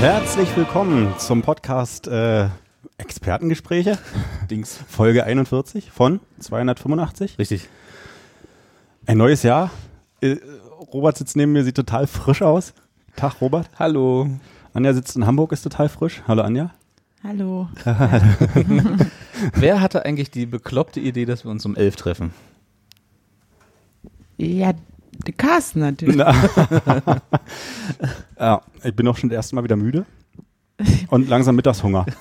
Herzlich willkommen zum Podcast äh, Expertengespräche, Dings, Folge 41 von 285. Richtig. Ein neues Jahr. Äh, Robert sitzt neben mir, sieht total frisch aus. Tag, Robert. Hallo. Anja sitzt in Hamburg, ist total frisch. Hallo, Anja. Hallo. Wer hatte eigentlich die bekloppte Idee, dass wir uns um elf treffen? Ja, der Carsten natürlich. Ja, ich bin auch schon das erste Mal wieder müde und langsam Mittagshunger.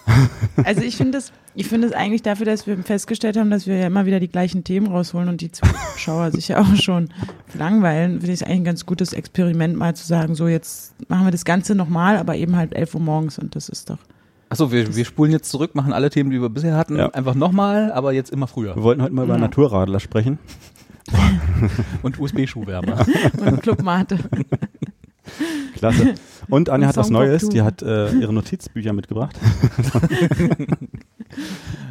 Also ich finde es, ich finde es eigentlich dafür, dass wir festgestellt haben, dass wir ja immer wieder die gleichen Themen rausholen und die Zuschauer sich ja auch schon langweilen, finde ich es eigentlich ein ganz gutes Experiment, mal zu sagen, so jetzt machen wir das Ganze nochmal, aber eben halt 11 Uhr morgens und das ist doch. Achso, wir, wir spulen jetzt zurück, machen alle Themen, die wir bisher hatten, Ja. einfach nochmal, aber jetzt immer früher. Wir wollten heute mal über Ja. Naturradler sprechen. Und USB-Schuhwärmer. Und Clubmate. Klasse. Und Anja Und hat was Neues, die hat äh, ihre Notizbücher mitgebracht.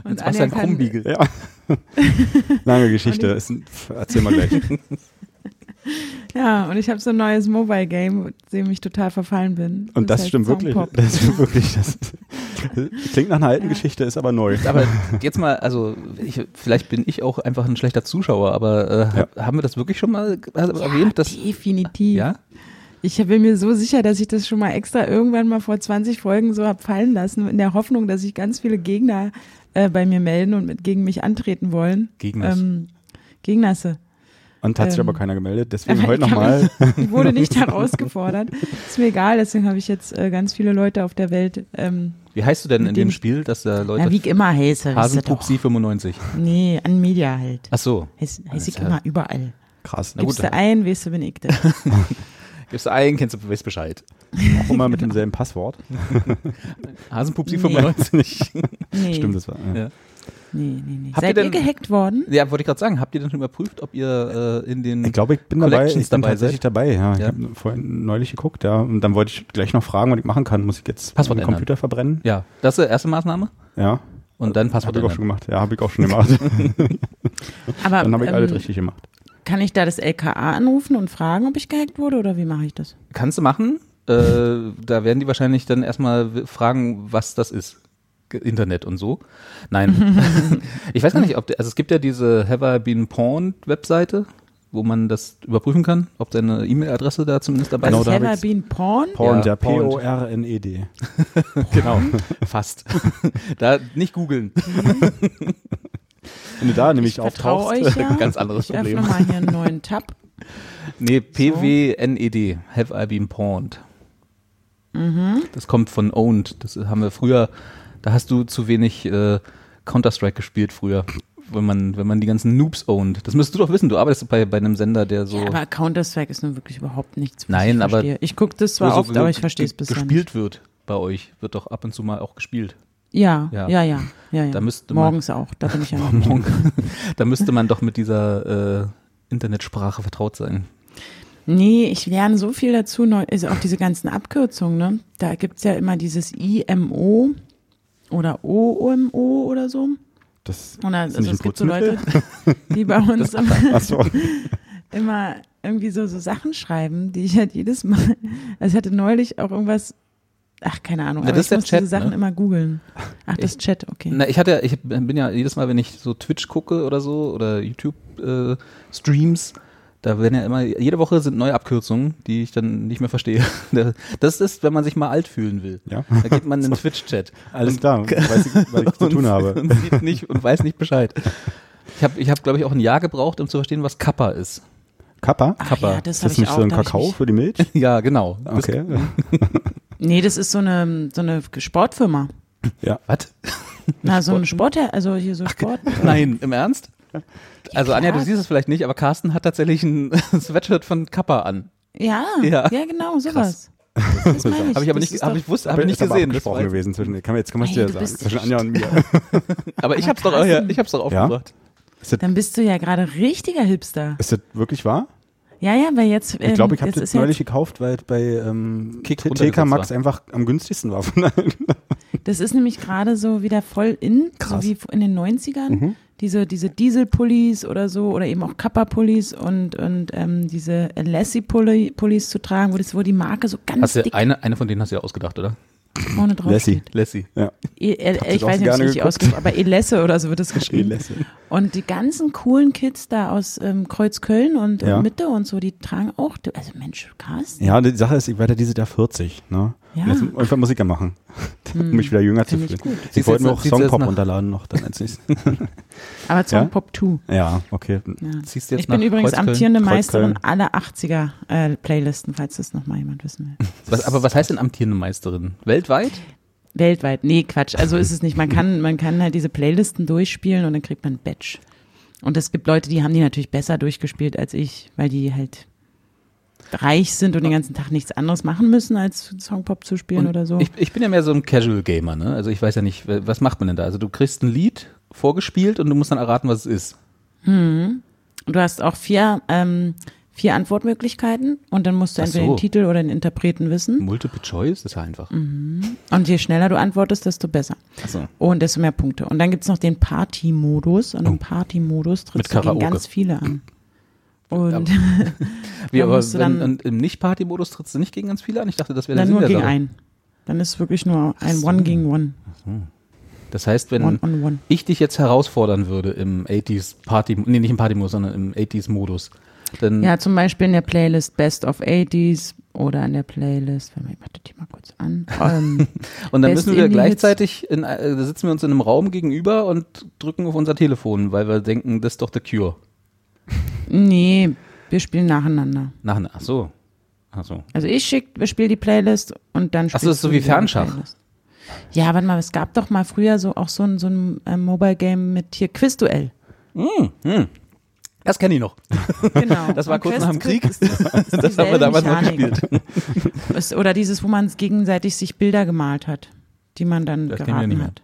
Und Was ein kann- Krummbiegel. Ja. Lange Geschichte. Ist ein, erzähl mal gleich. Ja, und ich habe so ein neues Mobile Game, dem ich total verfallen bin. Und das, heißt stimmt wirklich. Das stimmt wirklich. Das klingt nach einer alten Geschichte, ist aber neu. Aber jetzt mal, also ich, vielleicht bin ich auch einfach ein schlechter Zuschauer, aber äh, Ja. haben wir das wirklich schon mal äh, erwähnt? Dass, Definitiv. ja? Ich bin mir so sicher, dass ich das schon mal extra irgendwann mal vor 20 Folgen so hab fallen lassen, in der Hoffnung, dass sich ganz viele Gegner äh, bei mir melden und mit, gegen mich antreten wollen. Gegners. Ähm, Gegnasse. Und hat sich ähm, aber keiner gemeldet. Deswegen heute nochmal. Ich wurde nicht herausgefordert. Ist mir egal, deswegen habe ich jetzt äh, ganz viele Leute auf der Welt. Ähm, Wie heißt du denn in dem Spiel, dass da Leute ja, wie ich immer heiße. Hasenpupsi 95? Nee, an Media halt. Ach so. Heiß, heiß ich immer überall. Krass. Na gut, Gibst du ein, weißt du, bin ich das. Gibst du ein, kennst du weißt Bescheid. Auch immer mit demselben Passwort. Hasenpupsi Nee. 95. Nee, Stimmt, das war. Ja. Ja. Nee, nee, nee. Habt Seid ihr ihr denn- gehackt worden? Ja, wollte ich gerade sagen, habt ihr denn schon überprüft, ob ihr äh, in den Ich glaube, ich bin dabei. Collections Ich bin dabei tatsächlich seid? dabei. Ja, ich Ja. habe vorhin neulich geguckt. Ja, und dann wollte ich gleich noch fragen, was ich machen kann. Muss ich jetzt Passwort den ändern. Computer verbrennen? Ja, das ist die erste Maßnahme. Ja. Und dann Passwort Habe ich auch schon gemacht. Ja, habe ich auch schon gemacht. Aber dann habe ich alles ähm, richtig gemacht. Kann ich da das LKA anrufen und fragen, ob ich gehackt wurde oder wie mache ich das? Kannst du machen. Äh, da werden die wahrscheinlich dann erstmal fragen, was das ist. Internet und so. Nein. ich weiß gar nicht, ob, der- also es gibt ja diese Have I Been Pawned Webseite, wo man das überprüfen kann, ob deine E-Mail-Adresse da zumindest dabei Genau, ist. da hab Have I been porn? Porn, Ja. P-O-R-N-E-D. Genau, fast. da nicht googeln. Wenn du da nämlich Ich auftauchst. euch ja. Ganz anderes ich öffne Problem. mal hier einen neuen Tab. Nee, P-W-N-E-D. E Have I been pawned. Das kommt von owned. Das haben wir früher, da hast du zu wenig äh, Counter-Strike gespielt früher. Wenn man, wenn man die ganzen Noobs owned. Das müsstest du doch wissen, du arbeitest bei, bei einem Sender, der so, Ja, aber Counter-Strike ist nun wirklich überhaupt nichts, Nein, ich aber- verstehe. Ich gucke das zwar so oft, aber ich verstehe es bisher nicht. gespielt wird bei euch. Wird doch ab und zu mal auch gespielt. Ja, Ja. ja, ja, ja, ja. Da müsste man- Morgens auch, da bin ich ja. Morgen. da müsste man doch mit dieser äh, Internetsprache vertraut sein. Nee, ich lerne so viel dazu, also auch diese ganzen Abkürzungen, ne? Da gibt's ja immer dieses IMO oder OMO oder so. Das Oder, also es gibt so Leute, die bei uns immer, immer irgendwie so, so Sachen schreiben, die ich halt jedes Mal, also ich hatte neulich auch irgendwas, ach, keine Ahnung, Ja, aber das ich muss Chat, diese Sachen ne? immer googeln. Ach, das ist Chat, okay. Na, ich hatte, ich bin ja jedes Mal, wenn ich so Twitch gucke oder so oder YouTube äh, Streams, da werden ja immer jede Woche sind neue Abkürzungen, die ich dann nicht mehr verstehe. Das ist, wenn man sich mal alt fühlen will. Ja. Da geht man in den Twitch-Chat. Alles klar, weiß ich, was ich zu und- tun habe. Und sieht nicht und weiß nicht Bescheid. Ich habe, ich hab, glaube ich, auch ein Jahr gebraucht, um zu verstehen, was Kappa ist. Kappa? Ach Kappa. ja, das Ist das ich nicht auch. so ein Kakao mich- für die Milch? Ja, genau. Das- Okay. Nee, das ist so eine, so eine Sportfirma. Ja. Was? Na, so ein Sport, also hier so Sport. Nein, im Ernst? Also Anja, du siehst es vielleicht nicht, aber Carsten hat tatsächlich ein Sweatshirt von Kappa an. Ja, Ja. ja, genau, sowas. Das Habe ich aber nicht, habe ich wusste, habe ich nicht gesehen. Das war, gewesen zwischen, kann man jetzt kann man es dir du sagen, zwischen Anja und mir. aber ich Aber hab's doch, ja, ich doch aufgebracht. Dann bist du ja gerade richtiger Hipster. Ist das wirklich wahr? Ja, ja, weil jetzt. Ich glaube, ich ähm, habe jetzt das ja neulich gekauft, weil bei ähm, TK Max war. einfach am günstigsten war. Von allen. Das ist nämlich gerade so wieder voll in, Krass. so wie in den 90ern. Diese, diese Diesel-Pullis oder so, oder eben auch Kappa-Pullis und, und ähm, diese Lassie-Pullis zu tragen, wo, das, wo die Marke so ganz Hast du dick eine, eine von denen hast du ja ausgedacht, oder? vorne drauf Lassie. steht. Lassie. Ja. E ich das auch weiß nicht, ob es richtig geguckt. ausgesprochen aber Elesse oder so wird es geschrieben. Elesse. Und die ganzen coolen Kids da aus ähm, Kreuzköln und Ja. Mitte und so, die tragen auch, also Mensch, Carsten. ja, die Sache ist, ich werde dieses Jahr 40. Ne? Ja. Und Jetzt irgendwann Musiker machen, um mich wieder jünger zu Hm. Find ich fühlen. Ich Siehst wollte mir auch Songpop runterladen noch dann als nächstes. Aber Song Ja? Pop 2. ja, okay. Ja. Ziehst du jetzt Ich bin übrigens Kreuzköln? amtierende. Meisterin aller 80er äh, Playlisten, falls das noch mal jemand wissen will. Was, aber was heißt denn amtierende Meisterin? Weltweit? Weltweit. Nee, Quatsch. Also ist es nicht. Man kann, man kann halt diese Playlisten durchspielen und dann kriegt man ein Badge. Und es gibt Leute, die haben die natürlich besser durchgespielt als ich, weil die halt reich sind und den ganzen Tag nichts anderes machen müssen, als Songpop zu spielen Und oder so. Ich, ich bin ja mehr so ein Casual Gamer, ne? Also ich weiß ja nicht, was macht man denn da? Also du kriegst ein Lied vorgespielt und du musst dann erraten, was es ist. Und du hast auch vier, ähm, vier Antwortmöglichkeiten und dann musst du Ach entweder so. den Titel oder den Interpreten wissen. Multiple Choice ist ja einfach. Und je schneller du antwortest, desto besser. Achso. Und desto mehr Punkte. Und dann gibt's noch den Party-Modus. Und Oh. im Party-Modus Mit trittst du gegen ganz viele an. Und Wie, aber wenn, dann- im Nicht-Party-Modus trittst du nicht gegen ganz viele an? Ich dachte, das wäre der dann Sinn nur der gegen Sache. einen. Dann ist wirklich nur ein so. One gegen One. Das heißt, wenn One on One. ich dich jetzt herausfordern würde im 80s Party, nee, nicht im Party-Modus, sondern im 80s-Modus, dann Ja, zum Beispiel in der Playlist Best of 80s oder in der Playlist, wenn wir, ich mach die mal kurz an. Ähm, Und dann Best müssen wir Indie-Hits. gleichzeitig, in, äh, da sitzen wir uns in einem Raum gegenüber und drücken auf unser Telefon, weil wir denken, das ist doch The Cure. Nee, wir spielen nacheinander. Nach, ach so. Ach so. Also ich schick, wir spielen die Playlist und dann Ach so, ist so wie Fernschach. Ja, warte mal, es gab doch mal früher so auch so ein, so ein äh, Mobile Game mit hier Quizduell. Das kenne ich noch. Genau. Das war Und kurz nach dem Krieg. Ist, ist, Das haben wir damals noch Mechanik. gespielt. Ist, oder dieses, wo man gegenseitig sich Bilder gemalt hat, die man dann Das geraten hat.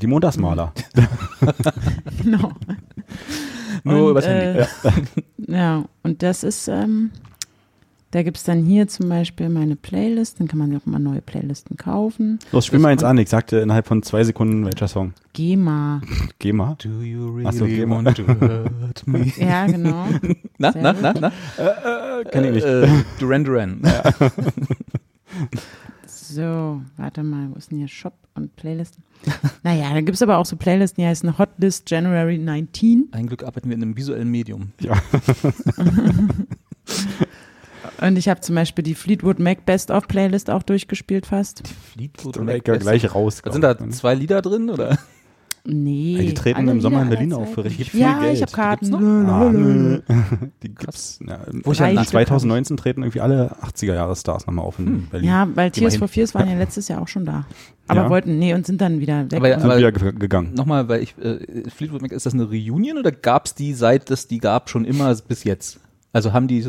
Die Montagsmaler. Genau. Nur Und, übers Handy. äh, Ja, und das ist, ähm, da gibt's dann hier zum Beispiel meine Playlist, dann kann man auch mal neue Playlisten kaufen. Los, spiel mal eins an. Ich sagte innerhalb von zwei Sekunden, welcher Song. GEMA. Geh mal. Do you really Ach so, geh mal. want to hurt me? Ja, genau. Na, Sehr na, gut. na, na? Kenn ich nicht. Äh, Duran Duran. So, warte mal, wo ist denn hier Shop und Playlisten? naja, da gibt's aber auch so Playlisten, die heißen Hotlist January 19. Ein Glück arbeiten wir in einem visuellen Medium. Ja. Und ich habe zum Beispiel die Fleetwood Mac Best of Playlist auch durchgespielt fast. Fleetwood Dann Mac ja gleich raus. Da sind da ich. zwei Lieder drin, oder? Nee. Ja, die treten im Sommer in Berlin auf für richtig viel ja, Geld. ich habe Die Karten. gibt's noch? Ah, nö. Die gibt's. Ja, Wo ich ja Reicht nach in 2019 treten irgendwie alle 80er-Jahre-Stars nochmal auf in Hm. Berlin. Ja, weil Tears Immerhin. for Fears waren ja letztes Jahr auch schon da. Aber Ja. wollten, nee, und sind dann wieder weg. Aber- Sind aber- wieder ge gegangen. Nochmal, weil ich, äh, Fleetwood Mac, ist das eine Reunion oder gab es die, seit es die gab, schon immer bis jetzt? Also haben die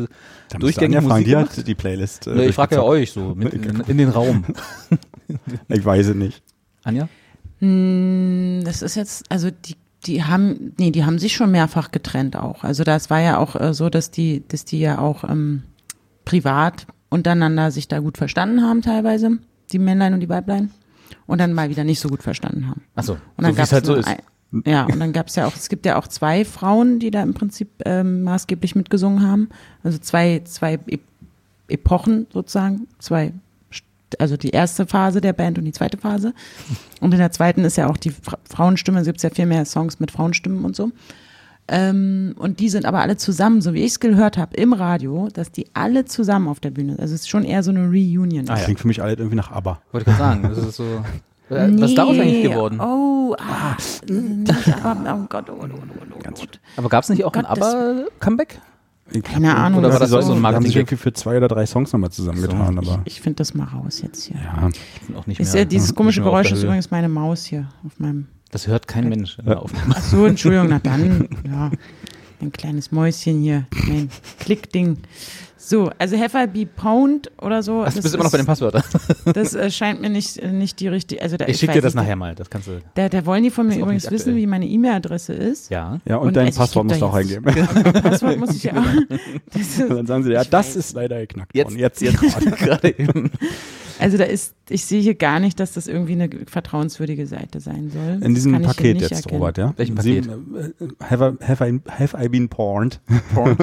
Da durchgängig Musik die gemacht? hat die Playlist. äh, ich frage ja euch so, mit in, in den Raum. Ich weiß es nicht. Anja? Hm, das ist jetzt, also die, die haben, nee, die haben sich schon mehrfach getrennt auch. Also das war ja auch äh, so, dass die, dass die ja auch ähm, privat untereinander sich da gut verstanden haben teilweise, die Männlein und die Weiblein. Und dann mal wieder nicht so gut verstanden haben. Achso, Und so dann wie gab's es halt so ist. Ein, ja, und dann gab's ja auch, es gibt ja auch zwei Frauen, die da im Prinzip ähm, maßgeblich mitgesungen haben. Also zwei, zwei Epochen sozusagen, zwei, also die erste Phase der Band und die zweite Phase. Und in der zweiten ist ja auch die Fra Frauenstimme, es gibt ja viel mehr Songs mit Frauenstimmen und so. Ähm, und die sind aber alle zusammen, so wie ich es gehört habe, im Radio, dass die alle zusammen auf der Bühne sind. Also es ist schon eher so eine Reunion. Ah, ja. Klingt für mich alle irgendwie nach ABBA. Wollte ich gerade sagen, das ist so. Äh, Was ist daraus eigentlich geworden? Oh, ah, nicht, aber, oh Gott, oh Gott, oh Gott, oh Gott. Oh Gott. Aber gab es nicht auch ein Gottes- ABBA-Comeback? Ich Keine Ahnung, Oder war das ist so ein Haben sich Marketing? irgendwie für zwei oder drei Songs nochmal zusammengetan, aber Ich finde das mal raus jetzt hier. ja. Ich bin auch nicht Ist mehr, ja, dieses komische Geräusch ist Höhe. übrigens meine Maus hier auf meinem. Das hört kein Mensch Aufnahme. Ach so, Entschuldigung, na dann, ja. Mein kleines Mäuschen hier, mein Klickding. So, also have I be pound oder so. Ach, du das bist immer noch bei den Passwörtern. Das äh, scheint mir nicht, äh, nicht die richtige. Also da, Ich schicke dir das nicht, nachher mal. Das kannst du. Da, da wollen die von mir übrigens wissen, wie meine E-Mail-Adresse ist. Ja. Ja, und, Und dein also Passwort musst du auch eingeben. Passwort muss ich ja auch. Das ist, Und dann sagen sie, ja, das weiß. ist leider geknackt Jetzt, worden. jetzt, jetzt gerade eben. Also da ist, ich sehe hier gar nicht, dass das irgendwie eine vertrauenswürdige Seite sein soll. In diesem kann ich hier Paket nicht jetzt, erkennen. Robert, ja? Welchem Sieben, äh, have, I, have, I, have I been porned?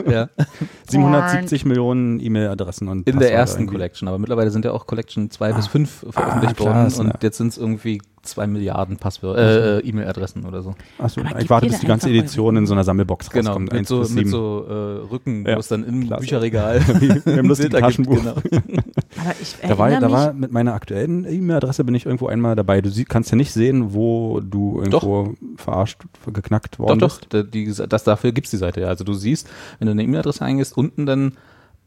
ja. 770 Millionen E-Mail-Adressen und In der Passwörter ersten irgendwie. Collection, aber mittlerweile sind ja auch Collection 2 bis Ah. 5 veröffentlicht Ah, worden und ja. jetzt sind es irgendwie 2 Milliarden Passwörter, äh, E-Mail-Adressen oder so. Achso, ich warte, bis die ganze Edition in so einer Sammelbox Genau, rauskommt. mit so, mit so äh, Rücken, Ja, wo es dann im klasse. Bücherregal Wie im lustigen gibt, Taschenbuch. Genau. Aber ich Da war, da war mit meiner aktuellen E-Mail-Adresse bin ich irgendwo einmal dabei. Du sie, kannst ja nicht sehen, wo du irgendwo verarscht, geknackt Doch, worden doch, bist. da- die, das, dafür gibt's die Seite ja. Also du siehst, wenn du eine E-Mail-Adresse eingehst, unten dann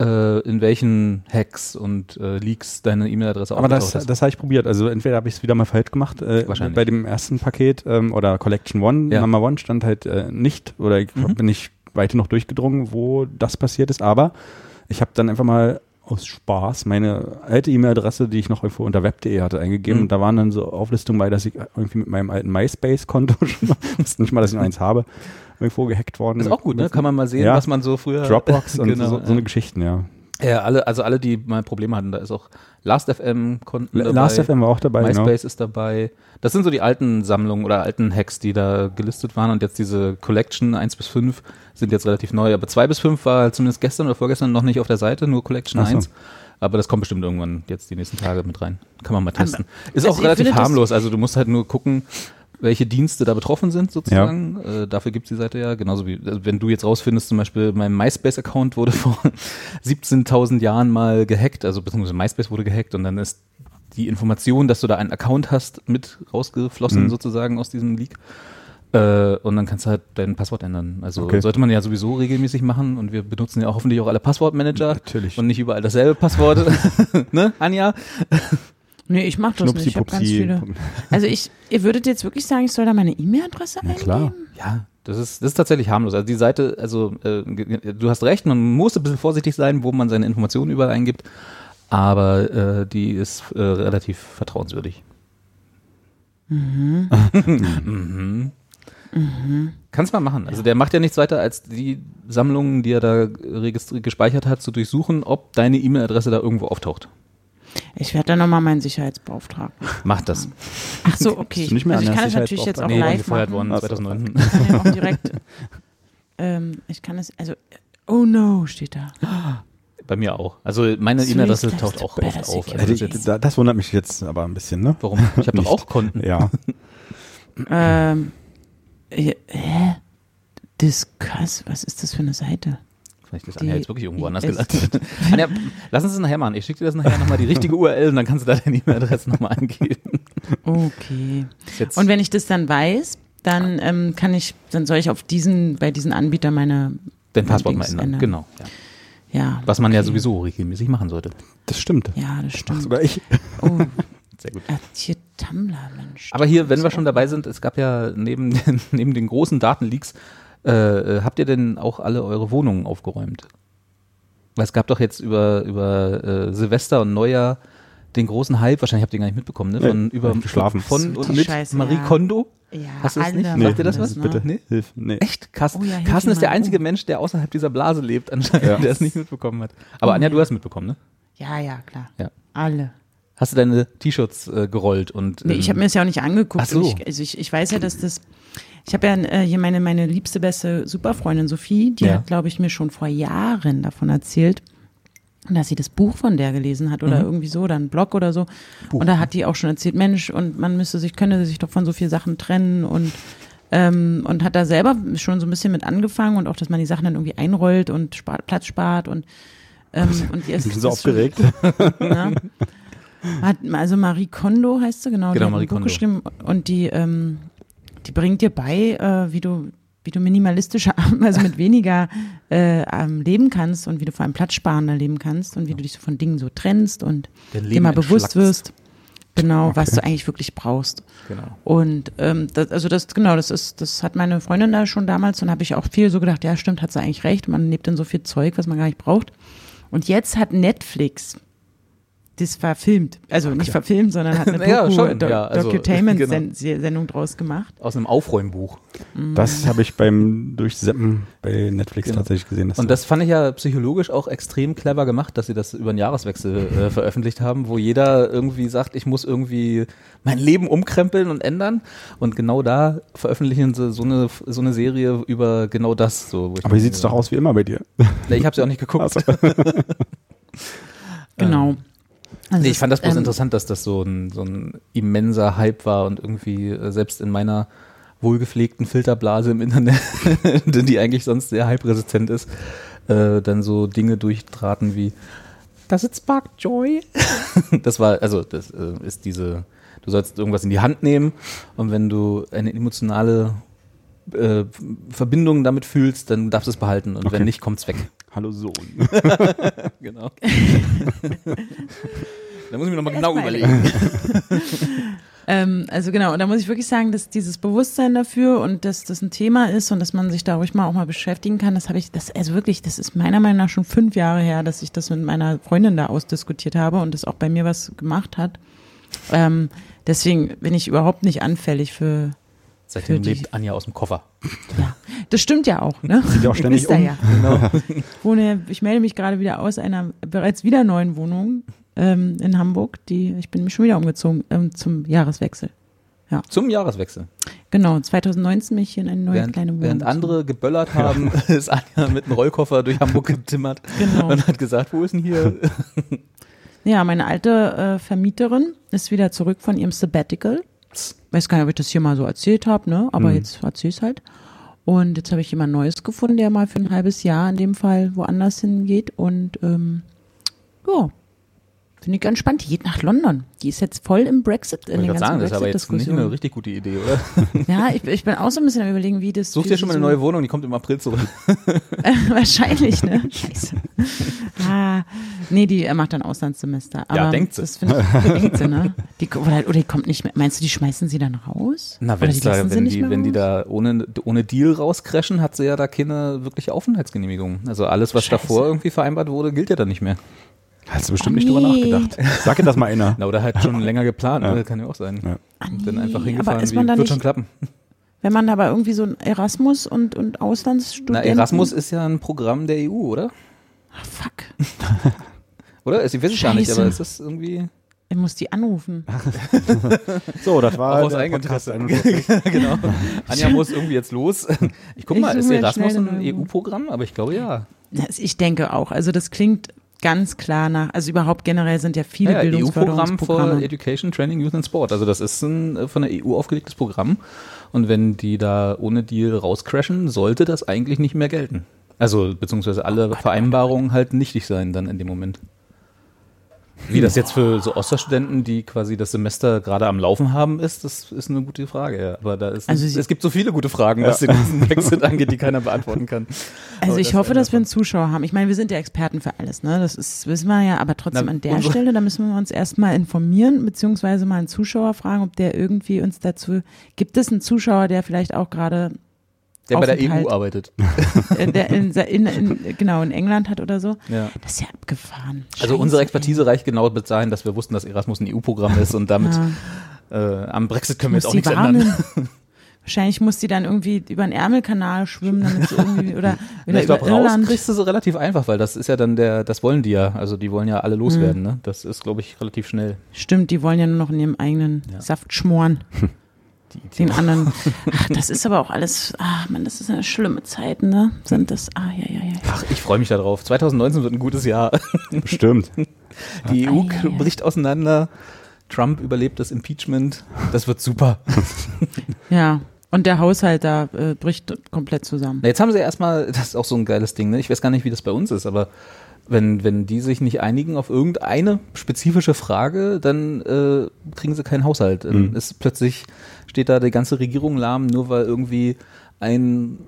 äh, in welchen Hacks und äh, Leaks deine E-Mail-Adresse Aber das, ist. das habe ich probiert. Also entweder habe ich es wieder mal falsch gemacht. Äh, Wahrscheinlich. Bei dem ersten Paket ähm, oder Collection One, Ja. Mama One stand halt äh, nicht oder ich Mhm. bin nicht weiter noch durchgedrungen, wo das passiert ist. Aber ich habe dann einfach mal aus Spaß meine alte E-Mail-Adresse, die ich noch irgendwo unter web.de hatte, eingegeben. Mhm. Und da waren dann so Auflistungen bei, dass ich irgendwie mit meinem alten MySpace-Konto schon nicht mal, dass ich noch eins habe, irgendwo gehackt worden. ist auch gut, ne? Kann man mal sehen, Ja. was man so früher Dropbox und Genau, so, so eine Geschichten, ja. Ja, alle, also alle, die mal Probleme hatten, da ist auch Last.fm-Konten dabei. Last.fm war auch dabei, genau. MySpace ist dabei. Das sind so die alten Sammlungen oder alten Hacks, die da gelistet waren und jetzt diese Collection 1 bis 5 sind jetzt relativ neu. Aber 2 bis 5 war zumindest gestern oder vorgestern noch nicht auf der Seite, nur Collection Ach so. 1. Aber das kommt bestimmt irgendwann jetzt die nächsten Tage mit rein. Kann man mal testen. ist also auch relativ harmlos. Also du musst halt nur gucken, welche Dienste da betroffen sind sozusagen. Äh, dafür gibt's die Seite ja. Genauso wie, also wenn du jetzt rausfindest, zum Beispiel mein MySpace-Account wurde vor 17.000 Jahren mal gehackt, also beziehungsweise MySpace wurde gehackt und dann ist die Information, dass du da einen Account hast, mit rausgeflossen Mhm. sozusagen aus diesem Leak. Äh, und dann kannst du halt dein Passwort ändern. Also Okay. sollte man ja sowieso regelmäßig machen und wir benutzen ja auch hoffentlich auch alle Passwortmanager. Natürlich. Und nicht überall dasselbe Passwort. ne, Anja? Nee, ich mache das nicht. Ich habe ganz viele. Also ich, ihr würdet jetzt wirklich sagen, ich soll da meine E-Mail-Adresse eingeben? klar. Ja, das ist, das ist tatsächlich harmlos. Also die Seite, also äh, du hast recht, man muss ein bisschen vorsichtig sein, wo man seine Informationen überall eingibt, aber äh, die ist äh, relativ vertrauenswürdig. Mhm. Kannst mal machen. Also der macht ja nichts weiter, als die Sammlungen, die er da gespeichert hat, zu durchsuchen, ob deine E-Mail-Adresse da irgendwo auftaucht. Ich werde dann nochmal meinen Sicherheitsbeauftragten. Macht das. Ach so, okay. Du nicht mehr also ich an kann es natürlich jetzt auch Nee, live gefeuert machen. worden Ach so. 2009. Ich kann ja auch direkt. ähm, ich kann es, also, oh no, steht da. Bei mir auch. Also meine E-Mail-Adresse taucht auch oft auf. Also Hätte das ich, das wundert mich jetzt aber ein bisschen, ne? warum? Ich habe doch auch Konten. Ja. Ähm, äh, hä? Discuss, was ist das für eine Seite? Ist Die Anja jetzt wirklich irgendwo anders gelandet. Anja, lass uns das nachher machen. Ich schicke dir das nachher nochmal die richtige URL und dann kannst du da deine E-Mail-Adresse nochmal angeben. Okay. Jetzt, Und wenn ich das dann weiß, dann ähm, kann ich, dann soll ich auf diesen, bei diesen Anbietern meine, dein Passwort mal ändern. ändern. Genau. Ja. ja. Was man ja okay. sowieso regelmäßig machen sollte. Das stimmt. Ja, das stimmt. sogar ich. Oh, Sehr gut. hier Tumblr, Mensch. Aber hier, wenn wir schon dabei sind, es gab ja neben den, neben den großen Datenleaks, äh, äh, habt ihr denn auch alle eure Wohnungen aufgeräumt? Weil es gab doch jetzt über, über äh, Silvester und Neujahr den großen Hype, wahrscheinlich habt ihr gar nicht mitbekommen, ne? Nee, Von, über, hab ich geschlafen. von und mit Scheiße, Marie ja. Kondo. Ja, Hast du das nicht? machen Sagt dir das was? ne? Bitte. Nee? Hilf. Nee. Echt? Carsten, Oh ja, hilf Carsten ist der einzige Mensch, der außerhalb dieser Blase lebt, anscheinend, Ja. der es nicht mitbekommen hat. Aber Anja, du hast mitbekommen, ne? Ja, ja, klar. Ja. Alle. Hast du deine T-Shirts äh, gerollt und Nee, ich ähm, habe mir das ja auch nicht angeguckt. Ach so. Ich, also ich, ich weiß ja, dass das. Ich habe ja äh, hier meine, meine liebste, beste Superfreundin Sophie, die Ja. hat, glaube ich, mir schon vor Jahren davon erzählt, dass sie das Buch von der gelesen hat oder irgendwie so, oder ein Blog oder so. Und da hat die auch schon erzählt, Mensch, und man müsste sich, könne sich doch von so vielen Sachen trennen und ähm, und hat da selber schon so ein bisschen mit angefangen und auch, dass man die Sachen dann irgendwie einrollt und spart, Platz spart und ähm, und die ist so schon- aufgeregt. Hat, also Marie Kondo heißt sie, genau. Genau, die hat Marie Buch Kondo. geschrieben und die, ähm, die bringt dir bei, äh, wie du wie du minimalistischer, also mit weniger äh, ähm, leben kannst und wie du vor allem platzsparender leben kannst und wie du dich so von Dingen so trennst und dir mal bewusst wirst, Genau, was du eigentlich wirklich brauchst. Genau. Und ähm, das, also das, genau, das ist, das hat meine Freundin da schon damals und habe ich auch viel so gedacht, ja, stimmt, hat sie eigentlich recht, man lebt in so viel Zeug, was man gar nicht braucht. Und jetzt hat Netflix das verfilmt, also nicht verfilmt, sondern hat eine Ja, Doku, schon, Do ja, also, Docutainment-Sendung genau. draus gemacht. Aus einem Aufräumbuch. Das habe ich beim Durchseppen bei Netflix Genau. tatsächlich gesehen. Und das fand ich ja psychologisch auch extrem clever gemacht, dass sie das über den Jahreswechsel äh, veröffentlicht haben, wo jeder irgendwie sagt, ich muss irgendwie mein Leben umkrempeln und ändern. Und genau da veröffentlichen sie so eine, so eine Serie über genau das. So, wo ich Aber wie mir- sieht es doch aus wie immer bei dir? Nee, ich habe sie auch nicht geguckt. Also, Genau. Also Nee, ich fand das bloß ähm, interessant, dass das so ein, so ein immenser Hype war und irgendwie äh, selbst in meiner wohlgepflegten Filterblase im Internet, die eigentlich sonst sehr hype-resistent ist, äh, dann so Dinge durchtraten wie Does it spark joy? das war, also das äh, ist diese, du sollst irgendwas in die Hand nehmen und wenn du eine emotionale äh, Verbindung damit fühlst, dann darfst du es behalten und Okay. wenn nicht, kommt's weg. Hallo Sohn. Genau. da muss ich mir nochmal genau überlegen. Ähm, also genau, und da muss ich wirklich sagen, dass dieses Bewusstsein dafür und dass das ein Thema ist und dass man sich da ruhig mal auch mal beschäftigen kann, das habe ich, das, also wirklich, das ist meiner Meinung nach schon fünf Jahre her, dass ich das mit meiner Freundin da ausdiskutiert habe und das auch bei mir was gemacht hat. Ähm, deswegen bin ich überhaupt nicht anfällig für, Seitdem lebt Anja aus dem Koffer. ja, das stimmt ja auch, ne? Sieht ja auch ständig ihr um. Ja. Genau. Wohne, ich melde mich gerade wieder aus einer bereits wieder neuen Wohnung ähm, in Hamburg. Die, ich bin schon wieder umgezogen ähm, zum Jahreswechsel. Zum Jahreswechsel. Genau, 2019 bin ich hier in eine neue Während, kleine Wohnung. während andere geböllert haben, ist Anja mit einem Rollkoffer durch Hamburg getimmert Genau. und hat gesagt, wo ist denn hier? Ja, meine alte äh, Vermieterin ist wieder zurück von ihrem Sabbatical. Weiß gar nicht, ob ich das hier mal so erzählt habe, ne? Aber Mhm. jetzt erzähl ich's halt. Und jetzt habe ich jemand Neues gefunden, der mal für ein halbes Jahr in dem Fall woanders hingeht. Und ähm, ja, finde ich ganz spannend. Die geht nach London. Die ist jetzt voll im Brexit, in Ich den ganzen sagen, das ist aber jetzt nicht eine richtig gute Idee, oder? Ja, ich, ich bin auch so ein bisschen am überlegen, wie das. Such dir schon mal eine neue Wohnung, die kommt im April zurück. Wahrscheinlich, ne? Scheiße. Ah, nee, die äh, macht dann Auslandssemester. Aber Ja, denkt sie. Das find ich, denkt sie, ne? Die, oder, oder die kommt nicht mehr. Meinst du, die schmeißen sie dann raus? Na, wenn's die da, sie wenn die, wenn die da ohne, ohne Deal rauscrashen, hat sie ja da keine wirkliche Aufenthaltsgenehmigung. Also alles, was Scheiße. davor irgendwie vereinbart wurde, gilt ja dann nicht mehr. Hast du bestimmt Oh, nicht drüber nachgedacht. Sag dir das mal einer. Na, oder halt schon länger geplant, Ja. ne? kann ja auch sein. Ja. Und dann einfach Aber hingefahren, ist wie, man da wird nicht, schon klappen. wenn man aber irgendwie so ein Erasmus und, und Na, Auslandsstudenten. Erasmus ist ja ein Programm der EU, oder? Ah, fuck. Oder? Ich weiß es gar nicht, aber ist irgendwie Ich muss die anrufen. So, das war auch aus 41. genau. Anja muss irgendwie jetzt los. Ich guck Ich mal, ist Erasmus ein EU-Programm? Aber ich glaube ja. Das- Ich denke auch. Also das klingt ganz klar nach, also überhaupt generell sind ja viele ja, EU-Programm for Bildungsförderungsprogramme. Education, Training, Youth and Sport. Also das ist ein äh, von der EU aufgelegtes Programm. Und wenn die da ohne Deal rauscrashen, sollte das eigentlich nicht mehr gelten. Also beziehungsweise alle Vereinbarungen halt nichtig sein dann in dem Moment. Wie das jetzt für so Osterstudenten, die quasi das Semester gerade am Laufen haben, ist, das ist eine gute Frage. Ja. Aber da ist Also sie- es gibt so viele gute Fragen, was den ganzen Brexit angeht, die keiner beantworten kann. Also Aber ich das hoffe, dass wir einen Zuschauer haben. Ich meine, wir sind ja Experten für alles, ne? Das ist, wissen wir ja, aber trotzdem Na, an der Stelle, da müssen wir uns erstmal informieren, beziehungsweise mal einen Zuschauer fragen, ob der irgendwie uns dazu. Gibt es einen Zuschauer, der vielleicht auch gerade Der bei der. EU arbeitet. der in, in, in, genau in England hat oder so? Ja. Das ist ja abgefahren. Also Scheiße, unsere ey. Expertise reicht genau bis dahin, dass wir wussten, dass Erasmus ein EU-Programm ist und damit Ja. äh, am Brexit können wir jetzt auch nichts ändern. warnen. Wahrscheinlich muss die dann irgendwie über den Ärmelkanal schwimmen, damit sie irgendwie oder, oder ich glaube, über raus kriegst du sie relativ einfach, weil das ist ja dann der, das wollen die ja. Also die wollen ja alle loswerden, Mhm. ne? Das ist, glaube ich, relativ schnell. Stimmt, die wollen ja nur noch in ihrem eigenen Ja. Saft schmoren. Die Den anderen. Ach, das ist aber auch alles. Ah, Mann, das ist eine schlimme Zeit, ne? Sind das. Ah, ja, ja, ja. Ach, ich freue mich darauf. 2019 wird ein gutes Jahr. Bestimmt. Die Ah, EU ja, ja. bricht auseinander. Trump überlebt das Impeachment. Das wird super. Ja. Und der Haushalt da äh, bricht komplett zusammen. Na, jetzt haben sie erstmal, das ist auch so ein geiles Ding, ne? Ich weiß gar nicht, wie das bei uns ist, aber wenn, wenn die sich nicht einigen auf irgendeine spezifische Frage, dann äh, kriegen sie keinen Haushalt. Dann Mhm. ist plötzlich, steht da die ganze Regierung lahm, nur weil irgendwie ein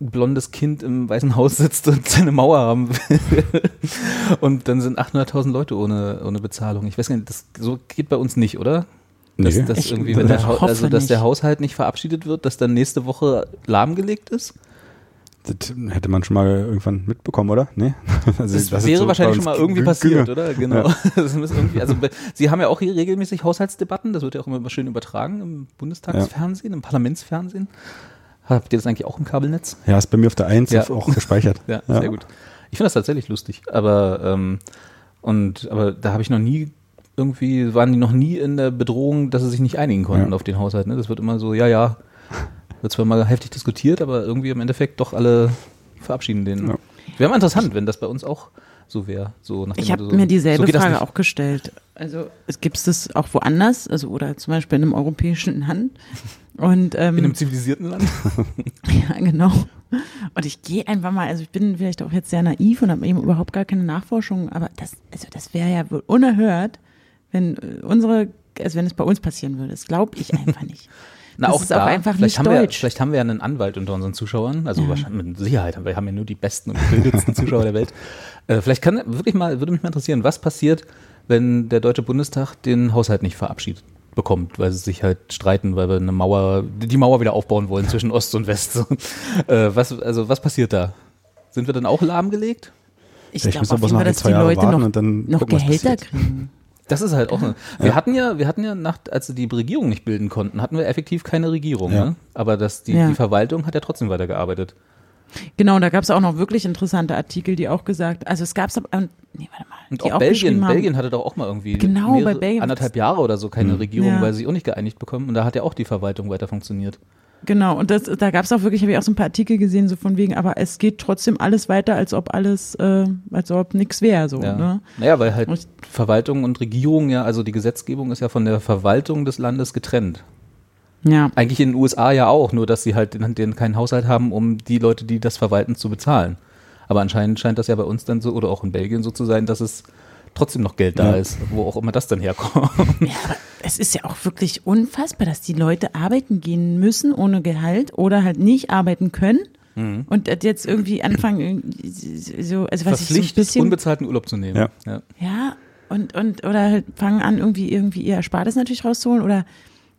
blondes Kind im Weißen Haus sitzt und seine Mauer haben will. und dann sind 800.000 Leute ohne, ohne Bezahlung. Ich weiß gar nicht, das so geht bei uns nicht, oder? Dass, Nee. dass Ich irgendwie, wenn der, also, dass der. Haushalt nicht verabschiedet wird, dass dann nächste Woche lahmgelegt ist? Das hätte man schon mal irgendwann mitbekommen, oder? Nee? Also, Das, dass es wäre wahrscheinlich schon mal irgendwie passiert, oder? Genau. Das irgendwie, also, Sie haben ja auch hier regelmäßig Haushaltsdebatten, das wird ja auch immer schön übertragen im Bundestagsfernsehen, im Parlamentsfernsehen. Habt ihr das eigentlich auch im Kabelnetz? Ja, ist bei mir auf der 1 Ja. auch gespeichert. Ja, sehr gut. Ich finde das tatsächlich lustig, aber ähm, und aber da habe ich noch nie irgendwie waren die noch nie in der Bedrohung, dass sie sich nicht einigen konnten Ja. auf den Haushalt. Ne? Das wird immer so, ja, ja, wird zwar mal heftig diskutiert, aber irgendwie im Endeffekt doch alle verabschieden den. Ja. Wäre mal interessant, wenn das bei uns auch so wäre. So Ich habe so, mir so dieselbe das Frage auch gestellt. Also es gibt es auch woanders, also oder zum Beispiel in einem europäischen Land. Und ähm, in einem zivilisierten Land. Ja, genau. Und ich gehe einfach mal, also ich bin vielleicht auch jetzt sehr naiv und habe eben überhaupt gar keine Nachforschung, aber das, also das wäre ja wohl unerhört, wenn äh, unsere, also wenn es bei uns passieren würde. Das glaube ich einfach nicht. Na, das auch ist da, auch einfach vielleicht nicht haben Wir, deutsch. vielleicht haben wir ja einen Anwalt unter unseren Zuschauern, also Ja. wahrscheinlich mit Sicherheit, haben wir haben ja nur die besten und gebildetsten Zuschauer der Welt. Äh, vielleicht kann wirklich mal, würde mich mal interessieren, was passiert, wenn der Deutsche Bundestag den Haushalt nicht verabschiedet bekommt, weil sie sich halt streiten, weil wir eine Mauer, die Mauer wieder aufbauen wollen zwischen Ost und West. So. Äh, was, also was passiert da? Sind wir dann auch lahmgelegt? Ich Vielleicht glaube wir Fall, die dass die Leute noch, und dann noch Gehälter kriegen. Das ist halt auch. Eine, wir hatten ja, wir hatten ja nach, als sie die Regierung nicht bilden konnten, hatten wir effektiv keine Regierung. Ja. Ne? Aber das, die, Ja. die Verwaltung hat ja trotzdem weitergearbeitet. Genau, da gab es auch noch wirklich interessante Artikel, die auch gesagt, also es gab es, ähm, nee, warte mal, Und die auch Belgien, haben- Belgien hatte doch auch mal irgendwie Genau, mehrere, bei Belgien- anderthalb Jahre oder so keine Mhm. Regierung, Ja. weil sie sich auch nicht geeinigt bekommen. Und da hat ja auch die Verwaltung weiter funktioniert. Genau, und das, da gab es auch wirklich, habe ich auch so ein paar Artikel gesehen, so von wegen, aber es geht trotzdem alles weiter, als ob alles, äh, als ob nichts wäre, so, Ja. ne? Naja, weil halt Und- Verwaltung und Regierung ja, also die Gesetzgebung ist ja von der Verwaltung des Landes getrennt. Ja. Eigentlich in den USA ja auch, nur dass sie halt den, den keinen Haushalt haben, um die Leute, die das verwalten, zu bezahlen. Aber anscheinend scheint das ja bei uns dann so, oder auch in Belgien so zu sein, dass es trotzdem noch Geld da Ja. ist, wo auch immer das dann herkommt. Ja, aber es ist ja auch wirklich unfassbar, dass die Leute arbeiten gehen müssen ohne Gehalt oder halt nicht arbeiten können Mhm. und jetzt irgendwie anfangen, so, also was ich so ein bisschen, unbezahlten Urlaub zu nehmen. Ja. Ja. ja, und, und, oder halt fangen an, irgendwie, irgendwie ihr Erspartes natürlich rauszuholen oder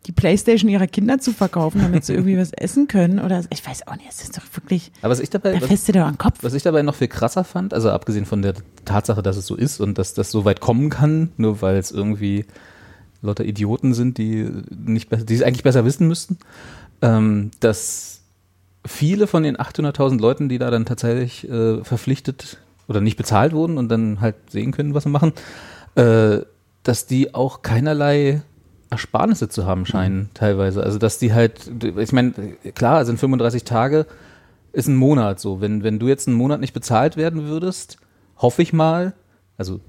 die Playstation ihrer Kinder zu verkaufen, damit sie irgendwie was essen können oder, ich weiß auch nicht, es ist doch wirklich, Aber was ich dabei, da was, doch den Kopf. Was ich dabei noch viel krasser fand, also abgesehen von der Tatsache, dass es so ist und dass das so weit kommen kann, nur weil es irgendwie lauter Idioten sind, die nicht die es eigentlich besser wissen müssten, ähm, dass viele von den 800.000 Leuten, die da dann tatsächlich äh, verpflichtet oder nicht bezahlt wurden und dann halt sehen können, was sie machen, äh, dass die auch keinerlei Ersparnisse zu haben scheinen, teilweise. Also, dass die halt, ich meine, klar, sind 35 Tage, ist ein Monat so. Wenn, wenn du jetzt einen Monat nicht bezahlt werden würdest, hoffe ich mal, also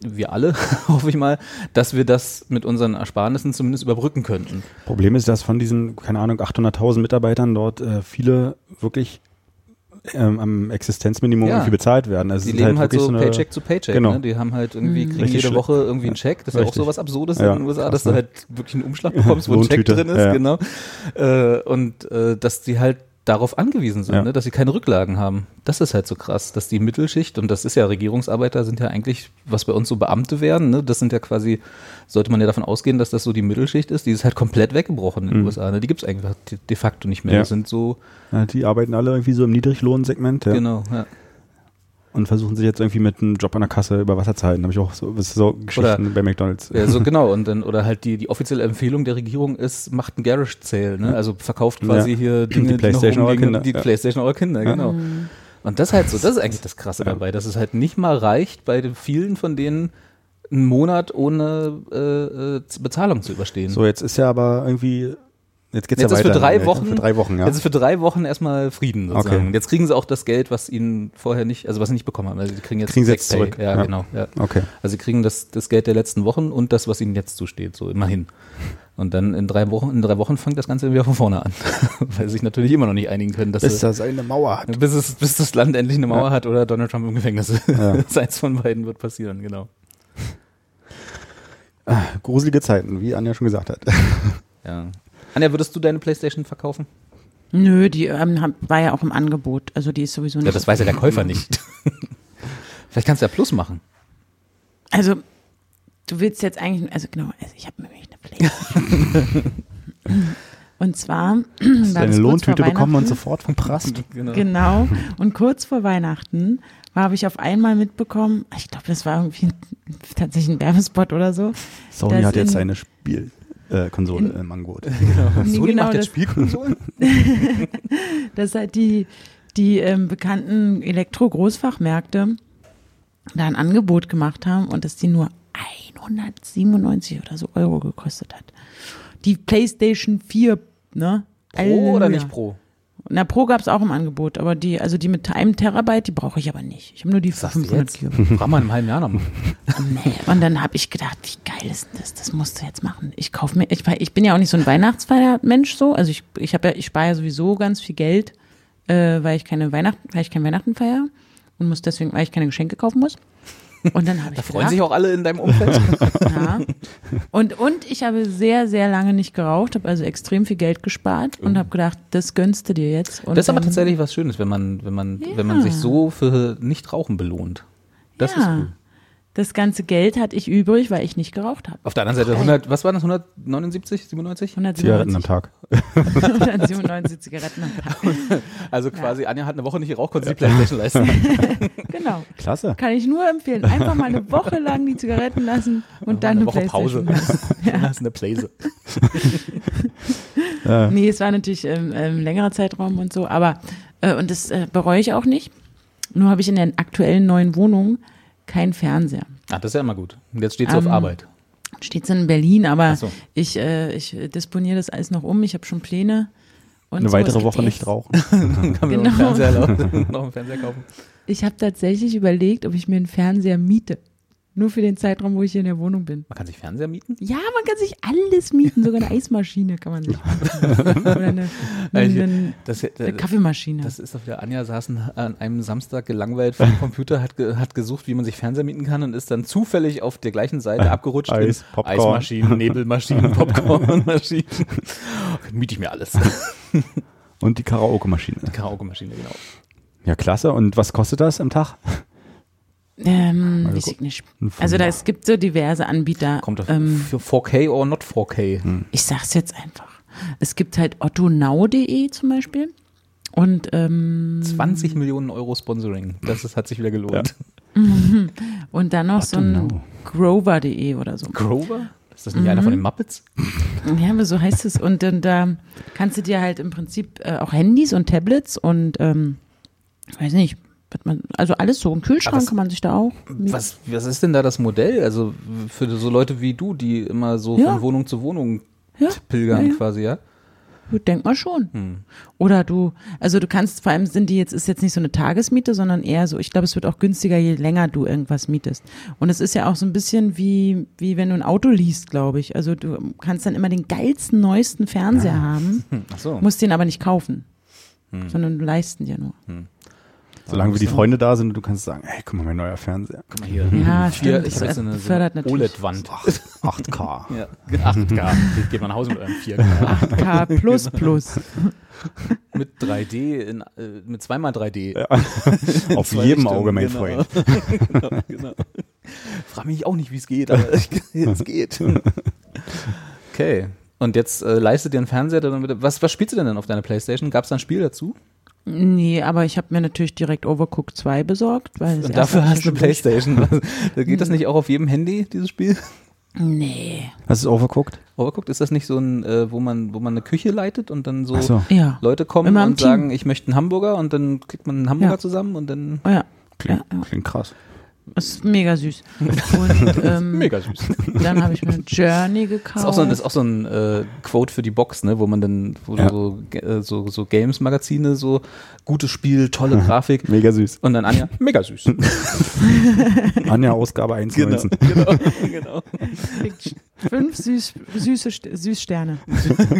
wir alle, hoffe ich mal, dass wir das mit unseren Ersparnissen zumindest überbrücken könnten. Problem ist, dass von diesen, keine Ahnung, 800.000 Mitarbeitern dort äh, viele wirklich ähm, am Existenzminimum Ja. irgendwie bezahlt werden. Also Die leben halt, wirklich so eine- Paycheck zu Paycheck. Genau. Ne? Die haben halt irgendwie, kriegen Richtig jede Woche irgendwie einen Check. Das ist ja auch so was Absurdes Ja, in den USA, krass, dass du halt wirklich einen Umschlag bekommst, wo ein Check drin ist. ja. Genau. Äh, und äh, dass die halt darauf angewiesen sind, Ja. ne? dass sie keine Rücklagen haben. Das ist halt so krass, dass die Mittelschicht, und das ist ja Regierungsarbeiter, sind ja eigentlich, was bei uns so Beamte werden, ne? das sind ja quasi, sollte man ja davon ausgehen, dass das so die Mittelschicht ist, die ist halt komplett weggebrochen in den Mhm. USA. Ne? Die gibt es eigentlich de, facto nicht mehr. Ja. Das sind so, Ja, die arbeiten alle irgendwie so im Niedriglohnsegment ja, genau, ja. Und versuchen sich jetzt irgendwie mit einem Job an der Kasse über Wasser zu halten. Habe ich auch so, so Geschichten bei McDonalds. Ja, so genau. Und dann, oder halt die, die offizielle Empfehlung der Regierung ist, macht einen Garage Sale, ne? Also verkauft quasi Ja. hier Die Dinge, noch PlayStation eurer Kinder. Die Ja. Playstation eurer Kinder, genau. Mhm. Und das ist halt so, das ist eigentlich das Krasse Ja. dabei, dass es halt nicht mal reicht, bei den vielen von denen einen Monat ohne äh, äh, Bezahlung zu überstehen. So, jetzt ist ja aber irgendwie, jetzt geht's Jetzt ja ist für weiter. drei Ja, Wochen- Für drei Wochen, ja. Jetzt ist für drei Wochen erstmal Frieden sozusagen. Okay. Und Jetzt kriegen sie auch das Geld, was ihnen vorher nicht, also was sie nicht bekommen haben. Also sie kriegen jetzt Kriegen sie jetzt zurück. Ja, Ja. genau. Ja. Okay. Also sie kriegen das, das Geld der letzten Wochen und das, was ihnen jetzt zusteht, so immerhin. Und dann in drei Wochen, in drei Wochen fängt das Ganze wieder von vorne an. Weil sie sich natürlich immer noch nicht einigen können, dass Bis das eine Mauer hat. bis, es, bis das Land endlich eine Mauer hat oder Donald Trump im Gefängnis ist. Ja. Eins von beiden wird passieren, genau. Gruselige Zeiten, wie Anja schon gesagt hat. Ja. Anja, würdest du deine Playstation verkaufen? Nö, die ähm, war ja auch im Angebot, also die ist sowieso nicht. Ja, das weiß ja der Käufer nicht. Vielleicht kannst du ja Plus machen. Also, du willst jetzt eigentlich, also genau, also ich habe nämlich eine PlayStation. und zwar Hast du deine Lohntüte bekommen und sofort verprasst? Genau. Genau. Und kurz vor Weihnachten habe ich auf einmal mitbekommen, ich glaube, das war irgendwie tatsächlich ein Werbespot oder so. Sony hat jetzt in- seine Spiel äh, Konsole im Angebot. Nee, Sony genau, macht jetzt das- Spielkonsolen? dass halt die, die ähm, bekannten Elektro-Großfachmärkte da ein Angebot gemacht haben und dass die nur 197 oder so Euro gekostet hat. Die PlayStation 4, ne? Pro oder Halleluja. nicht Pro? Na, Pro gab es auch im Angebot, aber die, also die mit einem Terabyte, die brauche ich aber nicht. Ich habe nur die für Sagst du 500 jetzt? Gigabyte. Frag mal in einem halben Jahr noch mal. Nee. Und dann habe ich gedacht, wie geil ist denn das? Das musst du jetzt machen. Ich kaufe mir, ich, ich bin ja auch nicht so ein Weihnachtsfeiermensch so. Also ich, ich habe ja, ich spare ja sowieso ganz viel Geld, äh, weil ich keine Weihnachten, weil ich kein Weihnachten feiere und muss deswegen, weil ich keine Geschenke kaufen muss. Und dann habe ich Da freuen gedacht, sich auch alle in deinem Umfeld. ja. Und, und ich habe sehr, sehr lange nicht geraucht, habe also extrem viel Geld gespart und habe gedacht, das gönnst du dir jetzt. Und Das ist aber tatsächlich was Schönes, wenn man, wenn man, Ja. wenn man sich so für Nichtrauchen belohnt. Das ist ja, cool. Das ganze Geld hatte ich übrig, weil ich nicht geraucht habe. Auf der anderen Seite 100, was war das, 179, 97? 197, Zigaretten am Tag. 197 Zigaretten am Tag. Also quasi, Anja hat eine Woche nicht geraucht, konnte sie Playstation leisten. Genau. Klasse. Kann ich nur empfehlen. Einfach mal eine Woche lang die Zigaretten lassen und dann eine, eine Woche Pause. Lassen. Hast du eine Playse. Ja. Nee, es war natürlich ähm, ähm, längerer Zeitraum und so, aber äh, und das äh, bereue ich auch nicht. Nur habe ich in der aktuellen neuen Wohnung keinen Fernseher. Ah, das ist ja immer gut. Und jetzt steht sie auf Ähm, Arbeit. Steht in Berlin, aber so. ich, äh, ich disponiere das alles noch um. Ich habe schon Pläne. Und Eine so. Weitere Woche nicht rauchen. Kann man genau. noch, einen Fernseher, lau- noch einen Fernseher kaufen. Ich habe tatsächlich überlegt, ob ich mir einen Fernseher miete. Nur für den Zeitraum, wo ich hier in der Wohnung bin. Man kann sich Fernseher mieten? Ja, man kann sich alles mieten, sogar eine Eismaschine kann man sich mieten. Oder eine, Also, eine, Das, eine Kaffeemaschine. das ist doch wieder, Anja saß an einem Samstag gelangweilt vor dem Computer, hat, ge, hat gesucht, wie man sich Fernseher mieten kann und ist dann zufällig auf der gleichen Seite abgerutscht. Eis, Popcorn. Eismaschinen, Nebelmaschinen, Popcornmaschinen. Miete ich mir alles. Und die Karaoke-Maschine. Karaoke-Maschine, genau. Ja, klasse. Und was kostet das am Tag? Ähm, weiß ich nicht. Also da, es gibt so diverse Anbieter. Kommt auf ähm, für 4K oder not 4K. ich sag's jetzt einfach. Es gibt halt ottonau.de zum Beispiel. Und ähm, 20 Millionen Euro Sponsoring. Das ist, hat sich wieder gelohnt. und dann noch so ein grover.de oder so. Grover? Ist das nicht einer von den Muppets? Ja, aber so heißt es. Und dann da kannst du dir halt im Prinzip äh, auch Handys und Tablets und ähm, weiß nicht, man, also alles so. Ein Kühlschrank was- kann man sich da auch. mieten. Was, was ist denn da das Modell? Also für so Leute wie du, die immer so Ja. von Wohnung zu Wohnung Ja, pilgern ja, ja. quasi, ja? Denk mal schon. Hm. Oder du, also du kannst, vor allem sind die jetzt, ist jetzt nicht so eine Tagesmiete, sondern eher so, ich glaube, es wird auch günstiger, je länger du irgendwas mietest. Und es ist ja auch so ein bisschen wie, wie wenn du ein Auto liest, glaube ich. Also du kannst dann immer den geilsten, neuesten Fernseher haben, Hm, Ach so. musst den aber nicht kaufen, sondern du leisten dir nur. Solange wie die Freunde da sind und du kannst sagen, hey, guck mal, mein neuer Fernseher. Guck mal hier. Ja, Vier, stimmt, ich das eine, so fördert eine. OLED-Wand. 8K. Ja, 8K. Ich gehe mal nach Hause mit eurem 4K. 8K plus plus. mit 3D, in, äh, mit zweimal 3D. Auf Zwei jedem Richtungen, Auge, mein genau. Freund. genau, genau. Frag mich auch nicht, wie es geht, aber es geht. Okay. Und jetzt äh, leistet dir einen Fernseher dann wieder. Was, was spielst du denn dann auf deiner Playstation? Gab es da ein Spiel dazu? Nee, aber ich habe mir natürlich direkt Overcooked 2 besorgt. Weil Und dafür hast du Playstation. Da geht das nicht auch auf jedem Handy, dieses Spiel? Nee. Hast du es overguckt? Overcooked, ist das nicht so ein, äh, wo man, wo man eine Küche leitet und dann so, so. Ja. Leute kommen und Team. sagen, ich möchte einen Hamburger und dann kriegt man einen Hamburger Ja. zusammen und dann Oh ja. Klingt, Ja, ja. klingt krass. Das ist mega süß. Und ähm, mega süß. dann habe ich mir Journey gekauft. Das ist auch so ein, das ist auch so ein äh, Quote für die Box, ne, wo man dann, wo Ja. so, äh, so, so Games-Magazine, so gutes Spiel, tolle Grafik. Mega süß. Und dann Anja, mega süß. Anja, Ausgabe 1,19. genau, genau, Kriegt fünf süß, süße St- Süßsterne.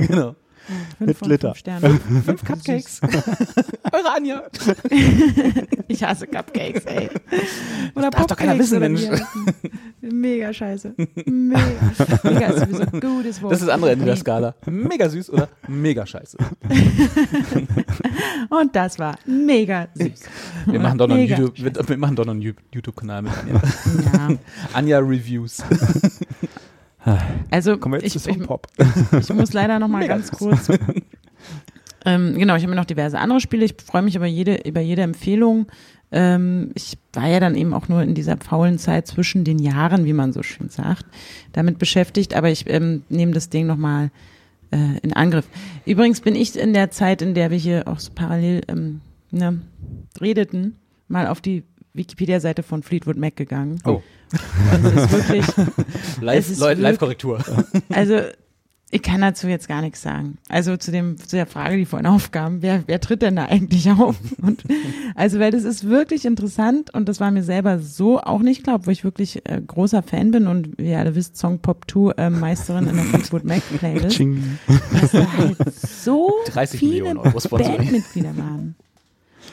genau. Fünf Mit von Glitter. fünf Sternen. Fünf Cupcakes. Eure Anja. Ich hasse Cupcakes, ey. Oder darf doch keiner wissen, Mensch. Mega scheiße. Mega. Mega ist sowieso ein gutes Wort. Das ist das andere Ende der Skala. Mega süß oder mega scheiße. Und das war mega süß. Wir machen doch noch einen Mega YouTube, YouTube-Kanal mit Anja. Ja. Anja Reviews. Also Kommen wir jetzt ich, zu ich, Songpop. ich muss leider noch mal ganz kurz. Ähm, genau, ich habe mir noch diverse andere Spiele. Ich freue mich über jede, über jede Empfehlung. Ähm, ich war ja dann eben auch nur in dieser faulen Zeit zwischen den Jahren, wie man so schön sagt, damit beschäftigt. Aber ich ähm, nehme das Ding noch mal äh, in Angriff. Übrigens bin ich in der Zeit, in der wir hier auch so parallel ähm, ne, redeten, mal auf die Wikipedia-Seite von Fleetwood Mac gegangen. Oh. Und es ist wirklich, Live, Es ist wirklich- Live-Korrektur. also ich kann dazu jetzt gar nichts sagen. Also zu dem zu der Frage, die vorhin aufkam, wer wer tritt denn da eigentlich auf? Und also weil das ist wirklich interessant und das war mir selber so auch nicht klar, wo ich wirklich äh, großer Fan bin und wie ihr alle wisst, Song Pop 2 äh, Meisterin in der Fleetwood Mac Playlist, Ching. dass da halt so 30 viele Millionen Euro Sponsoring. Bandmitglieder waren.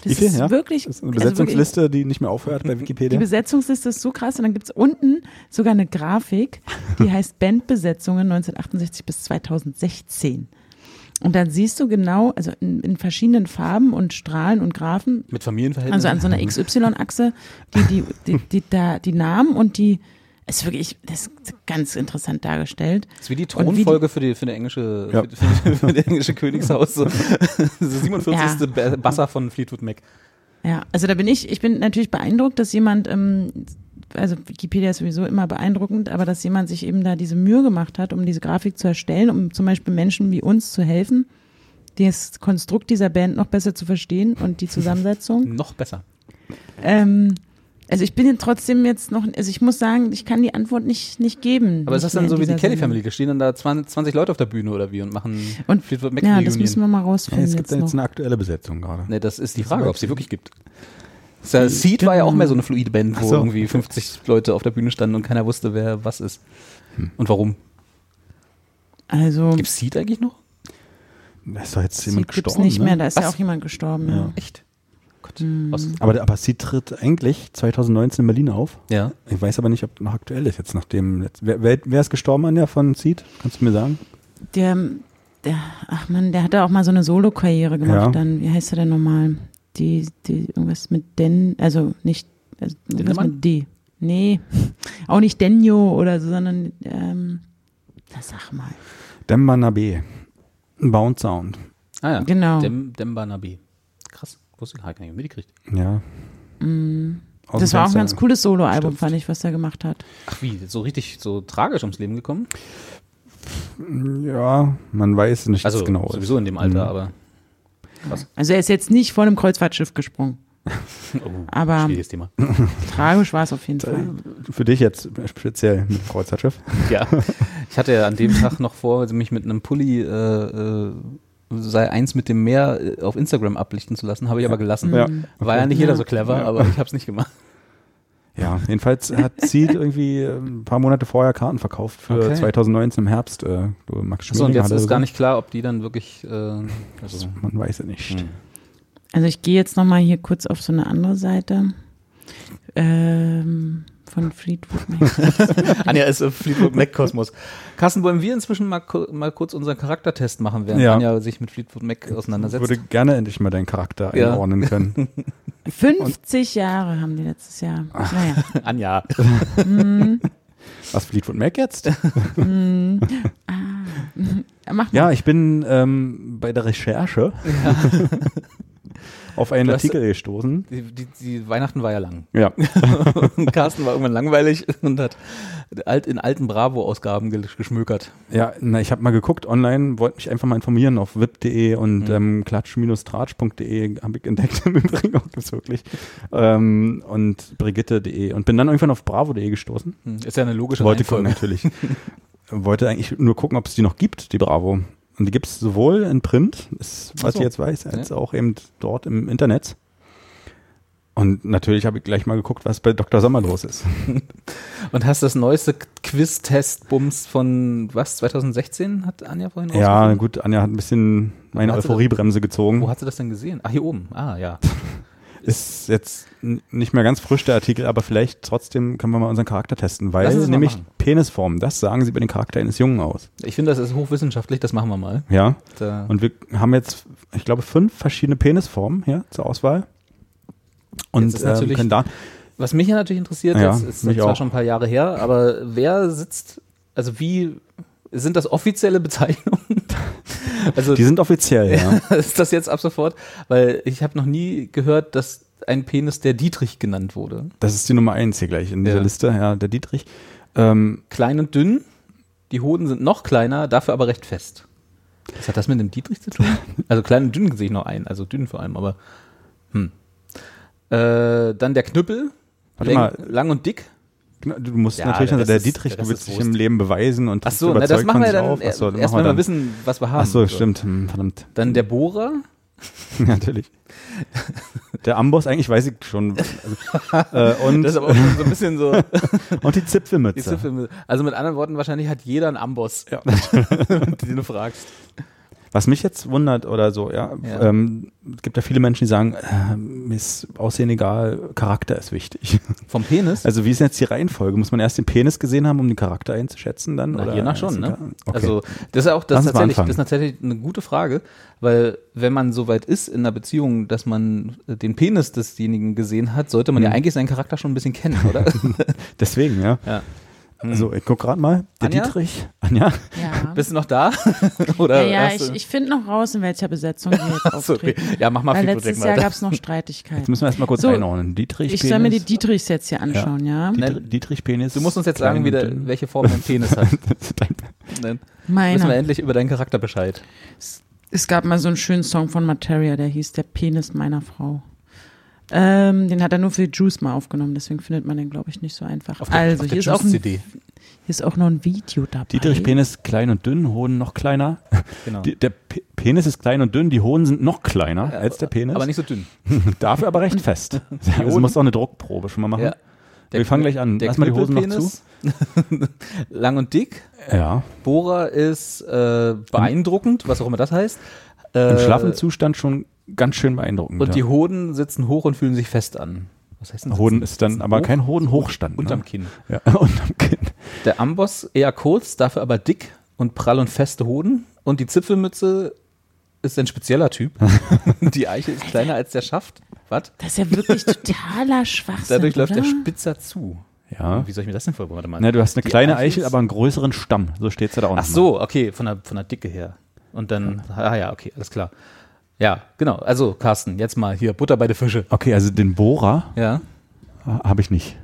Das Wie viel, ist ja? wirklich Das ist eine also wirklich- Besetzungsliste, die nicht mehr aufhört bei die Wikipedia. Besetzungsliste ist so krass und dann gibt's unten sogar eine Grafik, die heißt Bandbesetzungen 1968 bis 2016. Und dann siehst du genau, also in, in verschiedenen Farben und Strahlen und Graphen, Mit Familienverhältnissen. also an so einer XY-Achse, die, die, die, die, da, die Namen und die, ist wirklich, das ist ganz interessant dargestellt. Das ist wie die die- Thronfolge für die für eine englische Ja. für, für, für das englische Königshaus. So. Das 47. Ba- Basser von Fleetwood Mac. Ja, also da bin ich, ich bin natürlich beeindruckt, dass jemand, ähm, also Wikipedia ist sowieso immer beeindruckend, aber dass jemand sich eben da diese Mühe gemacht hat, um diese Grafik zu erstellen, um zum Beispiel Menschen wie uns zu helfen, das Konstrukt dieser Band noch besser zu verstehen und die Zusammensetzung. Noch besser. ähm, also ich bin jetzt trotzdem jetzt noch, also ich muss sagen, ich kann die Antwort nicht, nicht geben. Aber ist das dann so wie die Kelly. Family? Da stehen dann da 20, 20 Leute auf der Bühne oder wie und machen Und Fleetwood Mac ja, das Reunion. müssen wir mal Ja, rausfinden es gibt jetzt da jetzt eine aktuelle Besetzung gerade. Ne, das ist die Frage, ob es sie wirklich gibt. Das ja, Seed war ja auch mehr so eine fluide Band, wo so. irgendwie 50 Leute auf der Bühne standen und keiner wusste, wer was ist. Und warum. Also, Gibt es Seed eigentlich noch? Da ist doch jetzt Seed jemand gibt's gestorben. nicht ne? mehr, da ist ja Was? auch jemand gestorben. Ja. Ja. Echt? Gott. Hm. Was? Aber, aber sie tritt eigentlich 2019 in Berlin auf. Ja. Ich weiß aber nicht, ob noch aktuell ist jetzt nachdem. Wer, wer, wer ist gestorben an der von Seed? Kannst du mir sagen? Der, der, ach man, der hatte auch mal so eine Solo-Karriere gemacht. Ja. Dann, wie heißt er denn nochmal? Die, die, irgendwas mit Den, also nicht, also irgendwas mit D. Nee, auch nicht Denjo oder so, sondern, ähm, na sag mal. Demba Nabe. Bound Sound. Ah ja. Genau. Dem, Demba Nabi. Krass. Wusste ich gar nicht mitgekriegt. Ja. Mm. Das war auch ein ganz cooles Solo-Album, fand ich, was er gemacht hat. Ach wie, so richtig so tragisch ums Leben gekommen? Ja, man weiß nicht Also genau. sowieso in dem Alter, Mhm. aber Also er ist jetzt nicht vor einem Kreuzfahrtschiff gesprungen. oh, Aber- schwieriges Thema. Tragisch war es auf jeden Fall. Für dich jetzt speziell mit dem Kreuzfahrtschiff. Ja, ich hatte ja an dem Tag noch vor, mich mit einem Pulli äh, äh, sei eins mit dem Meer äh, auf Instagram ablichten zu lassen, habe ich aber gelassen. Ja. War ja nicht jeder so clever, Ja. aber ich habe es nicht gemacht. Ja, jedenfalls hat Seed irgendwie ein paar Monate vorher Karten verkauft für Okay. 2019 im Herbst. Äh, du, Max Achso, und jetzt ist so- gar nicht klar, ob die dann wirklich. Äh, also, Man weiß es nicht. hm. Also ich gehe jetzt nochmal hier kurz auf so eine andere Seite. Ähm, von Fleetwood Mac. Anja ist im Fleetwood Mac Kosmos. Carsten, wollen wir inzwischen mal, mal kurz unseren Charaktertest machen, während Ja. Anja sich mit Fleetwood Mac Ich auseinandersetzt? würde gerne endlich mal deinen Charakter Ja. einordnen können. 50 Jahre haben die letztes Jahr. Naja. Anja. Was Fleetwood Mac jetzt? Mach mal. Ja, ich bin ähm, bei der Recherche auf einen Du hast- Artikel gestoßen. Die, die, die Weihnachten war ja lang. Ja, Und Carsten war irgendwann langweilig und hat alt, in alten Bravo-Ausgaben ge- geschmökert. ja na, ich habe mal geguckt online, wollte mich einfach mal informieren auf wip.de und Mhm. ähm, klatsch-tratsch.de habe ich entdeckt im Übrigen auch gibt's wirklich. Ähm, und brigitte.de und bin dann irgendwann auf bravo.de gestoßen. Hm, Ist ja eine logische Wollte gucken, natürlich. Wollte eigentlich nur gucken, ob es die noch gibt, die Bravo. Und die gibt es sowohl in Print, ist, was so. ich jetzt weiß, als auch eben dort im Internet. Und natürlich habe ich gleich mal geguckt, was bei Dr. Sommer los ist. Und hast das neueste Quiz-Test-Bums von was? 2016 hat Anja vorhin Ja, gut, Anja hat ein bisschen meine Euphoriebremse gezogen. Wo hat sie das denn gesehen? Ah, hier oben. Ah, ja. Ist jetzt nicht mehr ganz frisch der Artikel, aber vielleicht trotzdem können wir mal unseren Charakter testen, weil mal nämlich. Penisform, das sagen sie bei den Charakter eines Jungen aus. Ich finde, das ist hochwissenschaftlich, das machen wir mal. Ja. Da, Und wir haben jetzt, ich glaube, fünf verschiedene Penisformen hier zur Auswahl. Und ähm, natürlich- können da, was mich ja natürlich interessiert, Ja, das ist mich zwar auch. schon ein paar Jahre her, aber wer sitzt also wie, sind das offizielle Bezeichnungen? also Die sind offiziell, ja. ist das jetzt ab sofort? Weil ich habe noch nie gehört, dass ein Penis der Dietrich genannt wurde. Das ist die Nummer eins hier gleich in dieser Ja. Liste, ja, der Dietrich. Ähm, Klein und dünn, die Hoden sind noch kleiner, dafür aber recht fest. Was hat das mit dem Dietrich zu tun? Also klein und dünn sehe ich noch ein, also dünn vor allem, aber hm. Äh, dann der Knüppel, mal. lang und dick. Du musst Ja, natürlich, der also der ist- Dietrich, dich Wurst. im Leben beweisen und Ach so, na, das überzeugt machen wir sich dann auf. Ach so, dann erst, machen wenn wir dann. wissen, was wir haben. Ach so, stimmt, hm, verdammt. Dann der Bohrer, Natürlich. Der Amboss, eigentlich weiß ich schon. Also, äh, und, das ist aber auch schon so ein bisschen so und die Zipfelmütze. die Zipfel. Also mit anderen Worten, wahrscheinlich hat jeder einen Amboss, Ja. den du fragst. Was mich jetzt wundert oder so, ja, Ja. Ähm, es gibt ja viele Menschen, die sagen, äh, mir ist Aussehen egal, Charakter ist wichtig. Vom Penis? Also wie ist jetzt die Reihenfolge? Muss man erst den Penis gesehen haben, um den Charakter einzuschätzen dann? Na, oder hiernach schon, ist ne? Okay. Also das ist auch das Lass mal tatsächlich, das ist tatsächlich eine gute Frage, weil wenn man so weit ist in einer Beziehung, dass man den Penis desjenigen gesehen hat, sollte man ja Mhm. eigentlich seinen Charakter schon ein bisschen kennen, oder? Deswegen, ja. ja. Also ich guck gerade mal, der Anja? Dietrich, Anja, Ja. Bist du noch da? oder ja, ja, ich, ich finde noch raus, in welcher Besetzung wir jetzt Achso, okay. auftreten. Ja, mach mal Weil letztes Jahr weiter. gab es noch jetzt Streitigkeiten. müssen wir erstmal kurz So, einordnen. Dietrich, Ich Penis. soll mir die Dietrichs jetzt hier anschauen, ja? Dietrich, Nein. Dietrich Penis. Du musst uns jetzt sagen, wie der, welche Form dein Penis hat. Dann wissen wir Meiner. endlich über deinen Charakter Bescheid. Es gab mal so einen schönen Song von Materia, der hieß Der Penis meiner Frau. Ähm, den hat er nur für die Juice mal aufgenommen, deswegen findet man den, glaube ich, nicht so einfach. Auf der- also, auf der hier ist, auch ein, hier ist auch noch ein Video dabei. Dietrich Penis klein und dünn, Hoden noch kleiner. Genau. Die, der Pe Penis ist klein und dünn, die Hoden sind noch kleiner als der Penis. Aber nicht so dünn. Dafür aber recht fest. also muss auch eine Druckprobe schon mal machen. Ja. Wir fangen gleich an. Der Lass mal die Hosen noch zu. Lang und dick. Ja. Bohrer ist äh, beeindruckend, was auch immer das heißt. Im Äh, schlaffen Zustand schon ganz schön beeindruckend. Und ja. die Hoden sitzen hoch und fühlen sich fest an. Was heißt denn Hoden sitzen? ist dann aber hoch? kein Hodenhochstand. Unterm ne? Kinn. Ja, unterm Kinn. Der Amboss eher kurz, dafür aber dick und prall und feste Hoden. Und die Zipfelmütze ist ein spezieller Typ. die Eiche ist kleiner als der Schaft. Was? Das ist ja wirklich totaler Schwachsinn. Dadurch läuft oder? der spitzer zu. Ja. Wie soll ich mir das denn vorstellen? Mal. Na, du hast eine Die kleine Eichel, ist- aber einen größeren Stamm. So steht es ja da unten. Ach so, okay, von der, von der Dicke her. Und dann, ah ja, okay, alles klar. Ja, genau. Also, Carsten, jetzt mal hier Butter bei der Fische. Okay, also den Bohrer Ja. habe ich nicht.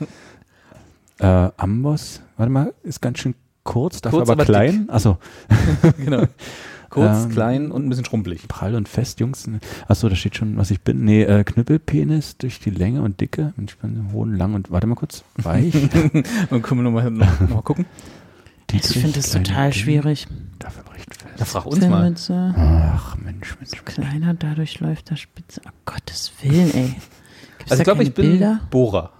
äh, Amboss, warte mal, ist ganz schön kurz, dafür Kurz, aber aber klein. Also genau. Kurz, Ähm, klein und ein bisschen schrumpelig. prall und fest, Jungs. Achso, da steht schon, was ich bin. Nee, äh, Knüppelpenis durch die Länge und Dicke. Und ich bin hohen, lang und, warte mal kurz, weich. Und können wir nochmal noch, noch mal gucken? Ich finde das total Dünn, schwierig. Dafür recht fest. Da frag uns mal. Zipfelmütze, Ach, Mensch, Mensch. kleiner, dadurch läuft der Spitze. Oh Gottes Willen, ey. Gibt's Also, ich glaube, ich bin Bilder? Bohrer.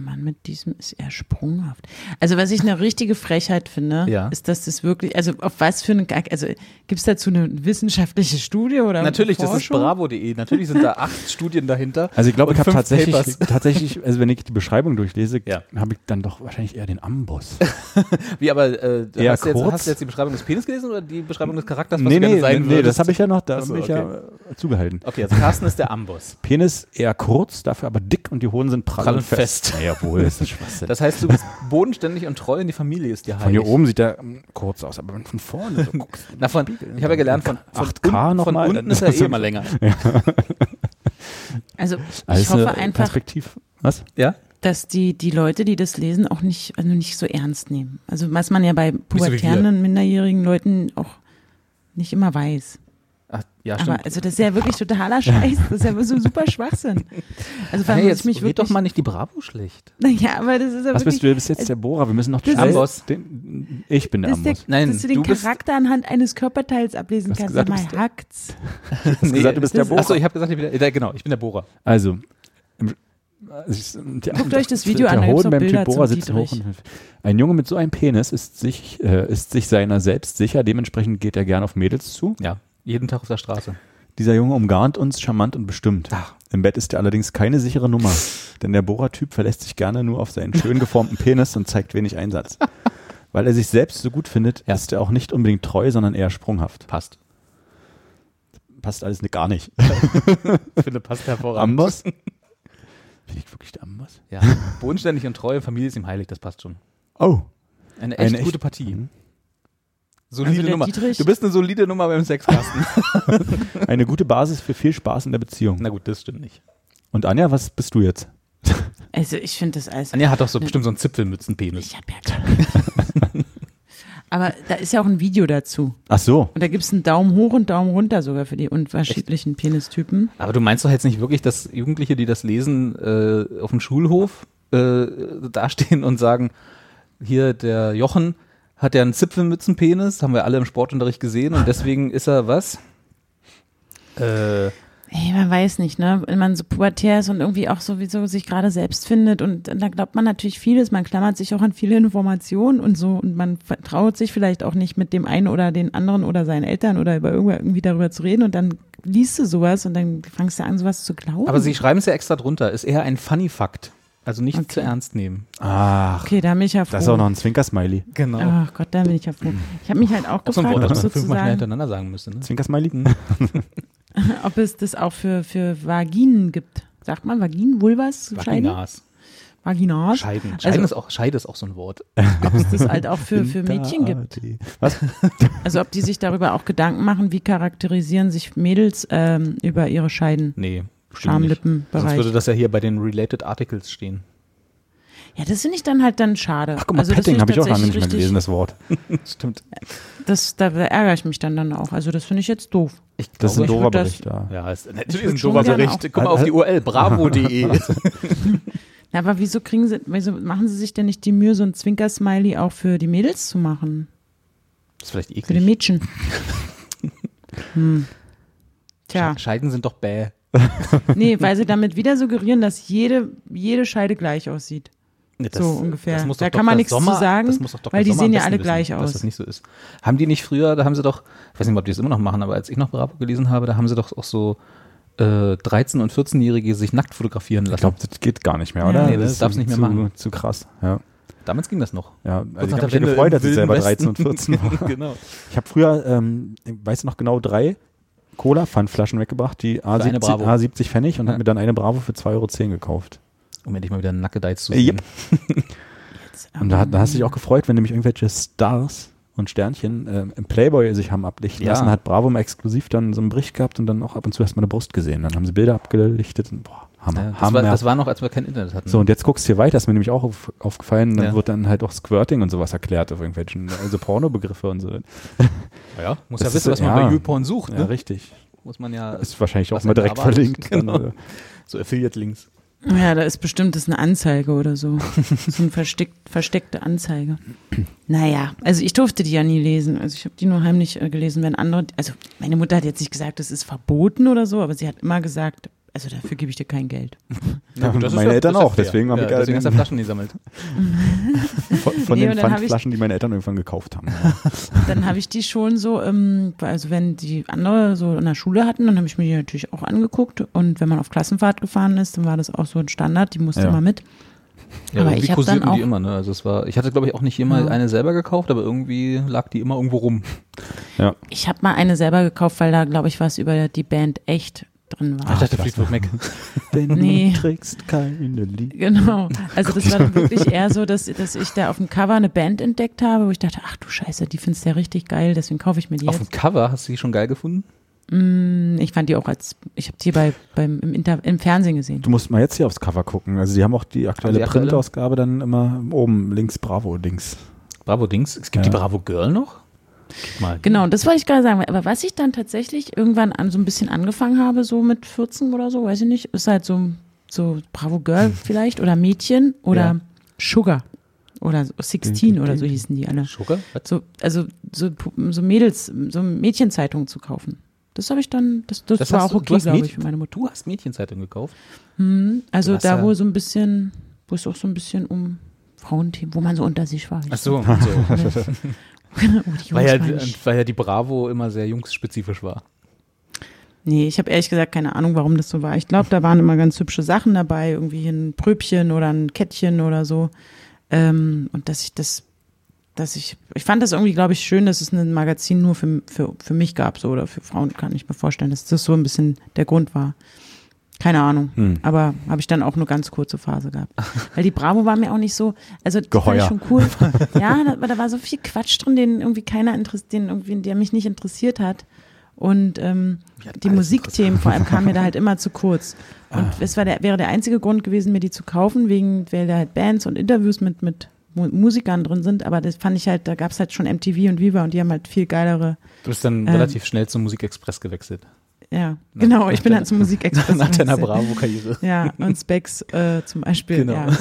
Der Mann mit diesem ist eher sprunghaft. Also was ich eine richtige Frechheit finde, Ja. ist, dass das wirklich, also auf was für eine, also gibt es dazu eine wissenschaftliche Studie oder Natürlich, das ist bravo.de. Natürlich sind da acht Studien dahinter. Also ich glaube, ich habe tatsächlich, Papers. tatsächlich, also wenn ich die Beschreibung durchlese, Ja. habe ich dann doch wahrscheinlich eher den Amboss. Wie, aber äh, hast, du jetzt, kurz. hast du jetzt die Beschreibung des Penis gelesen oder die Beschreibung des Charakters, was nee, du gerne nee, sein nee, würdest? das habe ich ja noch, da Ach so, habe ich ja zugehalten. Okay, also Carsten ist der Amboss. Penis eher kurz, dafür aber dick und die Hoden sind prall, Prall und fest. fest. Ja, jawohl, das ist Schwachsinn. Das heißt, du bist bodenständig und treu in die Familie ist dir heilig. von hier oben sieht er ähm, kurz aus, aber von vorne so guckst. Na, von, ich habe ja gelernt, von, von, 8K un, noch von mal, unten ist er eh das- immer länger. Also ich Alles hoffe einfach, Perspektiv. Was? Ja? dass die, die Leute, die das lesen, auch nicht, also nicht so ernst nehmen. Also was man ja bei pubertären, minderjährigen Leuten auch nicht immer weiß. Ach, ja, Aber stimmt. also das ist ja wirklich totaler Scheiß. Das ist ja so super Schwachsinn. Also hey, jetzt ich mich wirklich. doch mal nicht die Bravo schlecht. Naja, aber das ist ja Was wirklich. bist du? Du bist jetzt der Bohrer. Wir müssen noch ist- Amboss. Den, ich bin der das ist der, Amboss. Nein, dass du den du bist- Charakter anhand eines Körperteils ablesen kannst. gesagt, mal, bist der- hackt's. Du hast gesagt, du bist der Bohrer. Achso, ich habe gesagt, ich bin der, genau, ich bin der Bohrer. Also, im- Guckt euch das Video an, da Hoden beim Bilder Typ Bohrer zum sitzt hoch Ein Junge mit so einem Penis ist sich, äh, ist sich seiner selbst sicher. Dementsprechend geht er gern auf Mädels zu. Ja, jeden Tag auf der Straße. Dieser Junge umgarnt uns charmant und bestimmt. Ach. Im Bett ist er allerdings keine sichere Nummer, denn der Bohrer-Typ verlässt sich gerne nur auf seinen schön geformten Penis und zeigt wenig Einsatz. Weil er sich selbst so gut findet, Ja. ist er auch nicht unbedingt treu, sondern eher sprunghaft. Passt. Passt alles nicht, gar nicht. Ich finde, passt hervorragend. Amboss? Bin ich wirklich der Amboss? Ja, bodenständig und treu, Familie ist ihm heilig, das passt schon. Oh, Eine echt Eine echt- gute Partie. Solide Also Nummer. Dietrich- Du bist eine solide Nummer beim Sexkasten. eine gute Basis für viel Spaß in der Beziehung. Na gut, das stimmt nicht. Und Anja, was bist du jetzt? Also ich finde das alles. Anja hat doch so bestimmt so einen Zipfelmützenpenis. Ich habe ja keine Aber da ist ja auch ein Video dazu. Ach so. Und da gibt es einen Daumen hoch und Daumen runter sogar für die unterschiedlichen Penistypen. Aber du meinst doch jetzt nicht wirklich, dass Jugendliche, die das lesen, äh, auf dem Schulhof äh, dastehen und sagen, hier der Jochen hat ja einen Zipfelmützenpenis, haben wir alle im Sportunterricht gesehen und deswegen ist er was? Äh, Ey, man weiß nicht, ne? Wenn man so pubertär ist und irgendwie auch sowieso sich gerade selbst findet und da glaubt man natürlich vieles, man klammert sich auch an viele Informationen und so und man vertraut sich vielleicht auch nicht mit dem einen oder den anderen oder seinen Eltern oder über irgendwer irgendwie darüber zu reden und dann liest du sowas und dann fangst du an, sowas zu glauben. aber sie schreiben es ja extra drunter, ist eher ein Funny Fakt. Also nicht Okay. zu ernst nehmen. Ach, Okay, da bin ich ja froh. das ist auch noch ein Zwinker-Smiley. Genau. Ach Gott, da bin ich ja froh. Ich habe mich halt auch ein gefragt, Wort, ob, das man fünfmal schnell sozusagen, hintereinander sagen müsste. Ne? Zwinker-Smiley? ob es das auch für, für Vaginen gibt. Sagt man Vaginen, Vulvas? Vaginas. Vaginas. Scheiden. Also- Scheiden ist auch, Scheide ist auch so ein Wort. Ob es das halt auch für, für Mädchen gibt. Was? Also ob die sich darüber auch Gedanken machen, wie charakterisieren sich Mädels ähm, über ihre Scheiden, Nee, nicht. Sonst Schamlippenbereich. würde das ja hier bei den Related Articles stehen. Ja, das finde ich dann halt dann schade. Ach guck mal, also Petting habe ich auch lange nicht mehr gelesen, das Wort. Stimmt. Das, da ärgere ich mich dann dann auch. Also das finde ich jetzt doof. Ich Das ist ein doofer würd das- Bericht da. Ja, ist, natürlich ist ein gerne Bericht. Guck mal auf die URL, bravo.de. Na, aber wieso kriegen sie, wieso machen sie sich denn nicht die Mühe, so ein Zwinker-Smiley auch für die Mädels zu machen? Das ist vielleicht Für die eklig. Mädchen. Hm. Tja, Scheiden sind doch bäh. nee, weil sie damit wieder suggerieren, dass jede, jede Scheide gleich aussieht. So ungefähr. muss Da doch kann man Dr. nichts zu Sommer- sagen, das muss doch Dr. weil die Sommer sehen ja alle wissen, gleich Dass aus. das nicht so ist. Haben die nicht früher, da haben sie doch, ich weiß nicht, ob die das immer noch machen, aber als ich noch Bravo gelesen habe, da haben sie doch auch so äh, 13- und 14-Jährige sich nackt fotografieren Ich lassen. glaube, das geht gar nicht mehr, Ja. oder? Nee, das ist darfst nicht mehr zu, machen. Zu krass, ja. Damals ging das noch. Ja, also ich habe mich ja gefreut, als ich selber Wilden 13 und 14 war. genau. Ich habe früher, ähm, ich weiß noch genau, drei Cola-Pfandflaschen weggebracht, die eine A70, Bravo. A70 Pfennig und Ja. habe mir dann eine Bravo für 2,10 Euro gekauft. Um endlich mal wieder einen Nackedeiz zu sehen. yep. Und da, da hast du dich auch gefreut, wenn nämlich irgendwelche Stars und Sternchen äh, im Playboy sich haben ablichten Ja. lassen. Hat Bravo mal exklusiv dann so einen Bericht gehabt und dann auch ab und zu hast du meine Brust gesehen. Dann haben sie Bilder abgelichtet und boah, Hammer, Ja, das, Hammer. war, das war noch, als wir kein Internet hatten. so, und jetzt guckst du hier weiter, ist mir nämlich auch auf, aufgefallen, dann Ja. wird dann halt auch Squirting und sowas erklärt auf irgendwelchen, also Pornobegriffe und so. ja, muss Das ja ist wissen, was man ja. bei YouPorn sucht. Ja, Ne? richtig. Muss man ja Ist wahrscheinlich auch mal man direkt verlinkt. Genau. Dann, äh, so Affiliate-Links. Ja, da ist bestimmt das eine Anzeige oder so. so eine versteck, versteckte Anzeige. Naja, also ich durfte die ja nie lesen. Also ich habe die nur heimlich äh, gelesen, wenn andere, also meine Mutter hat jetzt nicht gesagt, das ist verboten oder so, aber sie hat immer gesagt, also dafür gebe ich dir kein Geld. Ja, gut, meine ja- Eltern auch, fair. deswegen habe ja, du den- Flaschen gesammelt. von, von Nee, den Pfandflaschen, die meine Eltern irgendwann gekauft haben. Dann habe ich die schon so, ähm, also wenn die andere so in der Schule hatten, dann habe ich mir die natürlich auch angeguckt. Und wenn man auf Klassenfahrt gefahren ist, dann war das auch so ein Standard, die musste Ja. immer mit. Ja, Aber irgendwie ich hab dann kursierten die auch- immer, ne? Also es war, ich hatte glaube ich auch nicht jemals Ja. eine selber gekauft, aber irgendwie lag die immer irgendwo rum. Ja. Ich habe mal eine selber gekauft, weil da, glaube ich, was über die Band echt drin war. ich dachte. Fleetwood Mac. Denn Nee. du trägst keine Liebe. Genau. Also das war wirklich eher so, dass, dass ich da auf dem Cover eine Band entdeckt habe, wo ich dachte, ach du Scheiße, die findest du ja richtig geil, deswegen kaufe ich mir die Auf dem jetzt. Cover hast du die schon geil gefunden? Mm, Ich fand die auch als, ich habe die bei, beim, im, Inter, im Fernsehen gesehen. Du musst mal jetzt hier aufs Cover gucken. Also die haben auch die aktuelle die aktuelle? Printausgabe dann immer oben links Bravo Dings. Bravo Dings. Es gibt Ja. die Bravo Girl noch? Mal. Genau, und das wollte ich gerade sagen. Aber was ich dann tatsächlich irgendwann an so ein bisschen angefangen habe, so mit 14 oder so, weiß ich nicht, ist halt so, so Bravo Girl vielleicht oder Mädchen oder Ja. Sugar oder so 16 oder so hießen die alle. Sugar? Was? So, also so, so Mädels, so Mädchenzeitungen zu kaufen. Das habe ich dann, das, das, Das war auch okay, glaube ich, für meine Mutter. Du hast Mädchenzeitung gekauft? Mhm. Also da, ja- wo so ein bisschen, wo es auch so ein bisschen um Frauenthemen, wo man so unter sich war. Ach so. so. oh, weil, ja, weil ja die Bravo immer sehr jungsspezifisch war. Nee, ich habe ehrlich gesagt keine Ahnung, warum das so war. Ich glaube, da waren immer ganz hübsche Sachen dabei, irgendwie ein Pröbchen oder ein Kettchen oder so. Ähm, und dass ich das, dass ich, ich fand das irgendwie, glaube ich, schön, dass es ein Magazin nur für, für, für mich gab, so oder für Frauen, kann ich mir vorstellen, dass das so ein bisschen der Grund war. Keine Ahnung. Hm. Aber habe ich dann auch nur ganz kurze Phase gehabt. Weil die Bravo war mir auch nicht so, also die fand Geheuer. ich schon cool. ja, da, da war so viel Quatsch drin, den irgendwie keiner interessiert, den irgendwie, der mich nicht interessiert hat. Und ähm, die Musikthemen vor allem kamen mir da halt immer zu kurz. Und Ah. es war der, wäre der einzige Grund gewesen, mir die zu kaufen, wegen, weil da halt Bands und Interviews mit, mit Mu- Musikern drin sind. Aber das fand ich halt, da gab es halt schon MTV und Viva und die haben halt viel geilere, Du bist dann Ähm. relativ schnell zum Musikexpress gewechselt. Ja, genau, ich bin dann zum Musikexpress. Nach deiner. Bravo-Karriere. Ja, und Specs äh, zum Beispiel. Genau. Ja.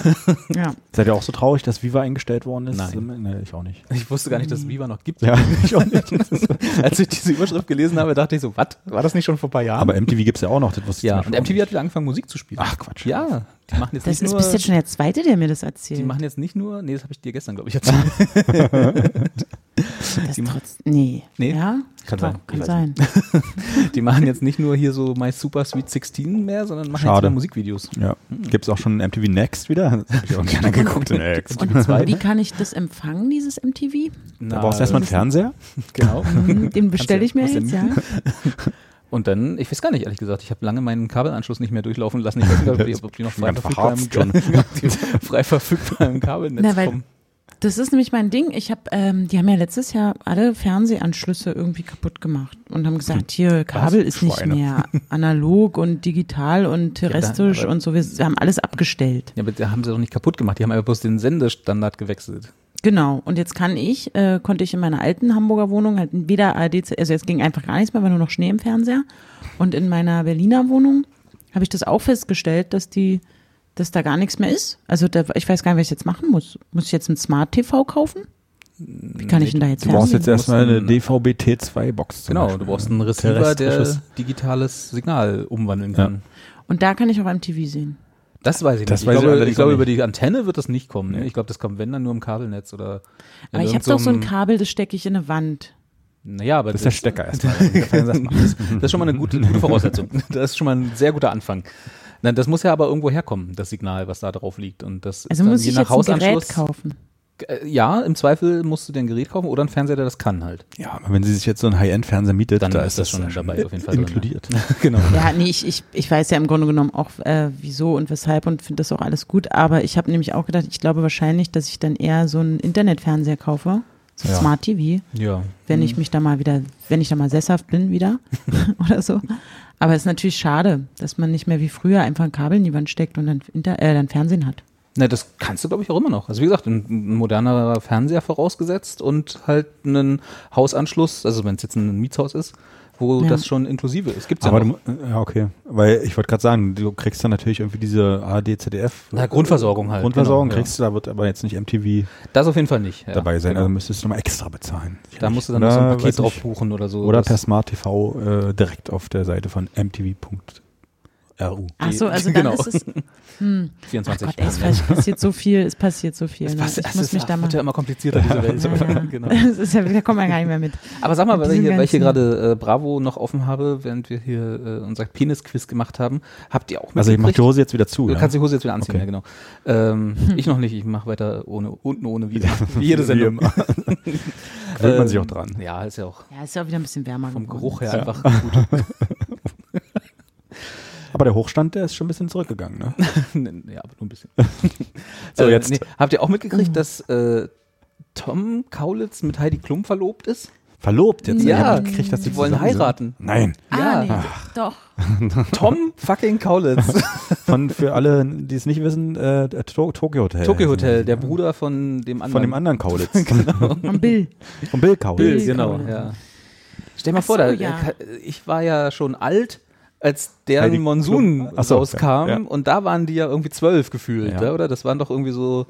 ja. Seid ihr auch so traurig, dass Viva eingestellt worden ist? Nein. Nee, ich auch nicht. Ich wusste gar nicht, dass es Viva noch gibt. Ja, ich auch nicht. Als ich diese Überschrift gelesen habe, dachte ich so, was? War das nicht schon vor ein paar Jahren? Aber MTV gibt's ja auch noch, das wusste ich ja, und MTV hat wieder angefangen, Musik zu spielen. Ach, Quatsch. Ja, die machen jetzt Das nicht ist nur... bis jetzt schon der zweite, der mir das erzählt. die machen jetzt nicht nur, nee, das habe ich dir gestern, glaube ich, erzählt. Das trotz, nee. Nee? Ja? Kann sein. Kann sein. Die machen jetzt nicht nur hier so My Super Sweet 16 mehr, sondern machen Schade. jetzt wieder Musikvideos. Ja. Gibt's auch schon MTV Next wieder? Hab ich auch gerne geguckt. Next. Und die zwei, Wie kann ich das empfangen, dieses MTV? Da brauchst du erstmal einen Fernseher. Genau. Hm, Den bestelle ich mir jetzt, ja. Und dann, ich weiß gar nicht, ehrlich gesagt, ich habe lange meinen Kabelanschluss nicht mehr durchlaufen lassen. Ich weiß nicht, ob die, ob die noch frei verfügbar, im, verharzt die frei verfügbar im Kabelnetz Na, weil- kommen. Das ist nämlich mein Ding. Ich habe, ähm, die haben ja letztes Jahr alle Fernsehanschlüsse irgendwie kaputt gemacht und haben gesagt, hier Kabel ist nicht Schweine. mehr analog und digital und terrestrisch aber- und so. Wir haben alles abgestellt. Ja, aber da haben sie doch nicht kaputt gemacht. Die haben einfach bloß den Sendestandard gewechselt. Genau. Und jetzt kann ich, äh, konnte ich in meiner alten Hamburger Wohnung halt weder ARD, also jetzt ging einfach gar nichts mehr, war nur noch Schnee im Fernseher. Und in meiner Berliner Wohnung habe ich das auch festgestellt, dass die, dass da gar nichts mehr ist. Also da, ich weiß gar nicht, was ich jetzt machen muss. Muss ich jetzt ein Smart TV kaufen? Wie kann ich denn da jetzt Du brauchst jetzt erstmal eine einen- DVB-T2-Box. Genau, du brauchst einen Receiver, der digitales Signal umwandeln Ja. kann. Und da kann ich auch MTV sehen. Das weiß ich Das nicht. weiß ich glaube, ich glaube über die Antenne wird das nicht kommen. Ne? Ich glaube, das kommt, wenn dann nur im Kabelnetz oder. Aber ich habe doch so ein Kabel, das stecke ich in eine Wand. Das Naja, aber ist der Stecker erstmal. das, das ist schon mal eine gute, gute Voraussetzung. Das ist schon mal ein sehr guter Anfang. Nein, das muss ja aber irgendwo herkommen, das Signal, was da drauf liegt. Und das ist Also muss je ich nach jetzt ein Gerät Hausanschluss. kaufen. Äh, Ja, im Zweifel musst du dir ein Gerät kaufen oder einen Fernseher, der das kann halt. Ja, aber wenn sie sich jetzt so ein High-End-Fernseher mietet, Dann da ist das schon ja dabei auf jeden Fall drin, inkludiert. genau. Ja, nee, ich, ich, ich weiß ja im Grunde genommen auch, äh, wieso und weshalb und finde das auch alles gut. Aber ich habe nämlich auch gedacht, ich glaube wahrscheinlich, dass ich dann eher so einen Internetfernseher kaufe, so Ja. Smart TV, Ja. wenn ich mich da mal wieder, wenn ich da mal sesshaft bin wieder oder so. Aber es ist natürlich schade, dass man nicht mehr wie früher einfach ein Kabel in die Wand steckt und dann, Inter äh, dann Fernsehen hat. Ne, das kannst du, glaube ich, auch immer noch. Also wie gesagt, ein moderner Fernseher vorausgesetzt und halt einen Hausanschluss, also wenn es jetzt ein Mietshaus ist, wo Ja. das schon inklusive ist. Gibt's ja Aber noch. du, ja, okay. Weil ich wollte gerade sagen, du kriegst dann natürlich irgendwie diese ARD, ZDF. Na, Grundversorgung halt, Grundversorgung genau, kriegst du, da wird aber jetzt nicht MTV Das auf jeden Fall nicht. Ja, dabei sein. genau. Also müsstest du nochmal extra bezahlen. da musst du dann Oder, noch so ein Paket drauf buchen oder so. Oder per Smart TV äh, direkt auf der Seite von mtv.ru. Ach so, also dann Genau. ist es, hm, ach 24. Gott, ey, es pass- passiert so viel, es passiert so viel. Es ne? passt- ich es muss ist, mich da mal, wird ja immer komplizierter, diese Welt. Ja, ja. genau. das ist ja, da kommt man gar nicht mehr mit. Aber sag mal, Mit weil ich, hier, weil ich hier gerade äh, Bravo noch offen habe, während wir hier äh, unser Penis-Quiz gemacht haben, habt ihr auch Also ich mach die Hose jetzt wieder zu. Du ja? kannst die Hose jetzt wieder anziehen, Okay. ja genau. Ähm, Ich noch nicht, ich mache weiter ohne, unten ohne wieder. Wie jede Sendung. immer. Gewöhnt man sich Ähm, auch dran. Ja, ist ja auch Ja, ist ja auch wieder ein bisschen wärmer vom geworden. Geruch her Ja. einfach gut. Aber der Hochstand, der ist schon ein bisschen zurückgegangen. Ne? ja, aber nur ein bisschen. So, Äh, jetzt- nee, habt ihr auch mitgekriegt, dass äh, Tom Kaulitz mit Heidi Klum verlobt ist? Verlobt jetzt. Ja, Ich mitgekriegt, dass die die wollen zusammen sind. heiraten. Nein. Ah, Ja. nee, doch. Tom fucking Kaulitz. Von für alle, die es nicht wissen, äh, to Tokyo Hotel. Tokyo Hotel, der Bruder von dem anderen. Von dem anderen Kaulitz. Und Bill. Von Bill Kaulitz. Bill, Bill genau, Kaulitz. ja. Stell mal Ach vor, so, da, ja. ich war ja schon alt, als der Heidi Monsun so, rauskam ja, ja. und da waren die ja irgendwie zwölf gefühlt, Ja. oder? Das waren doch irgendwie so,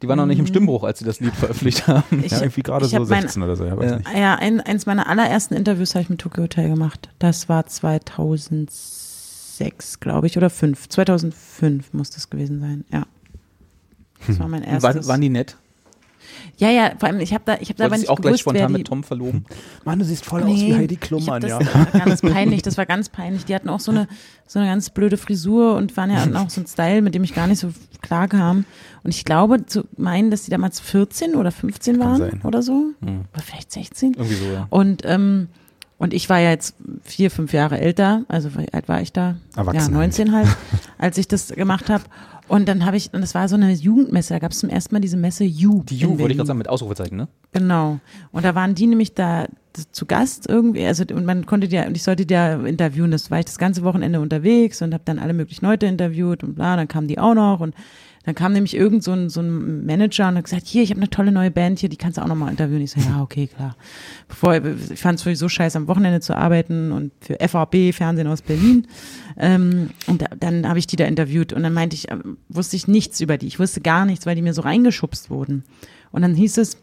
die waren noch nicht im Stimmbruch, als sie das Lied veröffentlicht haben. Ich, Ja, irgendwie gerade so hab mein- 16 oder so. Ja, weiß Ja. nicht. Ja, ein, eins meiner allerersten Interviews habe ich mit Tokyo Hotel gemacht. Das war 2006, glaube ich, oder 5. 2005 muss das gewesen sein, ja. Das war mein Und erstes. waren, waren die nett? Ja, ja, vor allem, ich habe da, ich habe da aber nicht auch gleich gewusst, wer spontan mit Tom verloben? Mann, du siehst voll Nee, ich hab das, das war ganz peinlich, das war ganz peinlich. Die hatten auch so eine, so eine ganz blöde Frisur und waren ja auch so ein Style, mit dem ich gar nicht so klar kam. Und ich glaube, zu meinen, dass die damals 14 oder 15 Kann waren sein. oder so. Hm. Oder vielleicht 16. Irgendwie so, ja. Und, ähm, Und ich war ja jetzt vier, fünf Jahre älter, also wie alt war ich da? Erwachsen Ja, 19 halt, als ich das gemacht habe. Und dann habe ich, und das war so eine Jugendmesse, da gab es zum ersten Mal diese Messe You. Die Ju, wollte ich gerade sagen, mit Ausrufezeichen, ne? Genau. Und da waren die nämlich da zu Gast irgendwie, also und man konnte die, und ich sollte ja interviewen, das war ich das ganze Wochenende unterwegs und habe dann alle möglichen Leute interviewt und bla, dann kamen die auch noch und dann kam nämlich irgend so ein, so ein Manager und hat gesagt, hier, ich habe eine tolle neue Band hier, die kannst du auch nochmal interviewen. Ich so, ja, okay, klar. Bevor, ich fand es sowieso scheiße, am Wochenende zu arbeiten und für FAB, Fernsehen aus Berlin. Ähm, und da, dann habe ich die da interviewt und dann meinte ich, ähm, wusste ich nichts über die. Ich wusste gar nichts, weil die mir so reingeschubst wurden. Und dann hieß es,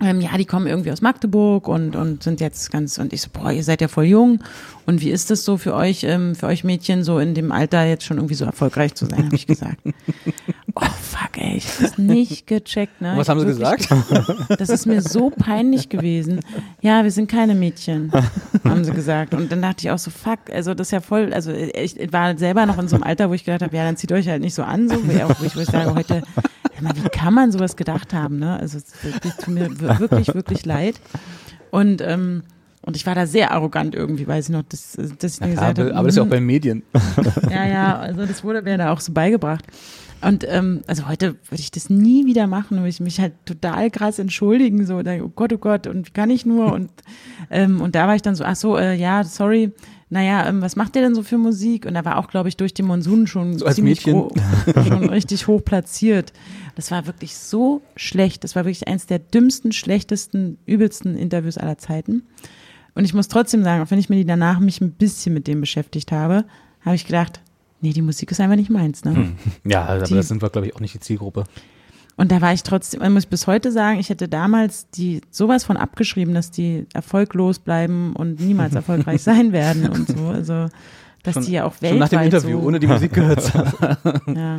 ähm, ja, die kommen irgendwie aus Magdeburg und, und sind jetzt ganz, und ich so, boah, ihr seid ja voll jung. Und wie ist das so für euch, ähm, für euch Mädchen, so in dem Alter jetzt schon irgendwie so erfolgreich zu sein, habe ich gesagt. oh, fuck, ey, ich hab's nicht gecheckt, ne? Was Ich haben sie gesagt? das ist mir so peinlich gewesen. Ja, wir sind keine Mädchen, haben sie gesagt. Und dann dachte ich auch so, fuck, also das ist ja voll, also ich war selber noch in so einem Alter, wo ich gedacht habe, ja, dann zieht euch halt nicht so an, so, wo ich, auch, wo ich, sage, heute, mal, wie kann man sowas gedacht haben, ne? Also es tut mir wir- wirklich, wirklich leid. Und, ähm, und ich war da sehr arrogant irgendwie, weiß ich noch, dass, dass ich mir gesagt aber, habe, aber das ist ja auch mhm. bei Medien. Ja, ja, also das wurde mir da auch so beigebracht. Und ähm, also heute würde ich das nie wieder machen, würde ich mich halt total krass entschuldigen, so, oh Gott, oh Gott, und wie kann ich nur? Und, ähm, und da war ich dann so, ach so, äh, ja, sorry, naja, ähm, was macht ihr denn so für Musik? Und da war auch, glaube ich, durch den Monsun schon So ziemlich gro- schon richtig hoch platziert. Das war wirklich so schlecht. Das war wirklich eins der dümmsten, schlechtesten, übelsten Interviews aller Zeiten. Und ich muss trotzdem sagen, auch wenn ich mir die danach mich ein bisschen mit dem beschäftigt habe, habe ich gedacht, nee, die Musik ist einfach nicht meins. Ne? Hm. Ja, aber Die- das sind wir, glaube ich, auch nicht die Zielgruppe. Und da war ich trotzdem, man muss bis heute sagen, ich hätte damals die sowas von abgeschrieben, dass die erfolglos bleiben und niemals erfolgreich sein werden und so. Also, dass Schon- die ja auch weltweit Schon nach dem Interview, so, ohne die Musik gehört zu haben. ja.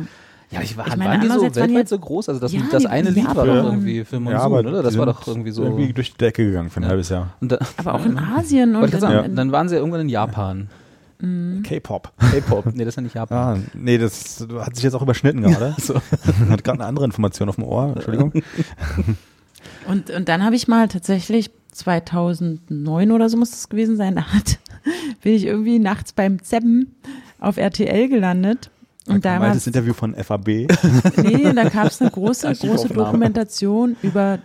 Ja, ich war, Ich meine, waren die so die weltweit ja- so groß? Also das, Ja, das die- eine die Lied war doch irgendwie für Monsun, oder? Das die war doch irgendwie so. Irgendwie durch die Decke gegangen für ein Ja. halbes Jahr. Und da, Aber auch in Asien und in, dann waren sie ja irgendwann in Japan. K-Pop. K-Pop. Nee, das ist ja nicht Japan. Ah, nee, das hat sich jetzt auch überschnitten gerade. So. Hat gerade eine andere Information auf dem Ohr. Entschuldigung. Und, und dann habe ich mal tatsächlich 2009 oder so muss das gewesen sein, da hat, bin ich irgendwie nachts beim Zeppen auf RTL gelandet. Und da war altes Interview von FAB. nee, da gab es eine große, große. Dokumentation über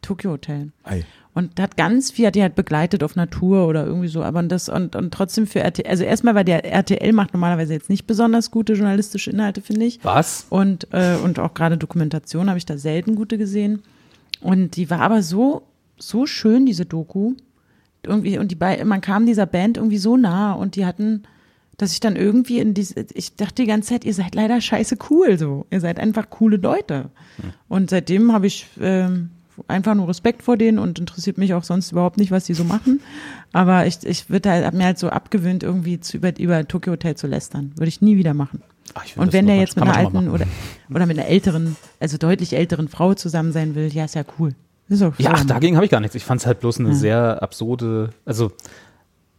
Tokyo Hotel. Ei. Und hat ganz viel, hat die halt begleitet auf Natur oder irgendwie so, aber das und, und trotzdem für RTL, also erstmal, weil der RTL macht normalerweise jetzt nicht besonders gute journalistische Inhalte, finde ich. Was? Und, äh, und auch gerade Dokumentation habe ich da selten gute gesehen. Und die war aber so, so schön, diese Doku. Irgendwie, und die bei, man kam dieser Band irgendwie so nah und die hatten, dass ich dann irgendwie in diese, ich dachte die ganze Zeit, ihr seid leider scheiße cool so. Ihr seid einfach coole Leute. Und seitdem habe ich ähm, einfach nur Respekt vor denen und interessiert mich auch sonst überhaupt nicht, was die so machen. Aber ich, ich würde halt, hab mir halt so abgewöhnt, irgendwie zu, über, über Tokyo Hotel zu lästern. Würde ich nie wieder machen. Ach, find Und wenn der jetzt mit einer alten oder, oder mit einer älteren, also deutlich älteren Frau zusammen sein will, ja, ist ja cool. Ist auch Ja, ach, dagegen habe ich gar nichts. Ich fand es halt bloß eine sehr absurde, also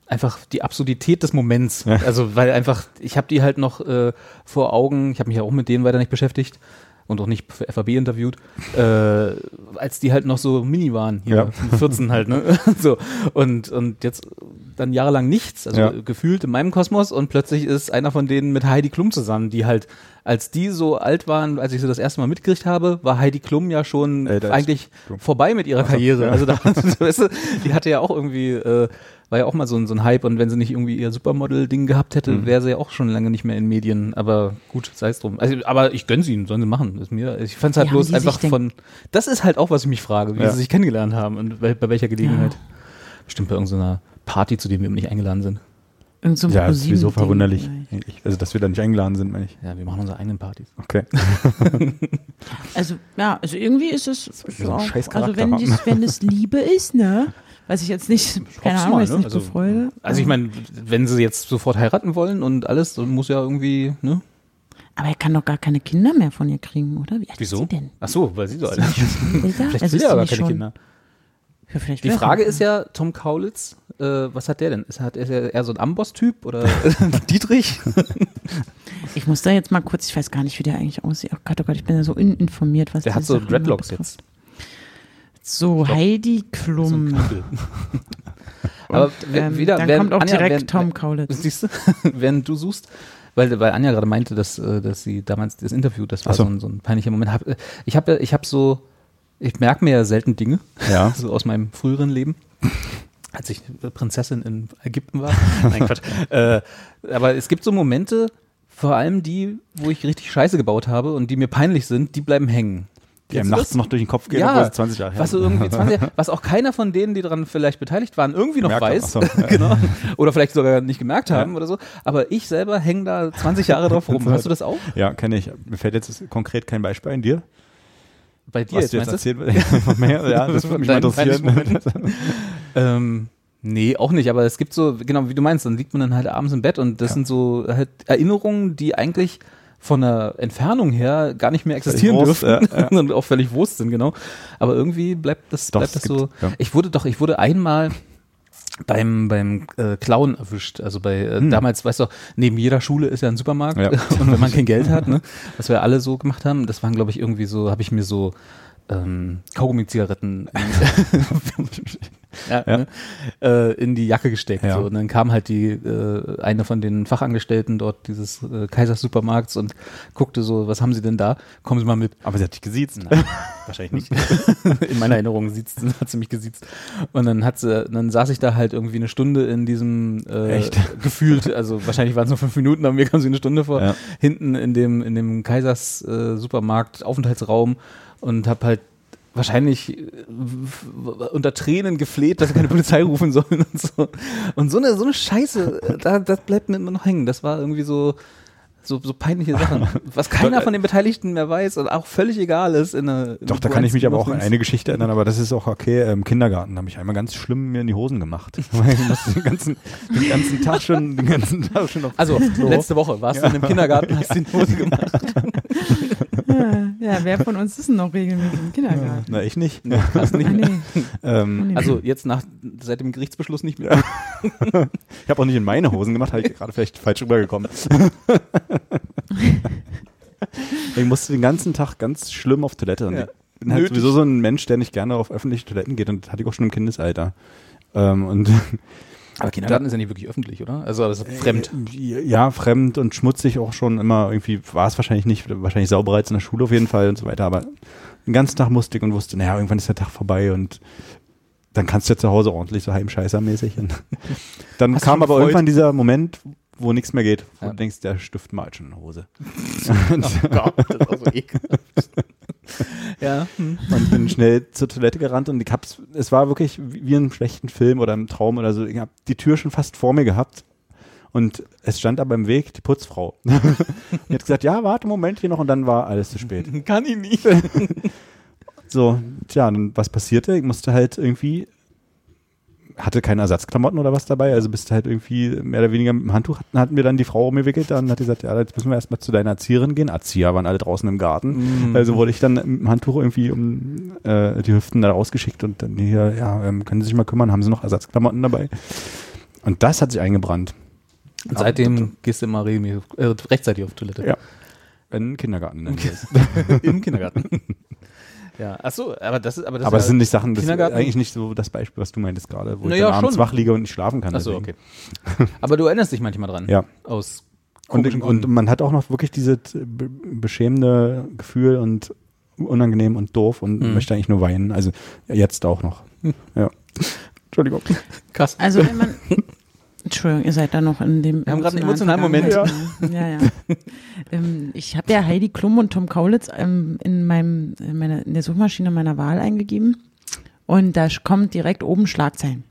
einfach die Absurdität des Moments. Also, weil einfach, ich habe die halt noch äh, vor Augen, ich habe mich ja auch mit denen weiter nicht beschäftigt und auch nicht für FAB interviewt, äh, als die halt noch so mini waren, hier, Ja. 14 halt, ne? so. Und, und jetzt dann jahrelang nichts, also Ja. gefühlt in meinem Kosmos und plötzlich ist einer von denen mit Heidi Klum zusammen, die halt, als die so alt waren, als ich sie das erste Mal mitgekriegt habe, war Heidi Klum ja schon als eigentlich vorbei mit ihrer Ach so, Karriere. ja. Also da, weißt du, die hatte ja auch irgendwie, äh, war ja auch mal so ein, so ein Hype und wenn sie nicht irgendwie ihr Supermodel-Ding gehabt hätte, Mhm. wäre sie ja auch schon lange nicht mehr in Medien. Aber gut, sei es drum. Also, aber ich gönne sie ihnen, sollen sie machen. Ist mir, ich fand es halt Wie bloß einfach von, das ist halt auch, was ich mich frage, wie Ja. sie sich kennengelernt haben und bei, bei welcher Gelegenheit. Ja. Bestimmt bei irgendeiner Party, zu dem wir nicht eingeladen sind. Irgend so ein Ja, ist Ding verwunderlich. vielleicht. eigentlich. Also, dass wir da nicht eingeladen sind, meine ich. Ja, wir machen unsere eigenen Partys. Okay. Also, ja, also irgendwie ist es wir so einen auch, scheiß also Charakter wenn, haben. dies, wenn es Liebe ist, ne? Weiß ich jetzt nicht, keine hoff's Ahnung, mal, ich ne? nicht Also- befreude. Also ich meine, wenn sie jetzt sofort heiraten wollen und alles, dann muss ja irgendwie, ne? Aber er kann doch gar keine Kinder mehr von ihr kriegen, oder? Wie alt Wieso? ist sie denn? Ach so, weil sie so alt Ist? Vielleicht Also will er aber keine schon- Kinder. Ja, Die Frage keine ist ja, Tom Kaulitz, äh, was hat der denn? Ist, hat, ist er eher so ein Amboss-Typ oder Dietrich? Ich muss da jetzt mal kurz, ich weiß gar nicht, wie der eigentlich aussieht. Oh Gott, oh Gott, ich bin da so uninformiert, was Der hat so Sachen Dreadlocks betrifft. jetzt. So, Heidi So ein Klum. Aber ähm, wieder, dann während kommt auch Anja- direkt während- Tom Kaulitz. Siehst du, während du suchst, weil, weil Anja gerade meinte, dass, äh, dass sie damals das Interview, das war so. so. ein, so ein peinlicher Moment. Hab, äh, ich habe ich hab so, ich merke mir ja selten Dinge, Ja. so aus meinem früheren Leben. Als ich Prinzessin in Ägypten war. Nein, Quatsch. äh, aber es gibt so Momente, vor allem die, wo ich richtig Scheiße gebaut habe und die mir peinlich sind, die bleiben hängen. Die einem nachts noch durch den Kopf gehen, Ja, obwohl es 20 Jahre her was irgendwie 20, was auch keiner von denen, die daran vielleicht beteiligt waren, irgendwie noch haben. weiß. So, ja. genau. Oder vielleicht sogar nicht gemerkt haben oder so. Aber ich selber hänge da 20 Jahre drauf rum. Hast du das auch? Ja, kenne ich. Mir fällt jetzt konkret kein Beispiel ein dir. Bei dir was jetzt, du jetzt erzählt. Mehr, ja, das würde mich mal interessieren. Ähm, nee, auch nicht, aber es gibt so, genau wie du meinst, dann liegt man dann halt abends im Bett und das Ja. sind so halt Erinnerungen, die eigentlich von der Entfernung her gar nicht mehr existieren Wurst, dürfen ja, ja. und auch völlig Wurst sind, genau. Aber irgendwie bleibt das, Doch, bleibt das so. gibt- ja. Ich wurde doch, ich wurde einmal beim beim äh, Klauen erwischt. Also bei äh, Hm. damals, weißt du, neben jeder Schule ist ja ein Supermarkt Ja. und wenn man kein Geld hat, ne, was wir alle so gemacht haben, das waren glaube ich irgendwie so, habe ich mir so ähm, Kaugummi-Zigaretten ja, Ja. Ne, äh, in die Jacke gesteckt. Ja. So. Und dann kam halt die äh, eine von den Fachangestellten dort dieses äh, Kaisers Supermarkts und guckte so, was haben Sie denn da? Kommen Sie mal mit. Aber sie hat dich gesiezt. Wahrscheinlich nicht. in meiner Erinnerung sieht's, hat sie mich gesiezt. Und dann hat sie, dann saß ich da halt irgendwie eine Stunde in diesem äh, Echt? gefühlt, also wahrscheinlich waren es nur fünf Minuten, aber mir kam sie eine Stunde vor, Ja. hinten in dem, in dem Kaisers äh, Supermarkt Aufenthaltsraum und hab halt wahrscheinlich äh, unter Tränen gefleht, dass sie keine Polizei rufen sollen und so. Und so eine, so eine Scheiße, äh, da, das bleibt mir immer noch hängen. Das war irgendwie so, so, so peinliche Sachen, was keiner von den Beteiligten mehr weiß und auch völlig egal ist. In einer, Doch, da kann ich mich aber auch an eine Geschichte erinnern, aber das ist auch okay. Im Kindergarten habe ich einmal ganz schlimm mir in die Hosen gemacht. Weil ich musste den ganzen, den ganzen Tag schon, den ganzen Tag schon auf Also, letzte Woche warst du in einem Kindergarten, hast die Hose gemacht. Ja, ja, wer von uns ist denn noch regelmäßig im Kindergarten? Na, ich nicht. Hast nicht Ah, nee. Ähm, Also, jetzt nach, seit dem Gerichtsbeschluss nicht mehr. ich habe auch nicht in meine Hosen gemacht, habe ich gerade vielleicht falsch rübergekommen. ich musste den ganzen Tag ganz schlimm auf Toilette. Und Ja. ich bin halt Nötig. sowieso so ein Mensch, der nicht gerne auf öffentliche Toiletten geht und das hatte ich auch schon im Kindesalter. Ähm, und Aber Kindergarten ist ja nicht wirklich öffentlich, oder? Also, ist fremd. Ja, fremd und schmutzig auch schon immer. Irgendwie war es wahrscheinlich nicht, wahrscheinlich sauberer als in der Schule auf jeden Fall und so weiter. Aber den ganzen Tag musste ich und wusste, naja, irgendwann ist der Tag vorbei und dann kannst du ja zu Hause ordentlich so heimscheißermäßig. Und dann Hast kam aber gefreut? irgendwann dieser Moment, wo nichts mehr geht. Wo Ja. du denkst, der Stift malt schon in der Hose. Oh Gott, das ist auch so ekelhaft. ja. Hm. und bin schnell zur Toilette gerannt und ich hab's, es war wirklich wie in einem schlechten Film oder im Traum oder so. Ich habe die Tür schon fast vor mir gehabt und es stand aber im Weg die Putzfrau. die hat gesagt, ja, warte einen Moment hier noch und dann war alles zu spät. Kann ich nicht. So, tja, dann was passierte? Ich musste halt irgendwie, hatte keine Ersatzklamotten oder was dabei, also bist halt irgendwie mehr oder weniger mit dem Handtuch, hatten, wir dann die Frau umgewickelt, dann hat die gesagt, ja, jetzt müssen wir erstmal zu deiner Erzieherin gehen. Erzieher waren alle draußen im Garten. Mhm. Also wurde ich dann mit dem Handtuch irgendwie um äh, die Hüften da rausgeschickt und dann hier, ja, ähm, können Sie sich mal kümmern, haben Sie noch Ersatzklamotten dabei? Und das hat sich eingebrannt. Und seitdem gehst du immer regelmäßig, äh, rechtzeitig auf Toilette. Ja. Ein Kindergarten. Im Kindergarten. Ja, ach so, aber das ist, aber das Aber ist es sind nicht Sachen, das ist eigentlich nicht so das Beispiel, was du meintest gerade, wo Naja, ich dann abends wach liege und nicht schlafen kann. Ach so, okay. Aber du erinnerst dich manchmal dran. Ja. Aus Und, und man hat auch noch wirklich dieses be- beschämende Gefühl und unangenehm und doof und Mhm. möchte eigentlich nur weinen. Also jetzt auch noch. Ja. Entschuldigung. Krass. Also wenn man. Entschuldigung, ihr seid da noch in dem. Wir haben gerade einen emotionalen emotionalen Vergangenheit. Ja, ja. ähm, ich habe ja Heidi Klum und Tom Kaulitz ähm, in meinem in, meiner, in der Suchmaschine meiner Wahl eingegeben und da kommt direkt oben Schlagzeilen.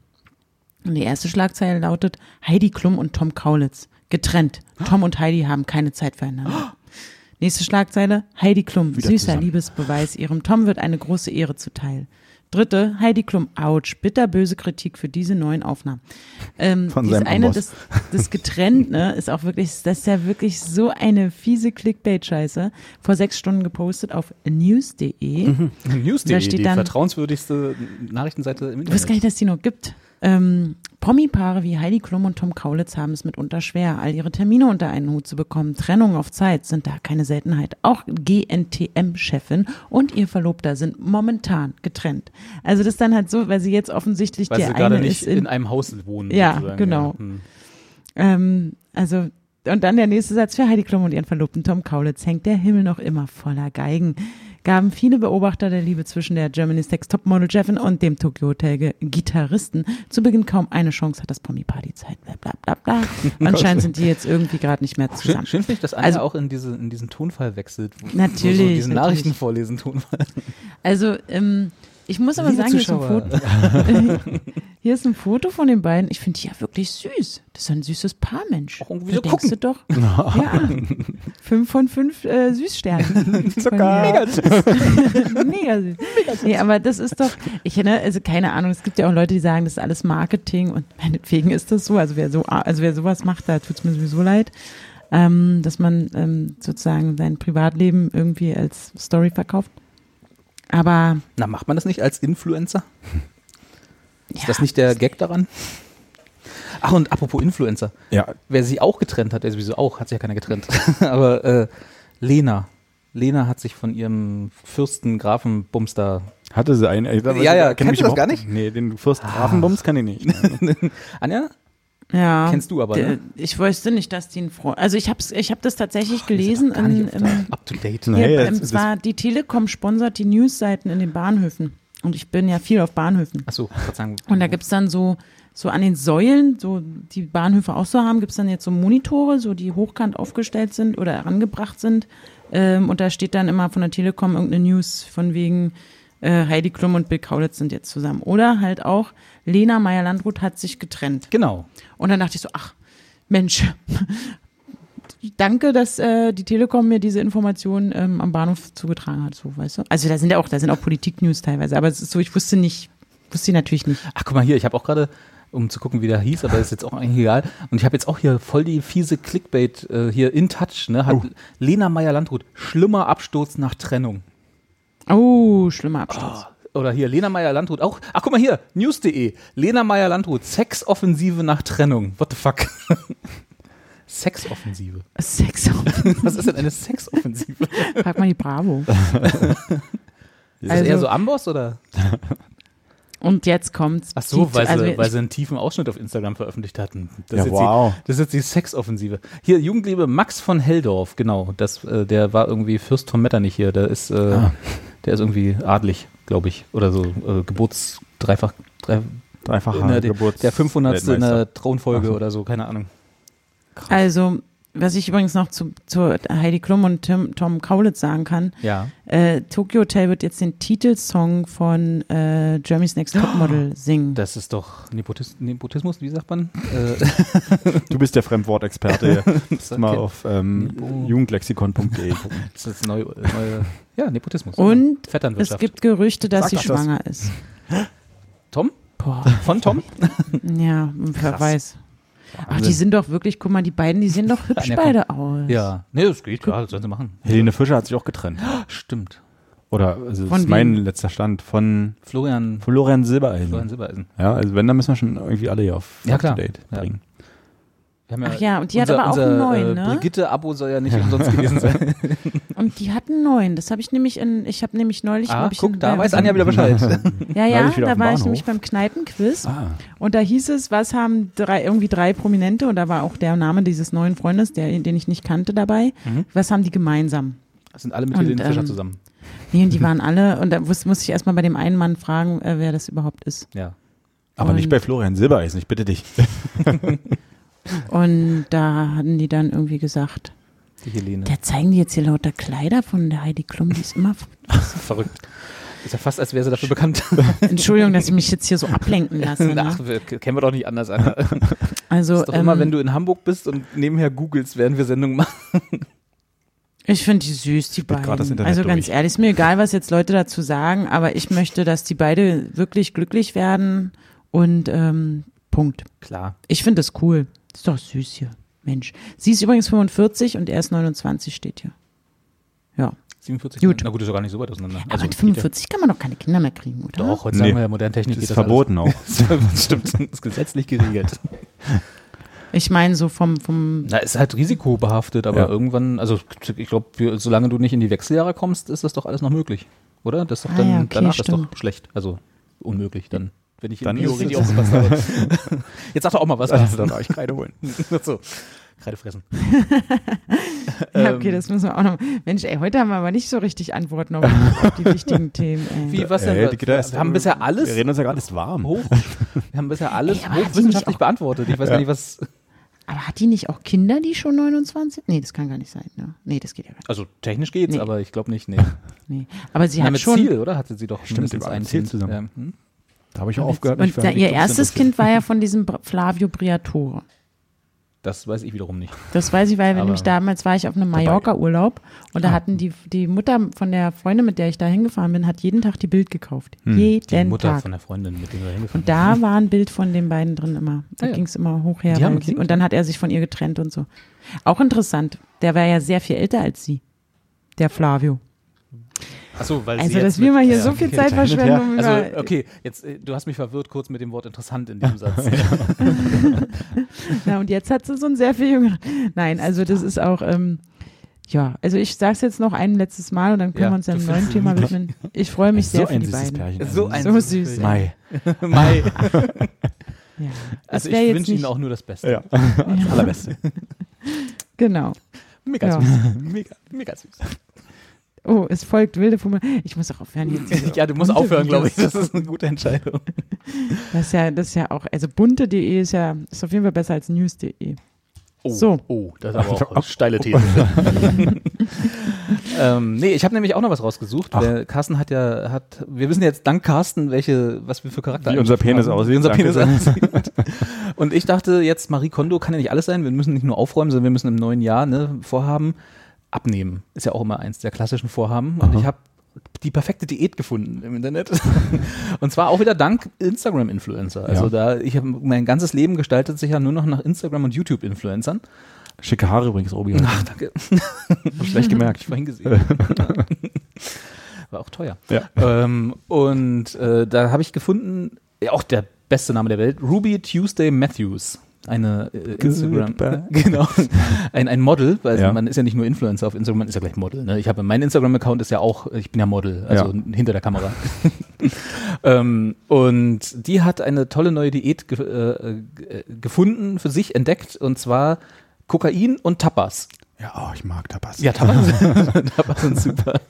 Und die erste Schlagzeile lautet Heidi Klum und Tom Kaulitz getrennt. Tom und Heidi haben keine Zeit füreinander. Nächste Schlagzeile Heidi Klum Wieder süßer zusammen. Liebesbeweis ihrem Tom wird eine große Ehre zuteil. Dritte, Heidi Klum, ouch, bitterböse Kritik für diese neuen Aufnahmen. Ähm, Von dieses seinem eine, das, das getrennt, ne, ist auch wirklich, das ist ja wirklich so eine fiese Clickbait-Scheiße. Vor sechs Stunden gepostet auf news.de. News.de, Da steht die dann- vertrauenswürdigste Nachrichtenseite im Du weißt gar Internet. nicht, dass die noch gibt. Ähm, Promi-Paare wie Heidi Klum und Tom Kaulitz haben es mitunter schwer, all ihre Termine unter einen Hut zu bekommen. Trennungen auf Zeit sind da keine Seltenheit. Auch GNTM-Chefin und ihr Verlobter sind momentan getrennt. Also das ist dann halt so, weil sie jetzt offensichtlich Weil der sie gerade eine nicht ist in, in einem Haus wohnen. Ja, genau. Hm. ähm, also und dann der nächste Satz für Heidi Klum und ihren Verlobten Tom Kaulitz hängt der Himmel noch immer voller Geigen. Gaben viele Beobachter der Liebe zwischen der Germany's Next Topmodel Chefin und dem Tokyo Hotel Gitarristen zu Beginn kaum eine Chance hat das Promi Party Zeit. Bla bla bla bla. Anscheinend sind die jetzt irgendwie gerade nicht mehr Schön, zusammen. schön finde ich, dass Anja Also- auch in, diese, in diesen Tonfall wechselt. wo- Natürlich, so diesen natürlich. Nachrichten vorlesen Tonfall. Also ähm, ich muss aber Liebe sagen, hier ist, ein Zuschauer. Foto, hier ist ein Foto von den beiden. Ich finde die ja wirklich süß. Das ist ein süßes Paar, Mensch. Auch irgendwie da so denkst gucken. du doch. ja. Fünf von fünf äh, Süßsternen. Zucker. Mega süß. Nee, aber das ist doch, ich ne, also keine Ahnung, es gibt ja auch Leute, die sagen, das ist alles Marketing und meinetwegen ist das so. Also wer so, also wer sowas macht, da tut es mir sowieso leid. Ähm, dass man ähm, sozusagen sein Privatleben irgendwie als Story verkauft. Aber Na, macht man das nicht als Influencer? Ist ja, das nicht der Gag daran? Ach, und apropos Influencer. Ja, Wer sich auch getrennt hat, der sowieso auch, hat sich ja keiner getrennt. Aber äh, Lena. Lena hat sich von ihrem Fürsten Grafen Bumster. hatte sie einen. Ja, ja, kenn kennst mich du das gar nicht? Nee, den Fürst Grafenbums kann ich nicht. Anja? Ja. Kennst du aber, ne? Ich wusste nicht, dass die ein Freund. Also ich hab's, ich habe das tatsächlich gelesen. Gar in, der- up to date. Nee, hier, ähm, es- zwar die Telekom sponsert die Newsseiten in den Bahnhöfen. Und ich bin ja viel auf Bahnhöfen. Achso, sagen. Und da gibt's dann so, so an den Säulen, so die Bahnhöfe auch so haben, gibt's dann jetzt so Monitore, so die hochkant aufgestellt sind oder herangebracht sind. Ähm, und da steht dann immer von der Telekom irgendeine News von wegen äh, Heidi Klum und Bill Kaulitz sind jetzt zusammen. Oder halt auch Lena Meyer-Landrut hat sich getrennt. Genau. Und dann dachte ich so, ach, Mensch, danke, dass äh, die Telekom mir diese Information ähm, am Bahnhof zugetragen hat, so, weißt du? Also da sind ja auch, da sind auch Politik-News teilweise, aber es ist so, ich wusste nicht, wusste ich natürlich nicht. Ach, guck mal hier, ich habe auch gerade, um zu gucken, wie der hieß, aber ist jetzt auch eigentlich egal. Und ich habe jetzt auch hier voll die fiese Clickbait äh, hier in Touch, ne? Hat Lena Meyer-Landrut, schlimmer Absturz nach Trennung. Oh, schlimmer Absturz. Oder hier, Lena Meyer-Landrut auch. Ach, guck mal hier, news.de. Lena Meyer-Landrut, Sexoffensive nach Trennung. What the fuck? Sexoffensive. Sex. Was ist denn eine Sexoffensive? Frag mal die Bravo. Ist Also- das eher so Amboss oder? Und jetzt kommt's. Ach so, weil, also sie, weil sie einen tiefen Ausschnitt auf Instagram veröffentlicht hatten. Das, Ja, ist, jetzt wow. die, das ist jetzt die Sexoffensive. Hier, Jugendliebe Max von Helldorf, genau. Das, äh, der war irgendwie Fürst von Metternich hier. Der ist, äh, Ah. der ist irgendwie adlig, glaube ich. Oder so äh, Geburts dreifach, drei, Dreifacher in der, Geburts der 500. in der Thronfolge Ach so. oder so, keine Ahnung. Also, was ich übrigens noch zu, zu Heidi Klum und Tim, Tom Kaulitz sagen kann, Ja. äh, Tokyo Hotel wird jetzt den Titelsong von äh, Jeremy's Next Topmodel singen. Das ist doch Nepotis Nepotismus, wie sagt man? Äh, Du bist der Fremdwortexperte. das Mal okay. auf ähm, jugendlexikon.de gucken. Das ist neue, neue ja, Nepotismus. Und es Vetternwirtschaft. gibt Gerüchte, dass Sag sie das. schwanger ist. Tom? Boah, Von Tom? ja, wer Krass. weiß. Ach, die sind doch wirklich, guck mal, die beiden, die sehen doch hübsch beide aus. Ja. Nee, das geht, klar, das sollen sie machen. Helene Fischer hat sich auch getrennt. Stimmt. Oder, also das Von ist mein wem? letzter Stand von Florian, Florian Silbereisen. Florian Silbereisen. Ja, also wenn, dann müssen wir schon irgendwie alle hier auf Ja, up to klar. date Ja. bringen. Wir haben Ach ja, und die hat aber auch einen neuen, ne? Brigitte-Abo soll ja nicht umsonst gewesen sein. Und die hatten neun. Das habe ich nämlich in, ich habe nämlich neulich, ah, ich, guck, in- da weiß Anja wieder Bescheid. Ja, ja, da war ich nämlich beim Kneipenquiz Ah, und da hieß es, was haben drei, irgendwie drei Prominente und da war auch der Name dieses neuen Freundes, der, den ich nicht kannte, dabei. Mhm. Was haben die gemeinsam? Das sind alle mit Und, Helene Fischer ähm, zusammen. Nee, und die waren alle, und da muss, muss ich erstmal bei dem einen Mann fragen, äh, wer das überhaupt ist. Ja. aber nicht Und- bei Florian Silbereisen, ich bitte dich. Und da hatten die dann irgendwie gesagt, Die Helene. da zeigen die jetzt hier lauter Kleider von der Heidi Klum, die ist immer, Verrückt. Ist ja fast, als wäre sie dafür bekannt. Entschuldigung, dass ich mich jetzt hier so ablenken lasse. Ach, Ne? wir, kennen wir doch nicht anders. Das Also, ist doch immer, ähm, wenn du in Hamburg bist und nebenher googelst, während wir Sendungen machen. Ich finde die süß, die beiden. Also ganz durch. ehrlich, ist mir egal, was jetzt Leute dazu sagen, aber ich möchte, dass die beide wirklich glücklich werden und ähm, Punkt. Klar. Ich finde das cool. Ist doch süß hier. Mensch. Sie ist übrigens 45 und er ist 29, steht hier. Ja. 47? Gut. Na gut, ist doch gar nicht so weit auseinander. Aber Also, mit 45 kann man doch keine Kinder mehr kriegen, oder? Ja, doch, heute Nee. sagen wir ja, moderne Technik Das ist geht verboten auch. alles. Stimmt, ist gesetzlich geregelt. Ich meine, so vom, vom Na, ist halt risikobehaftet, aber Ja. irgendwann, also ich glaube, solange du nicht in die Wechseljahre kommst, ist das doch alles noch möglich. Oder? Das ist doch Ah dann, ja, okay, danach ist doch schlecht. Also unmöglich dann. Wenn ich in Dann Bio ist richtig aufgepasst habe. Jetzt sag doch auch mal was. Also, dann ich Kreide holen. so. Kreide fressen. Ja, okay, Ähm, das müssen wir auch noch. Mensch, ey, heute haben wir aber nicht so richtig Antworten auf, auf die wichtigen Themen. Ey. Wie, was denn? Ey, wir, ist- wir haben bisher alles Wir reden uns ja gerade, ist warm. hoch. Wir haben bisher alles Ey, hochwissenschaftlich beantwortet. Ich weiß gar nicht, was. Aber hat die nicht auch Kinder, die schon 29? Nee, das kann gar nicht sein. Ne? Nee, das geht ja gar nicht. Also technisch geht's, Nee. aber ich glaube nicht. Nee. Nee. Aber sie Ja, hat mit schon. Ziel, oder? Hatte sie doch Stimmt, mindestens ein Ziel zusammen. Ja. Hm? Da habe ich auch aufgehört. Und da, ihr erstes. Kind war ja von diesem Flavio Briatore. Das weiß ich wiederum nicht. Das weiß ich, weil Aber- nämlich damals war ich auf einem Mallorca-Urlaub und Ah. da hatten die, die Mutter von der Freundin, mit der ich da hingefahren bin, hat jeden Tag die Bild gekauft. Hm. Jeden Die Mutter Tag. von der Freundin, mit der wir hingefahren Und da war ein Bild von den beiden drin immer. Da Ah, ja. ging es immer hoch her. Sie, und dann hat er sich von ihr getrennt und so. Auch interessant. Der war ja sehr viel älter als sie. Der Flavio. Achso, weil Also, dass wir mal hier ja, so viel okay. Zeit verschwenden. um Also, okay, jetzt, äh, du hast mich verwirrt kurz mit dem Wort interessant in diesem Satz. Na, und jetzt hat sie so ein sehr viel jünger. Nein, also das ist auch, ähm, ja, also ich sag's jetzt noch ein letztes Mal und dann können Ja, wir uns einem neuen Thema widmen. Ich freue mich so sehr für ein die süßes beiden. Pärchen. So ein So süßes süß. Mai. Mai. Ja. Also ich wünsche Ihnen auch nur das Beste. Ja, das allerbeste. Genau. Mega Ja. süß. Mega, mega süß. Oh, es folgt wilde Fummel. Ich muss auch aufhören jetzt. Ja, du musst aufhören, glaube ich. Das ist eine gute Entscheidung. Das ist ja, das ist ja auch, also bunte.de ist ja, ist auf jeden Fall besser als news.de. Oh, So. oh das ist aber auch eine steile These. ähm, nee, ich habe nämlich auch noch was rausgesucht. Der Carsten hat ja, hat, wir wissen jetzt dank Carsten, welche, was wir für Charakter Wie unser Penis haben. aussieht. Wie unser Danke Penis aussieht. Und ich dachte jetzt, Marie Kondo kann ja nicht alles sein. Wir müssen nicht nur aufräumen, sondern wir müssen im neuen Jahr ne, Vorhaben abnehmen. Ist ja auch immer eins der klassischen Vorhaben. Und Aha. ich habe die perfekte Diät gefunden im Internet. Und zwar auch wieder dank Instagram-Influencer. Also Ja. da, ich habe mein ganzes Leben gestaltet sich ja nur noch nach Instagram und YouTube-Influencern. Schicke Haare übrigens, Obi. Ach, danke. Hab schlecht gemerkt. Ich vorhin gesehen. War auch teuer. Ja. Ähm, und äh, da habe ich gefunden, ja, auch der beste Name der Welt, Ruby Tuesday Matthews. Eine äh, Instagram, genau, ein, ein Model, weil Ja. man ist ja nicht nur Influencer auf Instagram, man ist ja gleich Model. Ne? Ich habe mein Instagram-Account ist ja auch, ich bin ja Model, also Ja. hinter der Kamera. ähm, und die hat eine tolle neue Diät ge äh, äh, gefunden, für sich entdeckt, und zwar Kokain und Tapas. Ja, oh, ich mag Tapas. Ja, Tapas, Tapas sind super.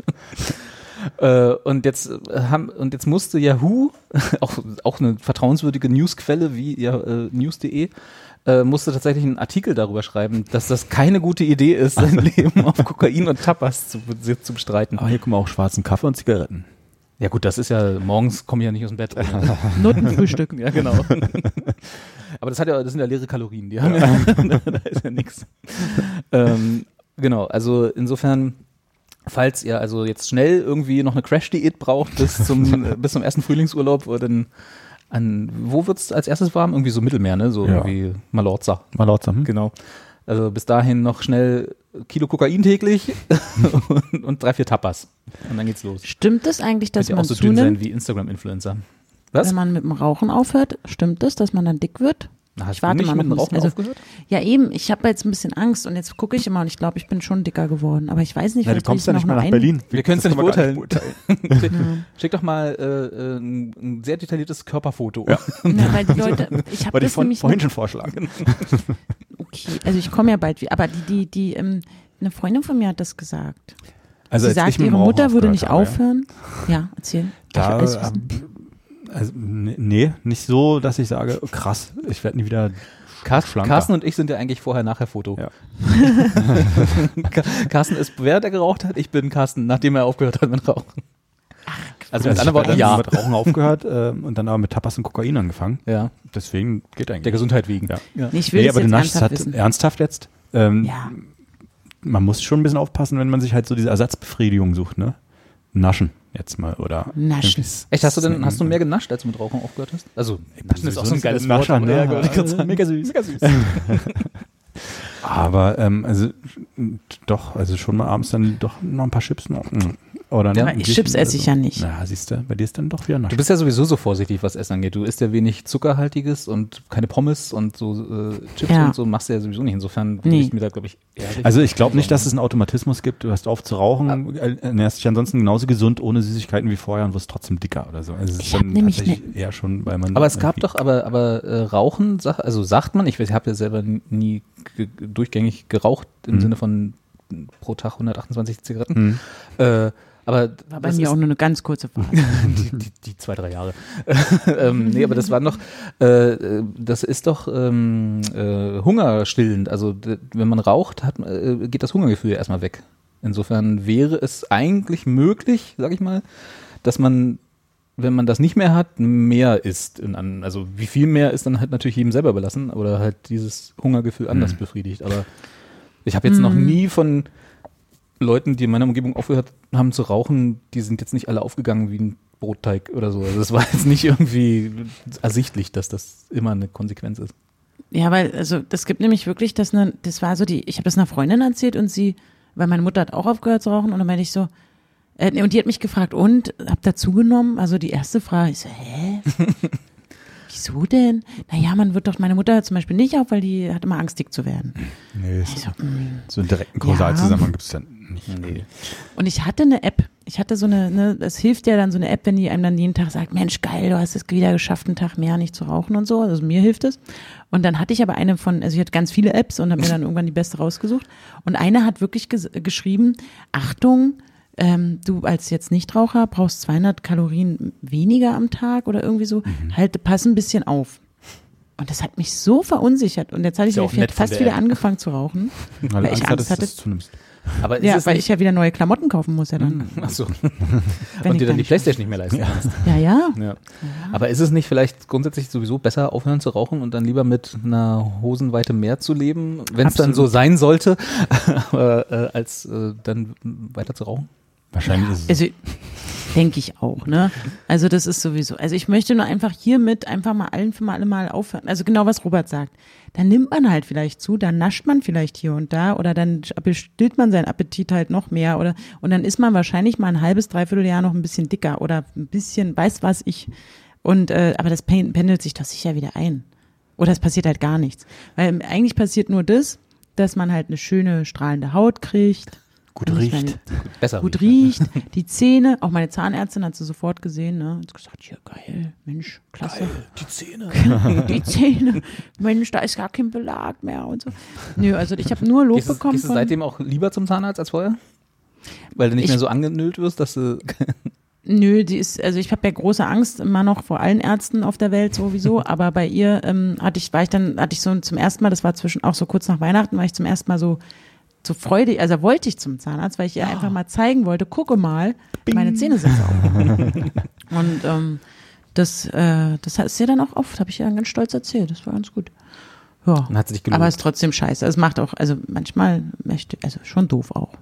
Äh, und jetzt äh, haben und jetzt musste Yahoo, auch, auch eine vertrauenswürdige Newsquelle wie ja, äh, news.de, äh, musste tatsächlich einen Artikel darüber schreiben, dass das keine gute Idee ist, sein Leben auf Kokain und Tapas zu, zu bestreiten. Ah, hier mal auch schwarzen Kaffee und Zigaretten. Ja gut, das ist ja, morgens komme ich ja nicht aus dem Bett. ohne. Notenfrühstück. Ja, genau. Aber das hat ja, das sind ja leere Kalorien, die haben ja, da ist ja nichts. Ähm, genau, also insofern, falls ihr also jetzt schnell irgendwie noch eine Crash-Diät braucht bis zum, bis zum ersten Frühlingsurlaub, oder dann an, wo wird's als erstes warm? Irgendwie so Mittelmeer, ne? So Ja. irgendwie Malorza. Mal laut sagen. Genau. Also bis dahin noch schnell Kilo Kokain täglich und, und drei, vier Tapas. Und dann geht's los. Stimmt es eigentlich, dass man auch so dünn sein wie Instagram-Influencer. Was? wenn man mit dem Rauchen aufhört? Stimmt es, dass man dann dick wird? Na, Hast Ich warte du nicht mal mit dem Rauchen. Also- aufgehört? Ja, eben. Ich habe jetzt ein bisschen Angst und jetzt gucke ich immer und ich glaube, ich bin schon dicker geworden. Aber ich weiß nicht, Na, du kommst ja nicht noch mal nach Berlin. Wir können es ja nicht beurteilen. Schick, doch mal äh, äh, ein, ein sehr detailliertes Körperfoto. Ja. Ja, weil die Leute, ich habe das von, nämlich vorhin schon vorschlagen. okay, also ich komme ja bald wieder, aber die, die, die, ähm, eine Freundin von mir hat das gesagt. Also Sie sagt, ihre Mutter würde nicht habe, ja. aufhören. Ja, erzähl. Da, Ich- also, nee, nicht so, dass ich sage, krass, ich werde nie wieder Carsten. Carsten und ich sind ja eigentlich vorher-nachher-Foto. Ja. Carsten ist, während er geraucht hat, ich bin Carsten, nachdem er aufgehört hat mit Rauchen. also mit Also ich anderen Worten, ja. mit Rauchen aufgehört ähm, und dann aber mit Tapas und Kokain angefangen. ja. Deswegen geht eigentlich. Der Gesundheit wegen. Ja. Ja. Nee, ich will Nee, aber du jetzt naschst ernsthaft halt wissen. ernsthaft jetzt. Ähm, Ja. Man muss schon ein bisschen aufpassen, wenn man sich halt so diese Ersatzbefriedigung sucht, ne? Naschen jetzt mal oder Naschen. Echt, hast du denn, hast du mehr genascht, als du mit Rauchen aufgehört hast? Also, bin Naschen ist auch so ein geiles ein Nascher, Wort. ne? Ja. Mega süß. Mega süß. Aber ähm, also doch, also schon mal abends dann doch noch ein paar Chips noch. mm. Oder Ja, ein ich- Chips esse ich so. ja nicht. Na, siehst du, bei dir ist dann doch wieder noch. Du bist ja sowieso so vorsichtig, was Essen angeht. Du isst ja wenig Zuckerhaltiges und keine Pommes und so äh, Chips Ja. und so machst du ja sowieso nicht. Insofern würde Nee. ich mir da, glaube ich, ehrlich Also ich glaube nicht, dass es einen Automatismus gibt. Du hörst auf zu rauchen, äh, ernährst dich ansonsten genauso gesund ohne Süßigkeiten wie vorher und wirst trotzdem dicker oder so. Also es ist Ich hab dann nämlich tatsächlich eher schon, weil man. Aber es gab doch, aber, aber äh, Rauchen, also sagt man, ich habe ja selber nie ge durchgängig geraucht im Mhm. Sinne von pro Tag 128 Zigaretten. Hm. Äh, aber War bei das mir ist- auch nur eine ganz kurze Phase. die, die, die zwei, drei Jahre. ähm, nee, aber das war noch, äh, das ist doch ähm, äh, hungerstillend. Also wenn man raucht, hat, äh, geht das Hungergefühl ja erstmal weg. Insofern wäre es eigentlich möglich, sag ich mal, dass man, wenn man das nicht mehr hat, mehr isst. In an, also wie viel mehr ist dann halt natürlich jedem selber überlassen oder halt dieses Hungergefühl anders Mhm. befriedigt. Aber ich habe jetzt noch Mhm. nie von Leuten, die in meiner Umgebung aufgehört haben zu rauchen, die sind jetzt nicht alle aufgegangen wie ein Brotteig oder so. Also das war jetzt nicht irgendwie ersichtlich, dass das immer eine Konsequenz ist. Ja, weil, also, das gibt nämlich wirklich, das, ne, das war so die, ich habe das einer Freundin erzählt und sie, weil meine Mutter hat auch aufgehört zu rauchen und dann meinte ich so, äh, und die hat mich gefragt, und, habt ihr zugenommen? Also die erste Frage, ich so, hä? Wieso denn? Naja, man wird doch, meine Mutter zum Beispiel nicht auf, weil die hat immer Angst, dick zu werden. Nee, so, mm. so einen direkten Kausalzusammenhang gibt es dann nicht. Nee. Und ich hatte eine App. Ich hatte so eine, ne, das hilft ja dann so eine App, wenn die einem dann jeden Tag sagt, Mensch, geil, du hast es wieder geschafft, einen Tag mehr nicht zu rauchen und so. Also mir hilft es. Und dann hatte ich aber eine von, also ich hatte ganz viele Apps und habe mir dann irgendwann die beste rausgesucht. Und eine hat wirklich ges geschrieben, Achtung, ähm, du als jetzt Nichtraucher brauchst 200 Kalorien weniger am Tag oder irgendwie so. Halt, pass ein bisschen auf. Und das hat mich so verunsichert. Und jetzt hatte ich ja ja fast der wieder App. angefangen zu rauchen. Weil, Weil ich Angst hatte- dass du zunimmst. Aber ist Ja, es weil ich ja wieder neue Klamotten kaufen muss ja dann. Achso. wenn Und ich dir dann die Playstation nicht mehr leisten kannst. Ja, ja. Ja. Aber ist es nicht vielleicht grundsätzlich sowieso besser, aufhören zu rauchen und dann lieber mit einer Hosenweite mehr zu leben, wenn es dann so sein sollte, äh, als äh, dann weiter zu rauchen? Wahrscheinlich ist es. Also denke ich auch, ne? Also das ist sowieso. Also ich möchte nur einfach hiermit einfach mal allen für mal alle Mal aufhören. Also genau was Robert sagt. Dann nimmt man halt vielleicht zu, dann nascht man vielleicht hier und da oder dann bestillt man seinen Appetit halt noch mehr oder und dann ist man wahrscheinlich mal ein halbes, dreiviertel Jahr noch ein bisschen dicker oder ein bisschen, weiß was ich. Und äh, aber das pen- pendelt sich doch sicher wieder ein. Oder es passiert halt gar nichts. Weil eigentlich passiert nur das, dass man halt eine schöne strahlende Haut kriegt. Gut ich meine, riecht. Besser. gut riecht, die Zähne, auch meine Zahnärztin hat sie sofort gesehen, ne? Hat gesagt, hier geil, Mensch, klasse. Die Zähne. Die Zähne, Mensch, da ist gar kein Belag mehr und so. Nö, also ich habe nur Lob Gehst, bekommen gehst du seitdem auch lieber zum Zahnarzt als vorher? Weil du nicht Ich- mehr so angenüllt wirst, dass du. Nö, die ist, also ich habe ja große Angst immer noch vor allen Ärzten auf der Welt sowieso, aber bei ihr ähm, hatte ich, war ich dann, hatte ich so zum ersten Mal, das war zwischen auch so kurz nach Weihnachten, war ich zum ersten Mal so so freudig, also wollte ich zum Zahnarzt, weil ich ihr einfach mal zeigen wollte, gucke mal, meine Zähne sind sauber. Und ähm, das, äh, das ist ihr dann auch oft, habe ich ihr dann ganz stolz erzählt, das war ganz gut. Ja, hat gelobt. aber es ist trotzdem scheiße. Es macht auch, also manchmal möchte, also schon doof auch.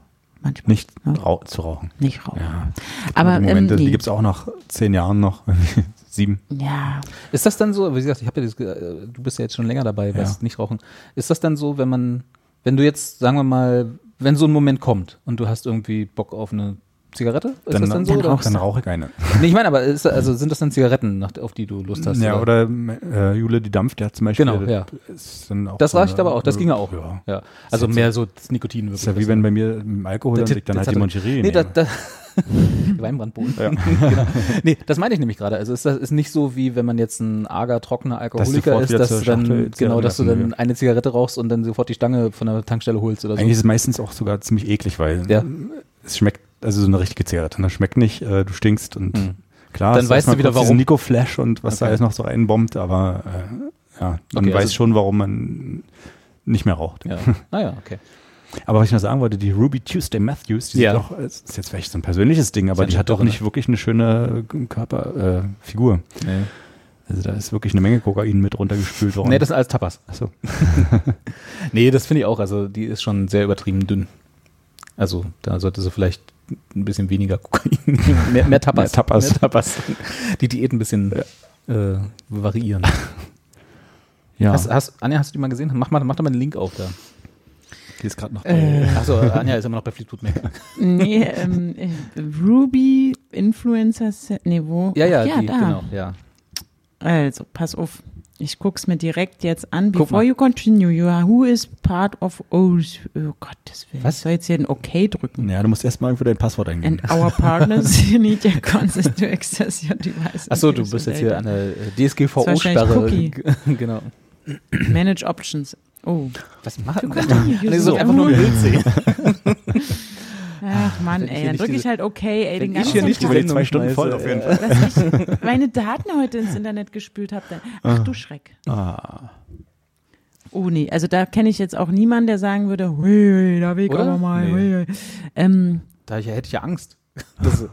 Manchmal. Nicht Ja. rau zu rauchen. Nicht rauchen. Ja. Aber Die Momente, ähm, nee. die gibt es auch noch zehn Jahren noch. Sieben. Ja, Ist das dann so, wie gesagt, ich habe ja das, äh, du bist ja jetzt schon länger dabei, Ja. weißt nicht rauchen. Ist das dann so, wenn man, wenn du jetzt, sagen wir mal, wenn so ein Moment kommt und du hast irgendwie Bock auf eine Zigarette? Ist Dann, das dann so? dann oder? rauchst dann rauche ich eine. Nee, ich meine, aber ist, also sind das dann Zigaretten, nach, auf die du Lust hast? Ja, oder äh, Jule die Dampf, der hat zum Beispiel. Genau, das ja. Dann auch Das so reicht aber auch, das ginge auch. Ja. Ja. Also mehr so das Nikotin Das wirklich. ist ja wie wenn bei mir dem Alkohol dann, Das- dann das halt die Moncherie. Nee, da, da, Weinbrandboden. Ja. genau. Nee, das meine ich nämlich gerade. Also ist das ist nicht so, wie wenn man jetzt ein arger, trockener Alkoholiker ist, dass du dann, Schachtel genau, dass du dann eine Zigarette rauchst und dann sofort die Stange von der Tankstelle holst oder so. Eigentlich ist es meistens auch sogar ziemlich eklig, weil Ja. es schmeckt, also so eine richtige Zigarette. Das schmeckt nicht, äh, du stinkst und Hm. klar, Dann weißt du wieder, warum. Nico-Flash und was da Okay. alles noch so reinbombt, aber äh, ja, man Okay, weiß also- schon, warum man nicht mehr raucht. Ja. Naja, okay. Aber was ich noch sagen wollte, die Ruby Tuesday Matthews, die Ja. ist doch, es ist jetzt vielleicht so ein persönliches Ding, aber die hat doch doch, nicht wirklich eine schöne Körperfigur. Äh, Figur. Nee, also da ist wirklich eine Menge Kokain mit runtergespült worden. nee das sind alles Tapas. Achso. Nee, das finde ich auch. Also die ist schon sehr übertrieben dünn. Also da sollte sie vielleicht ein bisschen weniger Kokain, mehr, mehr Tapas. Mehr Tapas. Mehr Tapas. Die Diät ein bisschen äh, variieren. Ja. Hast, hast, Anja, hast du die mal gesehen? Mach mal, mach doch mal den Link auf da. Die ist gerade noch Äh, Achso, Anja ist immer noch bei Fleetwood Mac. nee, ähm, äh, Ruby Influencer, Se- nee, wo? Ja, ja, ja die, da. genau, ja. Also, pass auf. Ich guck's mir direkt jetzt an. Guck Before mal. you continue, you are, who is part of, oh, oh Gottes Willen. Was? Ich soll jetzt hier ein OK drücken. Ja, du musst erstmal irgendwo dein Passwort eingeben. And our partners need your consent to access your device. Achso, du bist jetzt hier an der äh, DSGVO-Sperre. Genau. Manage Options. Oh. Was macht Du continue, Nee, so use einfach nur ein Bild sehen. Ach Mann, Wenn ich ey, dann drücke ich halt OK, ey, den Wenn ich ganzen hier nicht die Tag. Sendung Sendung Stunden voll auf jeden Fall. Was ich meine Daten heute ins Internet gespült habe. dann- Ach du Schreck. Ah. Oh nee, also da kenne ich jetzt auch niemanden, der sagen würde, hui, hui, da will ich Oder? aber mal. Nee. Ähm, Da hätte ich ja Angst, dass, dass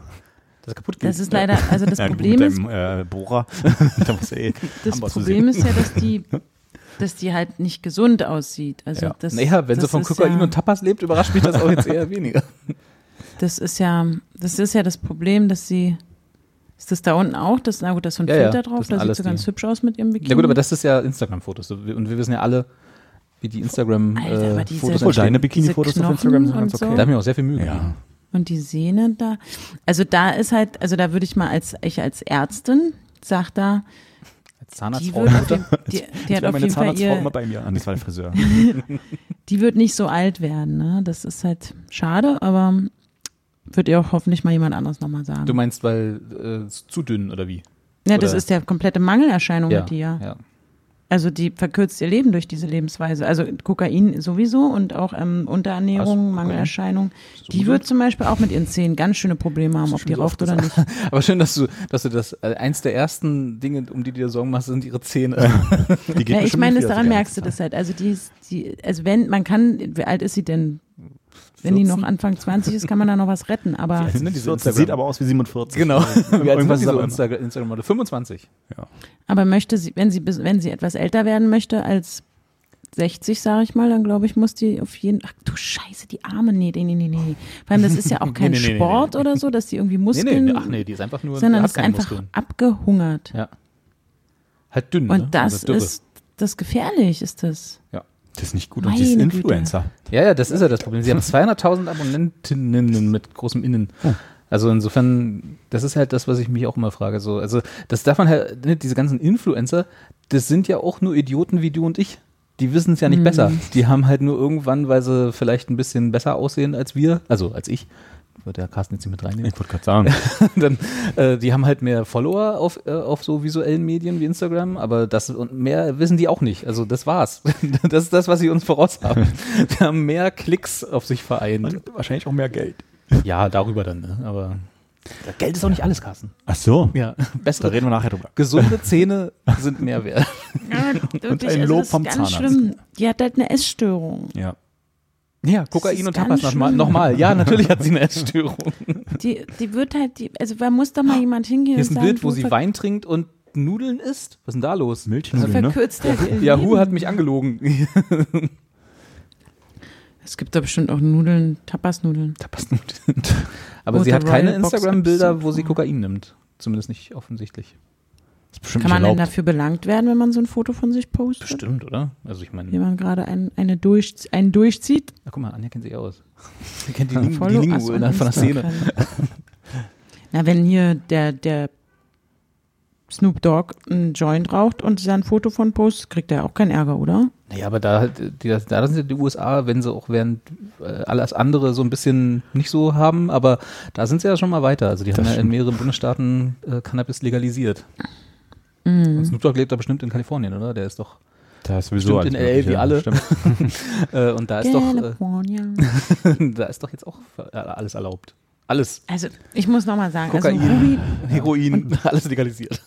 er kaputt geht. das ist leider, also das Ja, Problem mit ist, deinem, äh, Bohrer. da eh das Problem ist ja, dass die, dass die halt nicht gesund aussieht. Also Ja. das, Naja, wenn sie das von ist Kokain ja, und Tapas lebt, überrascht mich das auch jetzt eher weniger. Das ist ja, das ist ja das Problem, dass sie, ist das da unten auch? Das, na gut, da ist so ein Ja, Filter drauf, da sieht sie ganz hübsch aus mit ihrem Bikini. Ja gut, aber das ist ja Instagram-Fotos und wir wissen ja alle, wie die Alter, aber Instagram-Fotos Obwohl entstehen. deine Bikini-Fotos auf Instagram sind ganz okay. Da haben wir auch sehr viel Mühe Ja. gegeben. Und die Sehne da. Also da ist halt, also da würde ich mal als, ich als Ärztin, sag da, Zahnarztfrau. jeden, die, die Das hat auf meine jeden Fall Zahnarztfrau immer ihr, bei mir. Ah, das war der Friseur. die wird nicht so alt werden, ne? Das ist halt schade, aber wird ihr auch hoffentlich mal jemand anderes nochmal sagen. Du meinst, weil äh, ist zu dünn oder wie? ja, das oder- ist ja komplette Mangelerscheinung Ja, mit die ja. Also die verkürzt ihr Leben durch diese Lebensweise. Also Kokain sowieso und auch ähm, Unterernährung, Was? Kokain? Mangelerscheinung. Die wird zum Beispiel auch mit ihren Zähnen ganz schöne Probleme haben, ob die so raucht oder nicht. Aber schön, dass du, dass du das, äh, eins der ersten Dinge, um die du dir Sorgen machst, sind ihre Zähne. Die geht Ja, ich meine, daran merkst du das halt. Also die, ist, die, also wenn, man kann, wie alt ist sie denn? Wenn die 14? noch Anfang 20 ist, kann man da noch was retten. Aber diese Instagram. sieht aber aus wie 47. Genau. Wie Irgendwas ist aber Insta Instagram-Model? 25. Aber möchte sie, wenn sie, bis- wenn sie etwas älter werden möchte als 60, sage ich mal, dann glaube ich, muss die auf jeden Ach du Scheiße, die Arme, nee, nee, nee, nee, nee. Vor allem, das ist ja auch kein Nee, nee, nee, nee, Sport nee. oder so, dass die irgendwie Nee, Muskeln, nee, ach nee, die ist einfach nur, sondern ist einfach Muskeln. abgehungert. Ja. Halt dünn, Und ne? das Also ist, das gefährlich ist das. Das ist nicht gut. Und sie ist Meine Güte. Influencer. Ja, ja, das ist ja das Problem. Sie haben 200.000 Abonnentinnen mit großem Innen. Also insofern, das ist halt das, was ich mich auch immer frage. So, also das darf man halt, ne, diese ganzen Influencer, das sind ja auch nur Idioten wie du und ich. Die wissen es ja nicht Mhm. besser. Die haben halt nur irgendwann, weil sie vielleicht ein bisschen besser aussehen als wir, also als ich, wird der Carsten jetzt nicht mit reinnehmen. Ich wollte gerade sagen. dann, äh, die haben halt mehr Follower auf, äh, auf so visuellen Medien wie Instagram, aber das und mehr wissen die auch nicht. Also das war's. Das ist das, was sie uns voraus haben. Die haben mehr Klicks auf sich vereint. Und wahrscheinlich auch mehr Geld. Ja, darüber dann, ne? Aber Geld ist auch nicht alles, Carsten. Ach so. Ja, Da bessere, reden wir nachher drüber. gesunde Zähne sind mehr wert. Ja, wirklich, ein also Lob das ist vom ganz Zahnarzt. schlimm. Die hat halt eine Essstörung. Ja. Ja, Kokain und Tapas nochmal. nochmal. Ja, natürlich hat sie eine Essstörung. Die, die wird halt, die, also da muss doch mal jemand hingehen Hier ist ein sagen, Bild, wo sie Wein trinkt und Nudeln isst. Was ist denn da los? Milchnudeln, ne? verkürzt halt ihr Yahoo hat mich angelogen. Es gibt da bestimmt auch Nudeln, Tapasnudeln. Tapasnudeln. Aber Rote sie hat keine Instagram-Bilder, wo sie. Kokain nimmt. Zumindest nicht offensichtlich. Kann man nicht denn erlaubt. dafür belangt werden, wenn man so ein Foto von sich postet? Bestimmt, oder? Also ich meine, Wie man gerade ein, eine durch, einen durchzieht? na guck mal, Anja kennt sich aus. Sie kennt die, Ling die on innerhalb von der Szene. Na, wenn hier der, der Snoop Dogg ein Joint raucht und da ein Foto von postet, kriegt er auch keinen Ärger, oder? Naja, aber da, halt, die, da sind ja die USA, wenn sie auch während äh, alles andere so ein bisschen nicht so haben, aber da sind sie ja schon mal weiter. Also die haben ja in mehreren Bundesstaaten äh, Cannabis legalisiert. Mhm. Und Snoop Dogg lebt da bestimmt in Kalifornien, oder? Der ist doch, Da ist sowieso in LA wie alle. Stimmt. äh, und da ist doch, California. äh, da ist doch jetzt auch äh, alles erlaubt. Alles. Also, ich muss nochmal sagen, also Kokain. Ruby, Heroin, alles legalisiert.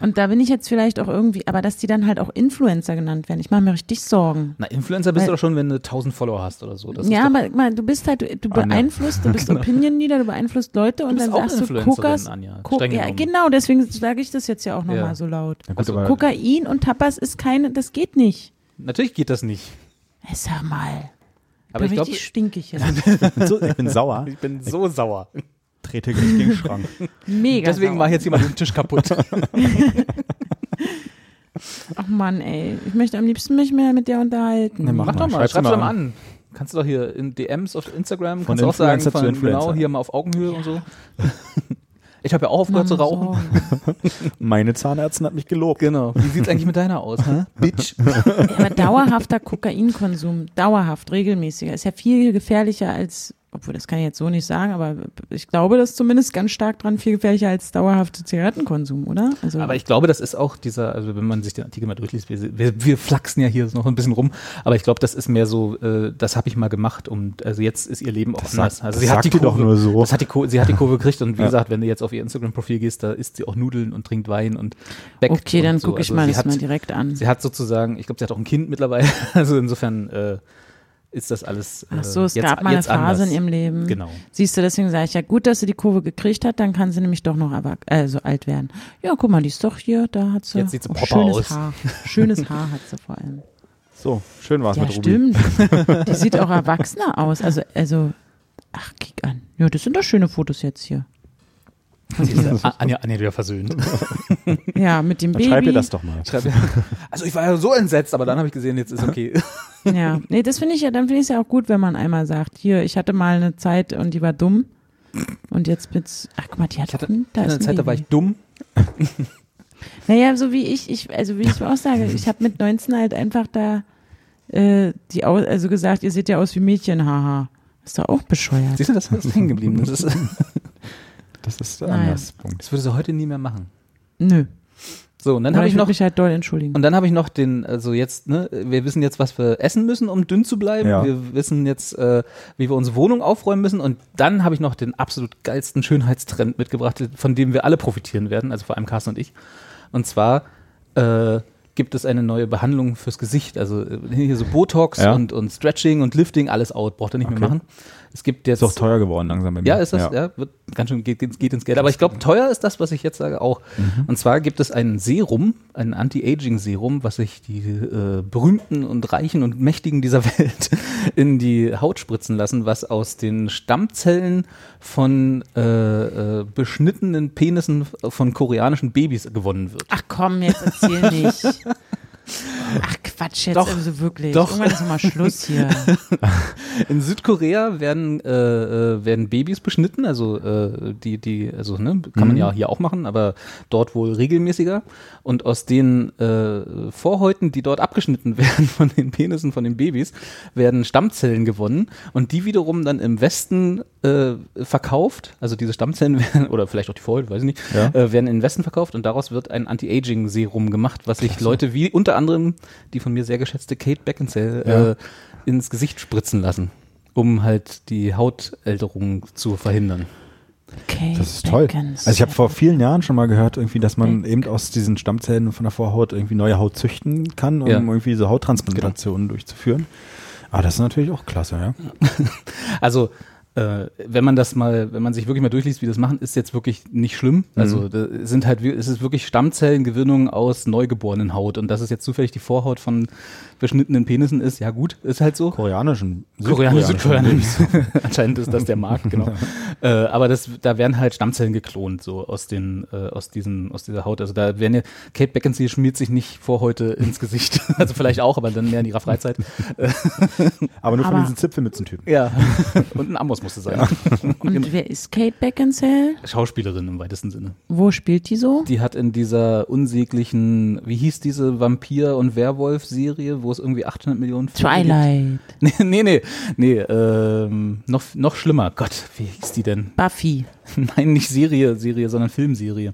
Und da bin ich jetzt vielleicht auch irgendwie, aber dass die dann halt auch Influencer genannt werden, ich mache mir richtig Sorgen. Na, Influencer bist Weil- du doch schon, wenn du 1000 Follower hast oder so. Das ist ja, doch, aber guck mal, du bist halt, du, du Anja. beeinflusst, du bist Genau. Opinion Leader, du beeinflusst Leute und dann sagst du, Kokas, Anja, Ko streng ja, genau, deswegen sage ich das jetzt ja auch nochmal Ja. so laut. Na gut, Also, Kokain und Tapas ist keine, das geht nicht. Natürlich geht das nicht. Ey, Sag mal. Aber ich bin glaube, richtig stinkig jetzt. ich ich bin sauer. ich bin so sauer. Trete gleich gegen den Schrank. Mega. Deswegen sauer. war jetzt jemand den Tisch kaputt. Ach Mann, ey. Ich möchte am liebsten mich mehr mit dir unterhalten. Nee, mach Mach doch mal, Schreib's schreib's mal doch mal an. an. Kannst du doch hier in DMs auf Instagram, Von kannst du auch sagen, von, Influencer. genau, hier mal auf Augenhöhe und so. Ich habe ja auch aufgehört zu rauchen. Meine Zahnärztin hat mich gelobt. Genau. Wie sieht's eigentlich mit deiner aus, hä? Bitch. Ja, aber dauerhafter Kokainkonsum, dauerhaft, regelmäßiger, ist ja viel gefährlicher als, obwohl das kann ich jetzt so nicht sagen, aber ich glaube, das ist zumindest ganz stark dran, viel gefährlicher als dauerhafter Zigarettenkonsum, oder? Also, Aber ich glaube, das ist auch dieser, also wenn man sich den Artikel mal durchliest, wir, wir, wir flachsen ja hier noch ein bisschen rum, aber ich glaube, das ist mehr so, äh, das habe ich mal gemacht und also jetzt ist ihr Leben auch Das anders. sagt- also das sie hat die die doch Kurve, nur so. Das hat die, Kur- sie hat die Kurve gekriegt und wie Ja. gesagt, wenn du jetzt auf ihr Instagram-Profil gehst, da isst sie auch Nudeln und trinkt Wein und backt okay, dann und so. gucke ich Also mal sie das hat, mal direkt an. Sie hat sozusagen, ich glaube, sie hat auch ein Kind mittlerweile, also insofern äh, ist das alles äh, Ach so, es jetzt, gab mal eine Phase anders. in ihrem Leben. Genau. Siehst du, deswegen sage ich ja, gut, dass sie die Kurve gekriegt hat, dann kann sie nämlich doch noch erwach- äh, so alt werden. Ja, guck mal, die ist doch hier, da hat sie, Jetzt sieht sie auch proper schönes aus. Haar. Schönes Haar hat sie vor allem. So, schön war's Ja, mit Ruby. stimmt. Die sieht auch erwachsener aus. Also, also, ach, kick an. Ja, das sind doch schöne Fotos jetzt hier. Sie ist Anja, Anja wieder versöhnt. Ja, mit dem Dann Baby. schreib ihr das doch mal. Schreib Also ich war ja so entsetzt, aber dann habe ich gesehen, jetzt ist okay. Ja, nee, das finde ich ja, dann finde ich es ja auch gut, wenn man einmal sagt, hier, ich hatte mal eine Zeit und die war dumm. Und jetzt bit's, ach guck mal, die hat Ich hatte auch ein- da in ist einer ein Zeit, da war Baby. ich dumm. Naja, so wie ich, ich also wie ich auch sage, ich habe mit 19 halt einfach da äh, die also gesagt, ihr seht ja aus wie Mädchen, haha. Ist doch auch bescheuert. Siehst du, das ist hängen geblieben. Das, ist, Das ist Naja. anders. Punkt. das würde sie heute nie mehr machen. Nö. So, und dann habe ich noch mich halt doll entschuldigen. und dann habe ich noch den, also jetzt, ne, wir wissen jetzt, was wir essen müssen, um dünn zu bleiben. Ja. Wir wissen jetzt, äh, wie wir unsere Wohnung aufräumen müssen. Und dann habe ich noch den absolut geilsten Schönheitstrend mitgebracht, von dem wir alle profitieren werden, also vor allem Carsten und ich. Und zwar äh, gibt es eine neue Behandlung fürs Gesicht. Also äh, hier so Botox Ja. und, und Stretching und Lifting, alles out, braucht ihr nicht mehr Okay. machen. Es gibt jetzt Ist auch teuer geworden langsam bei mir. ja, ist das, ja, wird ganz schön, geht, geht ins Geld. Aber ich glaube, teuer ist das, was ich jetzt sage, auch. Und zwar gibt es ein Serum, ein Anti-Aging-Serum, was sich die äh, Berühmten und Reichen und Mächtigen dieser Welt in die Haut spritzen lassen, was aus den Stammzellen von äh, äh, beschnittenen Penissen von koreanischen Babys gewonnen wird. Ach komm, jetzt erzähl nicht. Ach Quatsch, jetzt Doch, also wirklich. doch. Irgendwann ist mal Schluss hier. In Südkorea werden, äh, äh, werden Babys beschnitten, also äh, die, die, also ne, kann man ja hier auch machen, aber dort wohl regelmäßiger. Und aus den äh, Vorhäuten, die dort abgeschnitten werden von den Penissen von den Babys, werden Stammzellen gewonnen und die wiederum dann im Westen äh, verkauft. Also diese Stammzellen werden, oder vielleicht auch die Vorhäute, weiß ich nicht, Ja. äh, werden in den Westen verkauft und daraus wird ein Anti-Aging-Serum gemacht, was sich Leute wie unter anderem die von mir sehr geschätzte Kate Beckinsale Ja. äh, ins Gesicht spritzen lassen, um halt die Hautälterung zu verhindern. Okay, Das ist toll. Also ich habe vor vielen Jahren schon mal gehört, irgendwie, dass man eben aus diesen Stammzellen von der Vorhaut irgendwie neue Haut züchten kann, um Ja. irgendwie so Hauttransplantationen durchzuführen. Aber das ist natürlich auch klasse, ja. Also äh, wenn man das mal, wenn man sich wirklich mal durchliest, wie das machen, ist jetzt wirklich nicht schlimm. Also da sind halt, es ist wirklich Stammzellengewinnung aus neugeborenen Haut und dass es jetzt zufällig die Vorhaut von beschnittenen Penissen ist, ja gut, ist halt so. Koreanischen, Koreanisch, südkoreanischen Südkoreanisch. Anscheinend ist das der Markt, genau. äh, aber das, da werden halt Stammzellen geklont, so aus den, äh, aus diesen, aus dieser Haut. Also da werden ja, Kate Beckinsale schmiert sich nicht Vorhäute ins Gesicht. also vielleicht auch, aber dann mehr in ihrer Freizeit. Aber nur von Aber- diesen Zipfelmützentypen. Ja. Und ein Amos musste sein. Und wer ist Kate Beckinsale? Schauspielerin im weitesten Sinne. Wo spielt die so? Die hat in dieser unsäglichen, wie hieß diese Vampir- und Werwolf-Serie, wo es irgendwie 800 Millionen Filme gibt? Twilight, Nee, nee, nee, nee ähm, noch, noch schlimmer. Gott, wie hieß die denn? Buffy. Nein, nicht Serie, Serie, sondern Filmserie.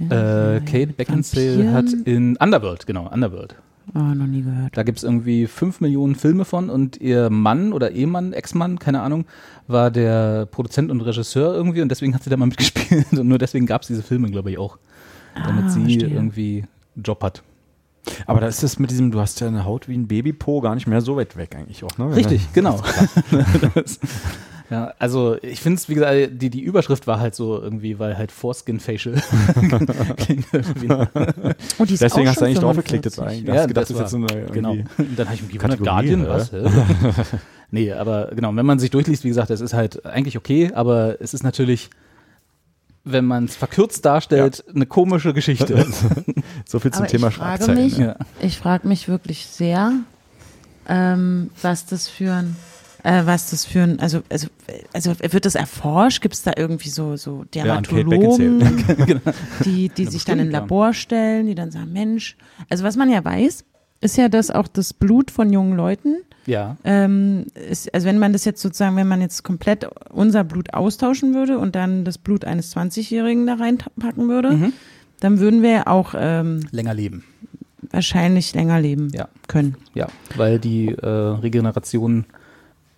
Äh, Kate Beckinsale Vampiren? hat in Underworld, genau, Underworld. Oh, noch nie gehört. Da gibt's irgendwie fünf Millionen Filme von und ihr Mann oder Ehemann, Ex-Mann, keine Ahnung, war der Produzent und Regisseur irgendwie und deswegen hat sie da mal mitgespielt und nur deswegen gab's diese Filme, glaube ich, auch. Damit Ah, sie verstehe. irgendwie einen Job hat. Aber da ist es mit diesem, du hast ja eine Haut wie ein Babypo gar nicht mehr so weit weg eigentlich auch, ne? Richtig, genau. das, ja, also ich finde es, wie gesagt, die, die Überschrift war halt so irgendwie, weil halt Foreskin Facial klingt irgendwie. Und die ist Deswegen auch hast du eigentlich drauf geklickt, jetzt 45. eigentlich. Hast gedacht, das ist war- jetzt so eine genau. Und dann habe ich mich gewundert, Guardian, ja. was? Nee, aber genau, wenn man sich durchliest, wie gesagt, es ist halt eigentlich okay, aber es ist natürlich, wenn man es verkürzt darstellt, eine komische Geschichte. So viel zum Aber Thema ich frage mich- ja. Ich frage mich wirklich sehr, ähm, was das für ein äh, was das für ein, also, also, also wird das erforscht? Gibt es da irgendwie so, so Ja, Dermatologen, Genau. die, die sich dann in ja. Labor stellen, die dann sagen, Mensch, also was man ja weiß, ist ja, dass auch das Blut von jungen Leuten, Ja. ähm, ist, also wenn man das jetzt sozusagen, wenn man jetzt komplett unser Blut austauschen würde und dann das Blut eines 20-Jährigen da reinpacken würde, Mhm. dann würden wir ja auch ähm, Länger leben. wahrscheinlich länger leben Ja. können. Ja, weil die äh, Regeneration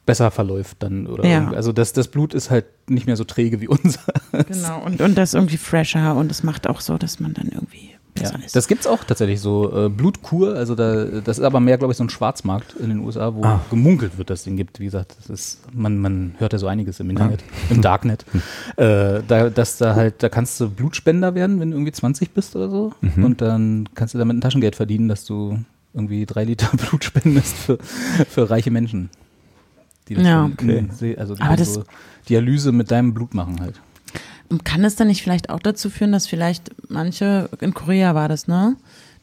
besser verläuft dann. Oder Ja. irgendwie- Also das, das Blut ist halt nicht mehr so träge wie unser. Genau, und, und das irgendwie fresher und es macht auch so, dass man dann irgendwie Ja. besser ist. Das gibt's auch tatsächlich so äh, Blutkur, also da, das ist aber mehr, glaube ich, so ein Schwarzmarkt in den USA, wo Ah. gemunkelt wird, dass es den gibt. Wie gesagt, das ist, man, man hört ja so einiges im Internet, im Darknet. äh, da, dass da halt, da kannst du Blutspender werden, wenn du irgendwie 20 bist oder so. Mhm. Und dann kannst du damit ein Taschengeld verdienen, dass du irgendwie drei Liter Blut spendest für, für reiche Menschen. Die das Ja. Se- also die Aber das- so Dialyse mit deinem Blut machen halt. Und kann es dann nicht vielleicht auch dazu führen, dass vielleicht manche, in Korea war das, ne?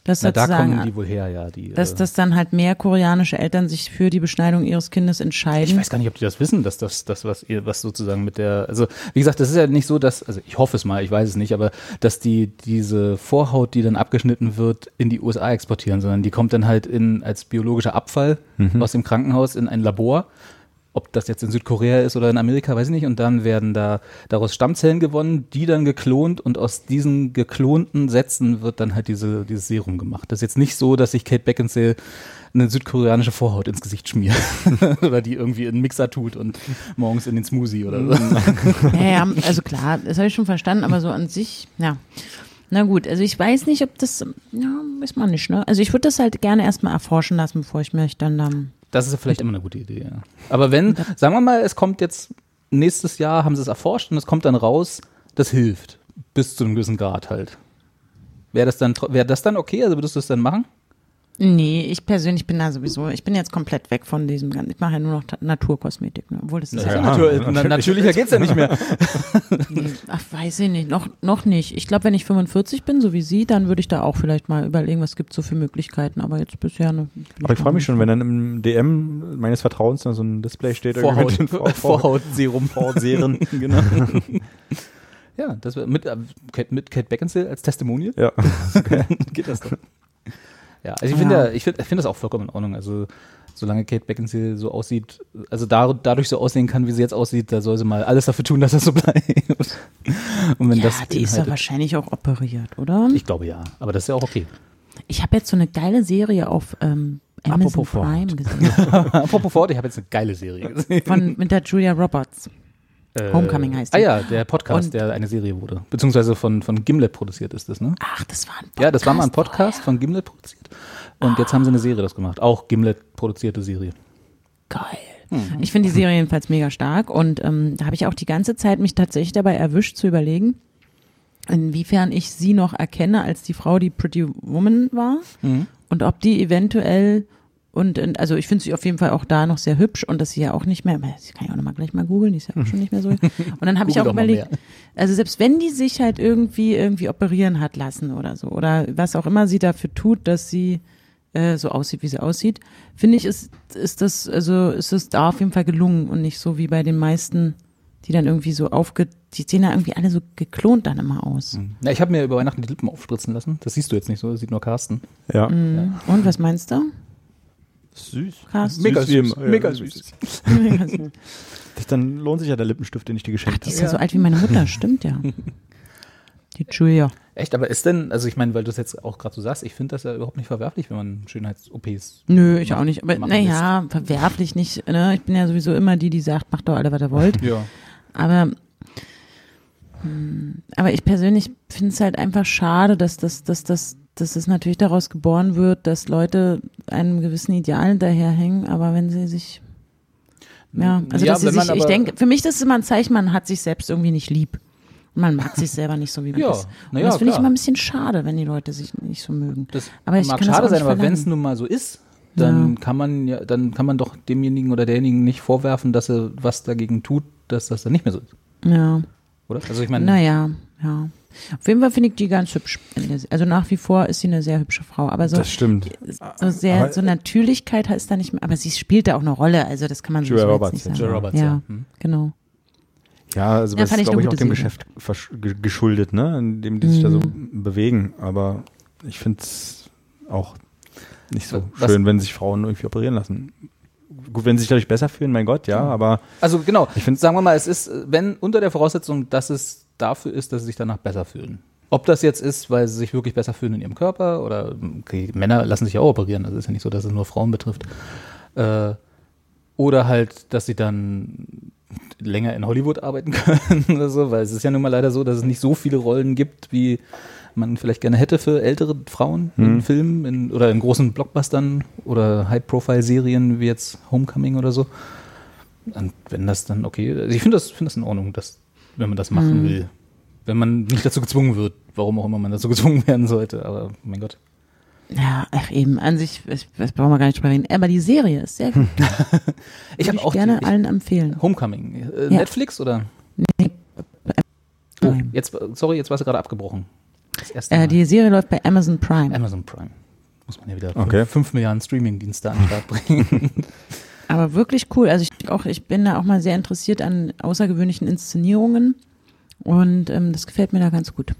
Dass Na, da kommen die wohl her, ja. Die, dass, äh, dass dann halt mehr koreanische Eltern sich für die Beschneidung ihres Kindes Ich entscheiden. weiß gar nicht, ob die das wissen, dass das, das was ihr, was sozusagen mit der, also wie gesagt, das ist ja nicht so, dass, also ich hoffe es mal, ich weiß es nicht, aber dass die diese Vorhaut, die dann abgeschnitten wird, in die USA exportieren, sondern die kommt dann halt in als biologischer Abfall aus dem Krankenhaus in ein Labor. Ob das jetzt in Südkorea ist oder in Amerika, weiß ich nicht. Und dann werden da daraus Stammzellen gewonnen, die dann geklont und aus diesen geklonten Sätzen wird dann halt diese, dieses Serum gemacht. Das ist jetzt nicht so, dass sich Kate Beckinsale eine südkoreanische Vorhaut ins Gesicht schmiert oder die irgendwie in einen Mixer tut und morgens in den Smoothie oder so. Ja, ja, also klar, das habe ich schon verstanden, aber so an sich, ja. Na gut, also ich weiß nicht, ob das, ja, weiß man nicht, ne? Also ich würde das halt gerne erstmal erforschen lassen, bevor ich mich dann, dann Das ist ja vielleicht immer eine gute Idee, ja. Aber wenn, sagen wir mal, es kommt jetzt nächstes Jahr, haben sie es erforscht und es kommt dann raus, das hilft. Bis zu einem gewissen Grad halt. Wäre das dann, wäre das dann okay? Also würdest du es dann machen? Nee, ich persönlich bin da sowieso, ich bin jetzt komplett weg von diesem ganzen, ich mache ja nur noch Ta- Naturkosmetik, ne? obwohl das ist ja, Ja, Natur, na, natürlich. natürlicher geht's ja nicht mehr. nee, ach, weiß ich nicht, noch, noch nicht. Ich glaube, wenn ich 45 bin, so wie Sie, dann würde ich da auch vielleicht mal überlegen, was gibt so für Möglichkeiten, aber jetzt bisher, ne, Aber ich freue mich schon, wenn dann im DM meines Vertrauens dann so ein Display steht. irgendwie Vorhaut, mit den Vor- Vor- Vorhautserum. Vorhautserien. genau. ja, das mit, äh, Kate, mit Kate Beckinsale als Testimonial Ja. geht das dann. Ja, also ich finde ja, ich finde ich finde das auch vollkommen in Ordnung. Also solange Kate Beckinsale so aussieht, also da, dadurch so aussehen kann, wie sie jetzt aussieht, da soll sie mal alles dafür tun, dass das so bleibt. Und wenn Ja, das die ist ja beinhaltet- wahrscheinlich auch operiert, oder? ich glaube ja, aber das ist ja auch okay. Ich habe jetzt so eine geile Serie auf ähm, Amazon Apropos. Prime gesehen. Apropos Ford, ich habe jetzt eine geile Serie gesehen. Von, mit der Julia Roberts. Äh, Homecoming heißt Ah die. ja, der Podcast, Und- der eine Serie wurde. Beziehungsweise von, von Gimlet produziert ist das, ne? Ach, das war ein Podcast. Ja, das war mal ein Podcast von Gimlet produziert. Und jetzt haben sie eine Serie das gemacht. Auch Gimlet produzierte Serie. Geil. Mhm. Ich finde die Serie jedenfalls mega stark und ähm, da habe ich auch die ganze Zeit mich tatsächlich dabei erwischt zu überlegen, inwiefern ich sie noch erkenne als die Frau, die Pretty Woman war Mhm. und ob die eventuell und und- also ich finde sie auf jeden Fall auch da noch sehr hübsch und dass sie ja auch nicht mehr, das kann ich auch noch mal gleich mal googeln, die ist ja auch schon nicht mehr so. Und dann habe ich auch überlegt, also selbst wenn die sich halt irgendwie irgendwie operieren hat lassen oder so oder was auch immer sie dafür tut, dass sie äh, so aussieht, wie sie aussieht, finde ich, ist, ist das, also ist es da auf jeden Fall gelungen und nicht so wie bei den meisten, die dann irgendwie so aufge, die sehen da irgendwie alle so geklont dann immer aus. Ja, ich habe mir über Weihnachten die Lippen aufspritzen lassen. Das siehst du jetzt nicht so, das sieht nur Carsten. Ja. Mhm. Und was meinst du? Süß. Carsten? Mega Süß süß, immer. mega Ja, süß. Das, dann lohnt sich ja der Lippenstift, den ich dir geschenkt die ist habe. ja so alt wie meine Mutter, stimmt ja. Die Julia. Echt, aber ist denn, also ich meine, weil du es jetzt auch gerade so sagst, ich finde das ja überhaupt nicht verwerflich, wenn man Schönheits-OPs. Nö, ich auch nicht. Aber naja, verwerflich nicht. Ne? Ich bin ja sowieso immer die, die sagt, macht doch alle, was ihr wollt. Ja. Aber, hm, aber ich persönlich finde es halt einfach schade, dass das, dass das, dass es natürlich daraus geboren wird, dass Leute einem gewissen Ideal hinterherhängen, aber wenn sie sich ja, also Ja, dass sie sich, ich denke, für mich das ist immer ein Zeichen, man hat sich selbst irgendwie nicht lieb. Man mag sich selber nicht so, wie man Ja, ist. Und ja, das finde ich immer ein bisschen schade, wenn die Leute sich nicht so mögen. Das Aber ich mag schade sein, nicht aber wenn es nun mal so ist, dann Ja. kann man ja, dann kann man doch demjenigen oder derjenigen nicht vorwerfen, dass er was dagegen tut, dass das dann nicht mehr so ist. Ja, Oder? Also ich meine, naja, ja. Auf jeden Fall finde ich die ganz hübsch. Also nach wie vor ist sie eine sehr hübsche Frau. Aber so, Das stimmt. so sehr, Aber- so Natürlichkeit ist da nicht mehr. Aber sie spielt da auch eine Rolle. Also das kann man Julia so jetzt Roberts, nicht ja. sagen. Julia Roberts, ja, ja. Hm. genau. Ja, also Ja, das ist, glaube ich, auch dem. Geschäft geschuldet, ne? in dem die sich da so Mhm. bewegen. Aber ich finde es auch nicht so Was- schön, wenn sich Frauen irgendwie operieren lassen. Gut, wenn sie sich dadurch besser fühlen, mein Gott, ja, aber Also genau, Ich find- sagen wir mal, es ist, wenn unter der Voraussetzung, dass es dafür ist, dass sie sich danach besser fühlen. Ob das jetzt ist, weil sie sich wirklich besser fühlen in ihrem Körper oder okay, Männer lassen sich ja auch operieren, also ist ja nicht so, dass es nur Frauen betrifft. Äh, oder halt, dass sie dann länger in Hollywood arbeiten können oder so, weil es ist ja nun mal leider so, dass es nicht so viele Rollen gibt, wie man vielleicht gerne hätte für ältere Frauen in Filmen in, oder in großen Blockbustern oder High-Profile-Serien wie jetzt Homecoming oder so. Und wenn das dann okay, also ich finde das, finde das in Ordnung, dass, wenn man das machen will. Wenn man nicht dazu gezwungen wird, warum auch immer man dazu gezwungen werden sollte, aber mein Gott. Ja, ach eben, an sich, ich, das brauchen wir gar nicht drüber reden. Aber die Serie ist sehr gut. Ich Würde habe auch gerne die, allen empfehlen. ich, Homecoming. Äh, Ja. Netflix oder? Nee. Oh, jetzt, sorry, jetzt war sie gerade abgebrochen. Das erste Mal. Äh, die Serie läuft bei Amazon Prime. Amazon Prime. Muss man ja wieder Okay. 5 Milliarden Streaming-Dienste an den Start bringen. Aber wirklich cool. Also ich auch, ich bin da auch mal sehr interessiert an außergewöhnlichen Inszenierungen und ähm, das gefällt mir da ganz gut.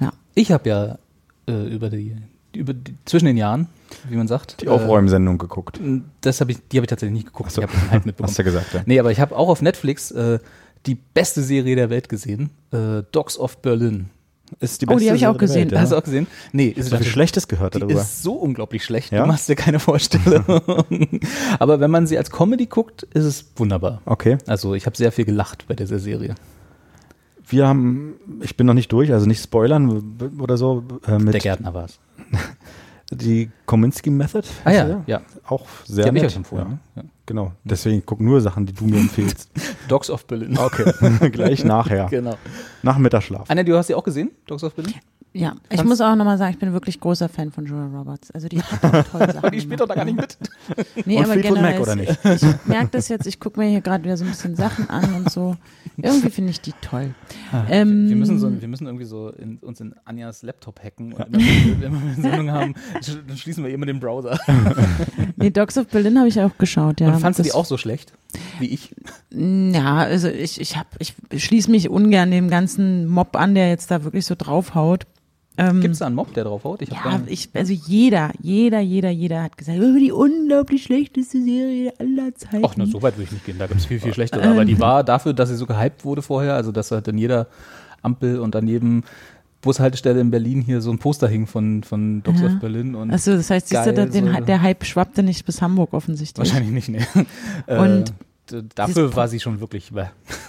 Ja. Ich habe ja äh, über die, über die, zwischen den Jahren, wie man sagt, die Aufräumsendung geguckt. Äh, das habe ich, die habe ich tatsächlich nicht geguckt. So. Ich habe halt mitbekommen. Hast du ja gesagt, ja. Nee, aber ich habe auch auf Netflix äh, die beste Serie der Welt gesehen, äh, Dogs of Berlin. Ist die Oh, die habe ich auch gesehen. Welt, ja. Hast du auch gesehen? Nee, ist Ich habe viel Schlechtes gehört die darüber. ist so unglaublich schlecht, Ja? du machst dir keine Vorstellung. aber wenn man sie als Comedy guckt, ist es wunderbar. Okay. Also ich habe sehr viel gelacht bei dieser Serie. Wir haben, ich bin noch nicht durch, also nicht spoilern oder so, äh, mit Der Gärtner war es. die Kominsky Method. Ah ja, ja. Auch sehr Die habe ich euch empfohlen. Ja. ne? Genau. Deswegen guck nur Sachen, die du mir empfehlst. Dogs of Berlin. Okay. Gleich nachher. Genau. Nach Mittagsschlaf. Anja, du hast sie auch gesehen, Dogs of Berlin? Ja, ich Kannst- muss auch nochmal sagen, ich bin wirklich großer Fan von Julia Roberts. Also die hat auch tolle Sachen. Die spielt doch da gar nicht mit. Nee, Und aber Fleetwood generell, Mac, oder nicht? Ich, ich merke das jetzt, ich gucke mir hier gerade wieder so ein bisschen Sachen an und so. Irgendwie finde ich die toll. Ähm, Wir müssen, so, wir müssen irgendwie so in, uns in Anjas Laptop hacken. Und immer, wenn wir- eine Sendung haben, sch- dann schließen wir immer den Browser. Nee, Dogs of Berlin habe ich auch geschaut, ja. und fandst du die auch so schlecht wie ich? Ja, also ich, ich hab, ich schließe mich ungern dem ganzen Mob an, der jetzt da wirklich so draufhaut. Ähm, Gibt es da einen Mob, der draufhaut? Ich ja, ich, also jeder, jeder, jeder, jeder hat gesagt, oh, die unglaublich schlechteste Serie aller Zeiten. Ach, na, so weit würde ich nicht gehen. Da gibt es viel, viel schlechtere. Aber die war dafür, dass sie so gehypt wurde vorher, also dass halt an jeder Ampel und an jedem Bushaltestelle in Berlin hier so ein Poster hing von, von Dogs Ja. of Berlin. Und Achso, das heißt, siehst du, den, so- der Hype schwappte nicht bis Hamburg offensichtlich. wahrscheinlich nicht, ne. Und äh, dafür war sie schon wirklich.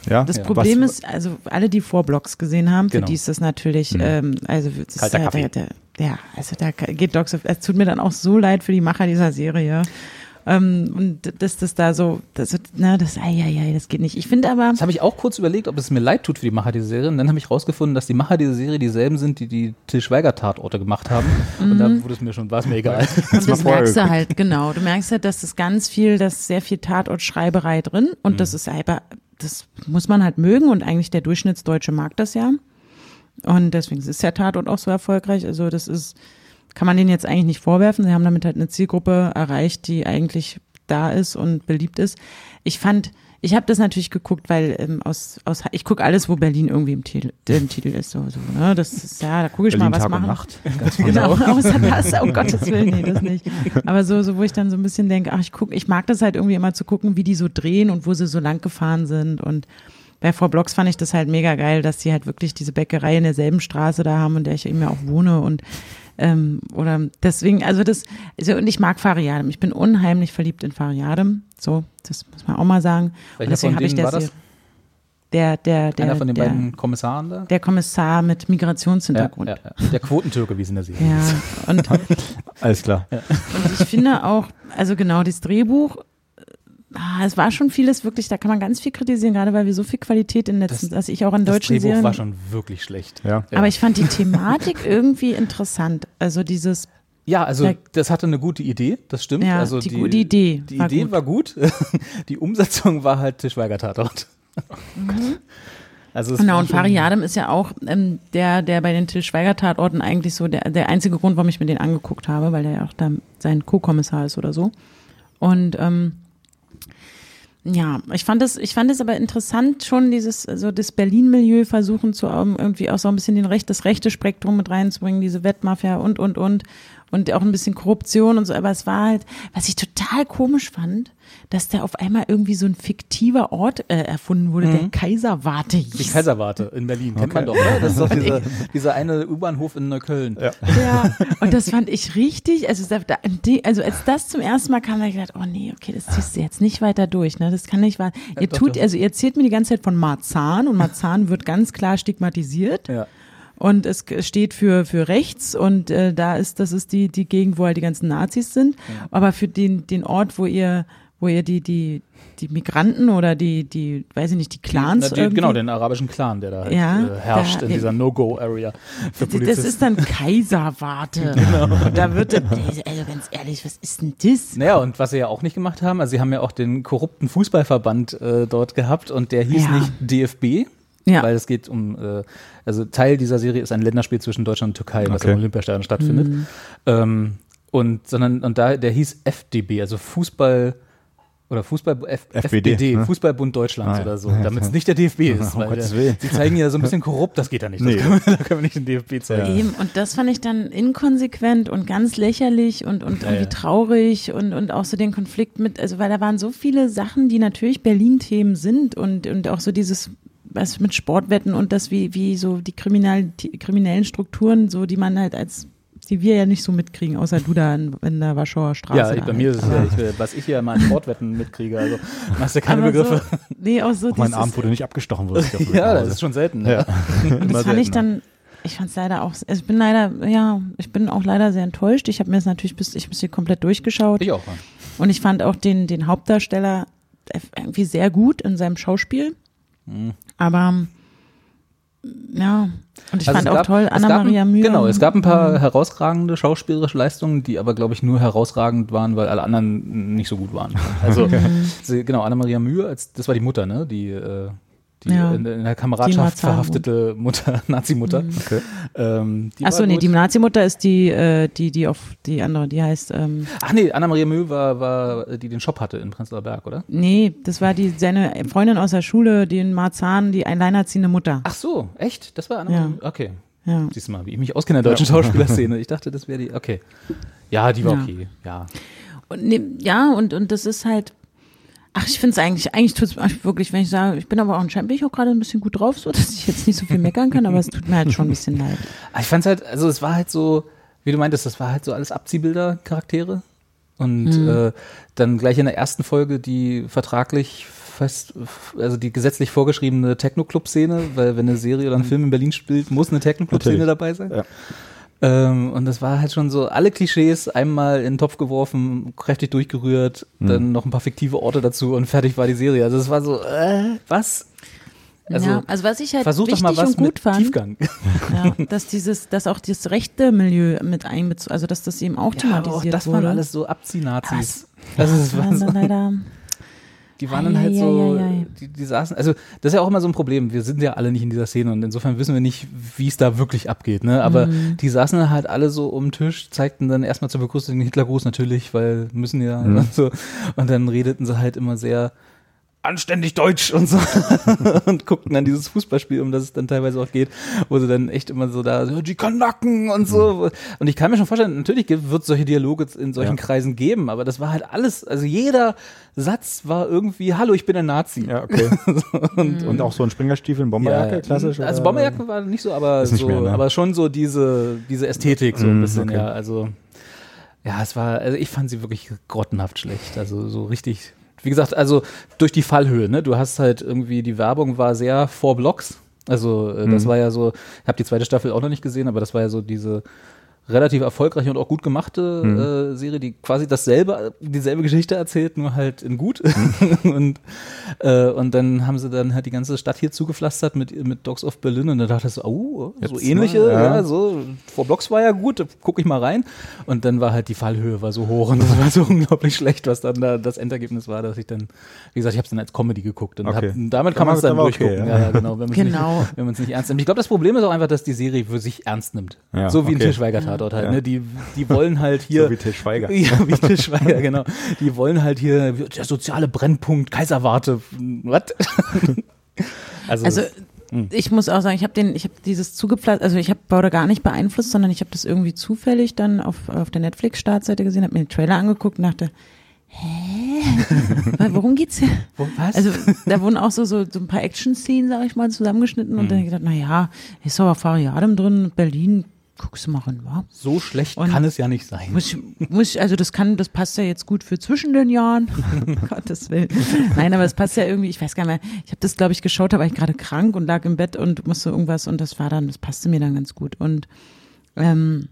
Ja. Das Ja. Problem Was- ist, also alle, die Vorblogs gesehen haben, für Genau. die ist das natürlich, ähm, also das Kalter ist, Kaffee. ja, der, der, ja, also da geht Dogs of, es tut mir dann auch so leid für die Macher dieser Serie. Ähm, und dass das da so, das, na, das, ei, ei, ei, das geht nicht. Ich finde aber, Das habe ich auch kurz überlegt, ob es mir leid tut für die Macher dieser Serie. Und dann habe ich rausgefunden, dass die Macher dieser Serie dieselben sind, die die Till Schweiger Tatorte gemacht haben. Und da wurde es mir schon, war es mir egal. Und das merkst du halt, genau. Du merkst halt, dass das ganz viel, dass sehr viel Tatortschreiberei drin und Mhm. das ist aber, das muss man halt mögen und eigentlich der Durchschnittsdeutsche mag das ja. Und deswegen ist der Tatort auch so erfolgreich. Also das ist, kann man denen jetzt eigentlich nicht vorwerfen. Sie haben damit halt eine Zielgruppe erreicht, die eigentlich da ist und beliebt ist. Ich fand, ich habe das natürlich geguckt, weil ähm, aus, aus ich gucke alles, wo Berlin irgendwie im Titel, im Titel ist. So, so, ne? Das ist ja, da gucke ich Berlin mal, was Tag und machen. Nacht. Genau, außer das, um Gottes Willen, nee, das nicht. Aber so, so wo ich dann so ein bisschen denke, ach, ich guck, ich mag das halt irgendwie immer zu gucken, wie die so drehen und wo sie so lang gefahren sind. Und bei Frau Blocks fand ich das halt mega geil, dass sie halt wirklich diese Bäckerei in derselben Straße da haben, in der ich eben ja auch wohne und ähm, oder deswegen, also das, also, und ich mag Fariadem. Ich bin unheimlich verliebt in Fariadem. So, das muss man auch mal sagen. Und Welcher deswegen von habe ich denen der war das? Der, der, der, Einer von den der, beiden Kommissaren da? der Kommissar mit Migrationshintergrund. ja, ja. Der Quotentürke, wie es in der Serie Ja, ist. und Alles klar. Und ich finde auch, also genau, das Drehbuch, ah, es war schon vieles wirklich, da kann man ganz viel kritisieren, gerade weil wir so viel Qualität in letzten, Das- dass ich auch an Das deutschen Drehbuch Serien. war schon wirklich schlecht. Ja. Ja. Aber ich fand die Thematik irgendwie interessant. Also dieses, Ja, also Da- das hatte eine gute Idee, das stimmt. Ja, also die gute Idee Die war Idee gut. war gut. die Umsetzung war halt Tischweiger Tatort. Also es Genau, und schon- Fariadem ist ja auch ähm, der, der bei den Till Schweiger-Tatorten eigentlich so der, der einzige Grund, warum ich mir den angeguckt habe, weil der ja auch da sein Co-Kommissar ist oder so. Und ähm, ja, ich fand es, ich fand es aber interessant, schon dieses, so das Berlin-Milieu versuchen zu ähm, irgendwie auch so ein bisschen den Recht, das rechte Spektrum mit reinzubringen, diese Wettmafia und und und und auch ein bisschen Korruption und so. Aber es war halt, was ich total komisch fand, dass da auf einmal irgendwie so ein fiktiver Ort äh, erfunden wurde, der Kaiserwarte hieß. Die Kaiserwarte in Berlin, kennt man doch, oder? Das ist doch dieser, dieser eine U-Bahnhof in Neukölln. Ja. Ja, und das fand ich richtig. Also, da, da- die- also als das zum ersten Mal kam, habe ich gedacht, oh nee, okay, das ziehst du jetzt nicht weiter durch. Ne? Das kann nicht wahr. Ihr doch, tut, doch. also ihr erzählt mir die ganze Zeit von Marzahn und Marzahn wird ganz klar stigmatisiert. Ja. Und es steht für, für rechts und äh, da ist, das ist die, die Gegend, wo halt die ganzen Nazis sind. Aber für den, den Ort, wo ihr, wo ihr die, die, die Migranten oder die, die, weiß ich nicht, die Clans. Na, die, genau, den arabischen Clan, der da halt, Ja, äh, herrscht da- in dieser No-Go-Area Das ist dann Kaiserwarte. Und da wird, dann- also ganz ehrlich, was ist denn das? Naja, und was sie ja auch nicht gemacht haben, also sie haben ja auch den korrupten Fußballverband äh, dort gehabt und der hieß Ja. nicht DFB, Ja. weil es geht um, äh, also Teil dieser Serie ist ein Länderspiel zwischen Deutschland und Türkei, was Okay. im Olympiastadion stattfindet. Mhm. Ähm, und sondern und da der hieß FDB, also Fußball oder Fußball F, FBD, FBD, ne? Fußballbund Deutschlands Ah, ja. oder so, damit es nicht der DFB ist, Um weil der, sie zeigen ja so ein bisschen korrupt, das geht da nicht. Das Nee. können wir, da können wir nicht den DFB zeigen. Eben, und das fand ich dann inkonsequent und ganz lächerlich und, und irgendwie ja. traurig und, und auch so den Konflikt mit, also weil da waren so viele Sachen, die natürlich Berlin-Themen sind und, und auch so dieses, was mit Sportwetten und das, wie, wie so die kriminellen Strukturen, so die man halt als, die wir ja nicht so mitkriegen, außer du da in, in der Warschauer Straße. Ja, da bei mir halt. ist es ja, ich, was ich hier mal an Sportwetten mitkriege, also machst du keine Aber Begriffe. So, nee, auch so Auch mein wo du nicht abgestochen wurdest. dafür Ja, das ist schon selten. Ne? Ja. Und das fand ich dann, ich fand es leider auch, also ich bin leider, ja, ich bin auch leider sehr enttäuscht. Ich habe mir das natürlich bis, ich bis hier komplett durchgeschaut. Ich auch. ja. Und ich fand auch den, den Hauptdarsteller irgendwie sehr gut in seinem Schauspiel. Aber ja, und ich Also fand auch gab- toll Anna-Maria Mühe. Genau, es gab ein paar Mhm. herausragende schauspielerische Leistungen, die aber, glaube ich, nur herausragend waren, weil alle anderen nicht so gut waren. Also, sie, genau, Anna-Maria Mühe, als, das war die Mutter, ne? Die, äh, die Ja. in, in der Kameradschaft verhaftete Mutter, Nazi-Mutter. Okay. Ähm, Achso, nee, gut. die Nazi-Mutter ist die, äh, die, die auf die andere, die heißt, ähm, Ach nee, Anna-Maria Mühe war, war, äh, die den Shop hatte in Prenzlauer Berg, oder? nee, das war die, seine Freundin aus der Schule, die in Marzahn, die alleinerziehende Mutter. Ach so, echt? Das war Anna-Maria Ja. Okay. Ja. Siehst du mal, wie ich mich auskenne in der deutschen Schauspielerszene. Ich dachte, das wäre die, okay. Ja, die war Ja. okay, ja. Und ne, ja, und, und das ist halt, ach, ich finde es eigentlich, eigentlich tut es wirklich, wenn ich sage, ich bin aber auch anscheinend bin ich auch gerade ein bisschen gut drauf, so dass ich jetzt nicht so viel meckern kann, aber es tut mir halt schon ein bisschen leid. Aber Ich fand's halt, also es war halt so, wie du meintest, das war halt so alles Abziehbilder-Charaktere. Und Mhm. äh, dann gleich in der ersten Folge die vertraglich fest, also die gesetzlich vorgeschriebene Techno-Club-Szene, weil wenn eine Serie oder ein Film in Berlin spielt, muss eine Techno-Club-Szene dabei sein. Ja. Ähm, und das war halt schon so, alle Klischees einmal in den Topf geworfen, kräftig durchgerührt, Mhm. dann noch ein paar fiktive Orte dazu und fertig war die Serie. Also es war so, äh, was? Also, ja, also was ich halt Versuch doch wichtig mal was und gut mit fand, Tiefgang. ja, dass dieses, dass auch das rechte Milieu mit einbezogen, also dass das eben auch Ja, aber thematisiert auch das wurde. waren alles so Abziehnazis. War waren so, dann leider, die waren dann halt so, die, die saßen, also das ist ja auch immer so ein Problem. Wir sind ja alle nicht in dieser Szene und insofern wissen wir nicht, wie es da wirklich abgeht. Ne? Aber Mhm. die saßen dann halt alle so um den Tisch, zeigten dann erstmal zur Begrüßung den Hitlergruß natürlich, weil müssen ja und so. Und dann redeten sie halt immer sehr anständig deutsch und so und guckten dann dieses Fußballspiel, um das es dann teilweise auch geht, wo sie dann echt immer so da, so, die Kanaken und so. Und ich kann mir schon vorstellen, natürlich wird es solche Dialoge in solchen Ja. Kreisen geben, aber das war halt alles, also jeder Satz war irgendwie, hallo, ich bin ein Nazi. Ja, okay. Und, und auch so ein Springerstiefel, Bomberjacke, Ja, klassisch. Also oder? Bomberjacke war nicht so, aber nicht so, mehr, ne? aber schon so diese, diese Ästhetik so ein Mm, bisschen, okay. ja. Also ja, es war, also ich fand sie wirklich grottenhaft schlecht. Also so richtig, wie gesagt, also durch die Fallhöhe, ne? Du hast halt irgendwie, die Werbung war sehr vor Blocks. Also äh, das Mhm. war ja so, ich habe die zweite Staffel auch noch nicht gesehen, aber das war ja so diese relativ erfolgreiche und auch gut gemachte Mhm. äh, Serie, die quasi dasselbe, dieselbe Geschichte erzählt, nur halt in gut. Mhm. und, äh, und dann haben sie dann halt die ganze Stadt hier zugepflastert mit, mit Dogs of Berlin und da dachte ich so, oh, so Jetzt ähnliche, mal, ja. ja. so, vor Blocks war ja gut, gucke ich mal rein. Und dann war halt die Fallhöhe war so hoch und das war so unglaublich schlecht, was dann da das Endergebnis war, dass ich dann, wie gesagt, ich habe es dann als Comedy geguckt und Okay. hab, damit kann man es dann okay, durchgucken. ja. ja. genau, wenn man's Genau. nicht, wenn man es nicht ernst nimmt. Ich glaube, das Problem ist auch einfach, dass die Serie für sich ernst nimmt. Ja, so wie ein okay. Schweiger-Tatort halt. Ja. Ne? Die, die wollen halt hier. So wie Til Schweiger. Ja, wie Til Schweiger, genau. Die wollen halt hier der soziale Brennpunkt, Kaiserwarte. Was? also, Also Hm. ich muss auch sagen, ich habe den, ich habe dieses zugepflanzt, also ich habe Border gar nicht beeinflusst, sondern ich habe das irgendwie zufällig dann auf, auf der Netflix-Startseite gesehen, habe mir den Trailer angeguckt und dachte, hä? Worum geht's hier? wo, was? Also da wurden auch so, so, so ein paar Action-Szenen, sag ich mal, zusammengeschnitten und dann hab ich gedacht, na ja, ist aber Fariadem drin, Berlin, guckst du mal rein, wa? so schlecht Und- kann es ja nicht sein. Muss, ich- muss, ich- also das kann, das passt ja jetzt gut für zwischen den Jahren. Gottes Willen. Nein, aber es passt ja irgendwie, ich weiß gar nicht mehr, ich habe das, glaube ich, geschaut, da war ich gerade krank und lag im Bett und musste irgendwas und das war dann, das passte mir dann ganz gut. Und ähm,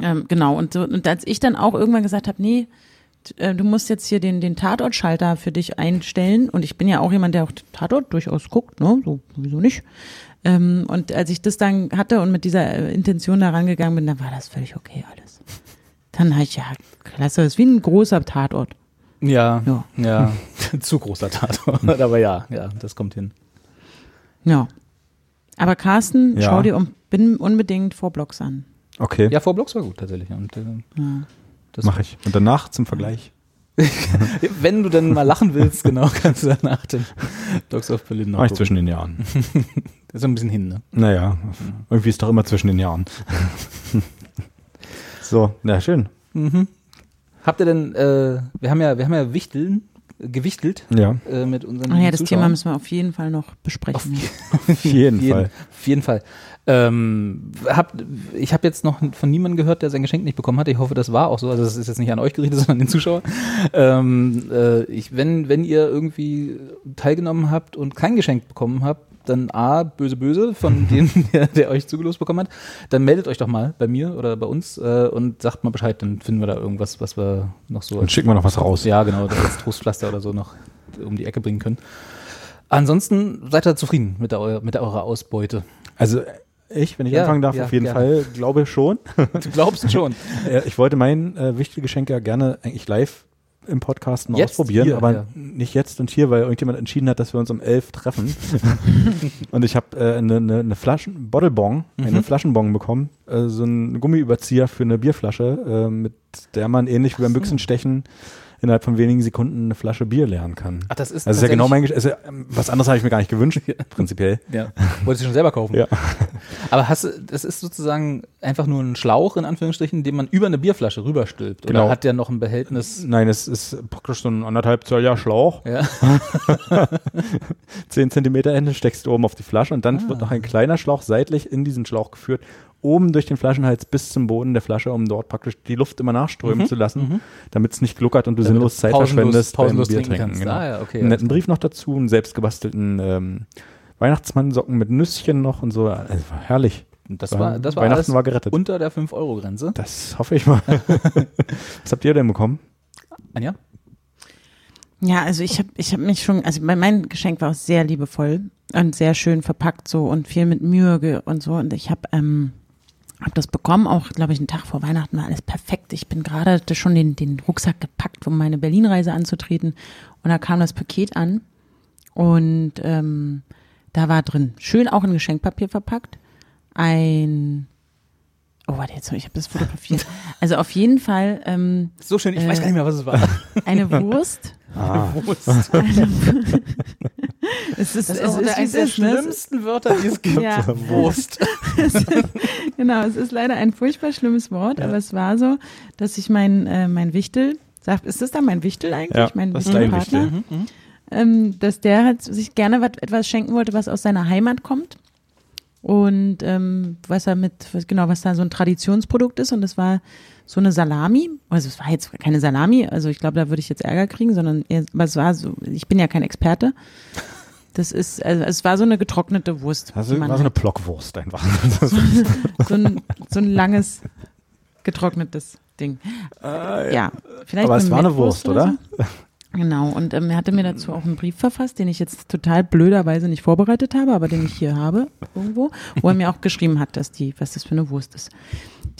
ähm, genau, und, so, und als ich dann auch irgendwann gesagt habe, nee, äh, du musst jetzt hier den, den Tatortschalter für dich einstellen und ich bin ja auch jemand, der auch Tatort durchaus guckt, ne, so, wieso nicht. Ähm, und als ich das dann hatte und mit dieser äh, Intention da rangegangen bin, dann war das völlig okay alles. Dann habe ich, ja, klasse, das ist wie ein großer Tatort. Ja, Ja. ja. Zu großer Tatort. Aber ja, ja, das kommt hin. Ja. Aber Carsten, Ja. schau dir um, bin unbedingt vor Blocks an. Okay, Ja, vor Blocks war gut tatsächlich. Und, äh, das mache ich. Und danach zum Vergleich. Wenn du dann mal lachen willst, genau, kannst du danach den Dogs of Berlin noch Mach ich gucken. zwischen den Jahren. Das ist so ein bisschen hin, ne? Naja, irgendwie ist doch immer zwischen den Jahren. so, na schön. Habt ihr denn, äh, wir haben ja, wir haben ja Wichteln, äh, gewichtelt Ja, äh, mit unseren Ach ja, das Zuschauern. Thema müssen wir auf jeden Fall noch besprechen. auf jeden jeden, Fall. Auf jeden Fall. Ähm, hab, ich habe jetzt noch von niemandem gehört, der sein Geschenk nicht bekommen hat. Ich hoffe, das war auch so. Also das ist jetzt nicht an euch gerichtet, sondern an den Zuschauer. Ähm, äh, ich, wenn, wenn ihr irgendwie teilgenommen habt und kein Geschenk bekommen habt, dann A, böse, böse von dem, der, der euch zugelost bekommen hat, dann meldet euch doch mal bei mir oder bei uns äh, und sagt mal Bescheid, dann finden wir da irgendwas, was wir noch so Dann schicken wir noch was raus. ja, genau, das als Trostpflaster oder so noch um die Ecke bringen können. Ansonsten seid ihr zufrieden mit, der, mit eurer Ausbeute. Also ich, wenn ich Ja, anfangen darf, ja, auf jeden gerne. Fall, glaube schon. Du glaubst schon. Äh, ich wollte mein äh, wichtige Geschenk ja gerne eigentlich live im Podcast mal Jetzt ausprobieren, hier, aber ja. nicht jetzt und hier, weil irgendjemand entschieden hat, dass wir uns um elf treffen. und ich habe äh, eine, eine, eine Flaschen, Bottlebong, Mhm. eine Flaschenbong bekommen, äh, so einen Gummiüberzieher für eine Bierflasche, äh, mit der man ähnlich wie beim Büchsenstechen innerhalb von wenigen Sekunden eine Flasche Bier lernen kann. Ach, das ist Also ist ja genau mein Gesch- also, ähm, was anderes habe ich mir gar nicht gewünscht, prinzipiell. Ja, wolltest du schon selber kaufen. Ja. Aber hast du, das ist sozusagen einfach nur ein Schlauch, in Anführungsstrichen, den man über eine Bierflasche rüberstülpt. Oder Genau. hat der noch ein Behältnis? Nein, es ist praktisch so ein anderthalb Zoll Schlauch. Ja. 10 Zentimeter Ende steckst du oben auf die Flasche und dann Ah. wird noch ein kleiner Schlauch seitlich in diesen Schlauch geführt, oben durch den Flaschenhals bis zum Boden der Flasche, um dort praktisch die Luft immer nachströmen zu lassen, damit es nicht gluckert und du Mhm, Damit sinnlos Zeit pausenlos- verschwendest pausenlos beim Bier trinken trinken. kannst. Ah, ja, okay, einen netten Brief noch dazu, einen selbstgebastelten ähm, Weihnachtsmannsocken mit Nüsschen noch und so. Also, war herrlich. Das war, das war Weihnachten alles war gerettet. unter der 5-Euro-Grenze. Das hoffe ich mal. Was habt ihr denn bekommen? Anja? Ja, also ich habe ich hab mich schon, also mein, Geschenk war auch sehr liebevoll und sehr schön verpackt so und viel mit Mühe und so und ich habe ähm, hab das bekommen, auch glaube ich einen Tag vor Weihnachten war alles perfekt. Ich bin gerade schon den, den Rucksack gepackt, um meine Berlin-Reise anzutreten und da kam das Paket an und ähm, da war drin, schön auch in Geschenkpapier verpackt, ein Oh, warte, jetzt, ich habe das fotografiert. Also auf jeden Fall ähm, So schön, ich weiß Äh, gar nicht mehr, was es war. eine Wurst. Wurst. Es ist, Das es ist wie eines es der ist? Es schlimmsten Wörter, die es gibt. Ja. Wurst. Genau, es ist leider ein furchtbar schlimmes Wort, aber es war so, dass ich mein, äh, mein Wichtel, sagt, ist das dann mein Wichtel eigentlich? Ja, mein das ist dein Wichtelpartner? Wichtel. Ähm, dass der halt sich gerne wat, etwas schenken wollte, was aus seiner Heimat kommt. Und ähm, was er mit, was, genau, was da so ein Traditionsprodukt ist. Und das war so eine Salami. Also es war jetzt keine Salami, also ich glaube, da würde ich jetzt Ärger kriegen, sondern eher, aber es war so, ich bin ja kein Experte. Das ist, also es war so eine getrocknete Wurst. Also war so eine Blockwurst einfach. so, ein, so ein langes getrocknetes Ding. ja. vielleicht Aber es war eine Wurst, oder? so. Genau, und ähm, er hatte mir dazu auch einen Brief verfasst, den ich jetzt total blöderweise nicht vorbereitet habe, aber den ich hier habe irgendwo, wo er mir auch geschrieben hat, dass die, was das für eine Wurst ist.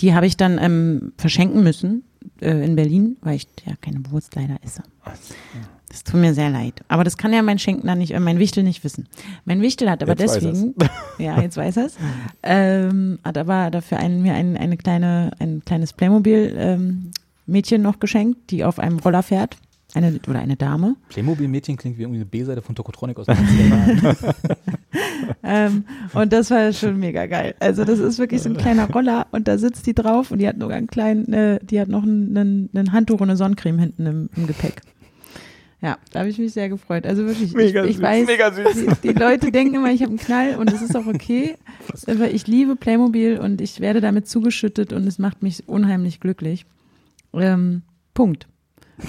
Die habe ich dann ähm, verschenken müssen äh, in Berlin, weil ich ja keine Wurst leider esse. Das tut mir sehr leid. Aber das kann ja mein Schenkner nicht, äh, mein Wichtel nicht wissen. Mein Wichtel hat aber Jetzt deswegen, ja, jetzt weiß er's, ähm, hat aber dafür ein, mir ein, eine kleine, ein kleines Playmobil ähm, noch geschenkt, die auf einem Roller fährt. Eine oder eine Dame. Playmobil-Mädchen klingt wie irgendwie eine B-Seite von Tokotronic aus den 90er Jahren. Ähm, und das war schon mega geil. Also das ist wirklich so ein kleiner Roller und da sitzt die drauf und die hat noch einen kleinen, äh, die hat noch ein, ein, ein Handtuch und eine Sonnencreme hinten im, im Gepäck. Ja, da habe ich mich sehr gefreut. Also wirklich, Mega ich, ich süß, weiß, mega süß. Die, die Leute denken immer, ich habe einen Knall und das ist auch okay. Aber ich liebe Playmobil und ich werde damit zugeschüttet und es macht mich unheimlich glücklich. Ähm, Punkt.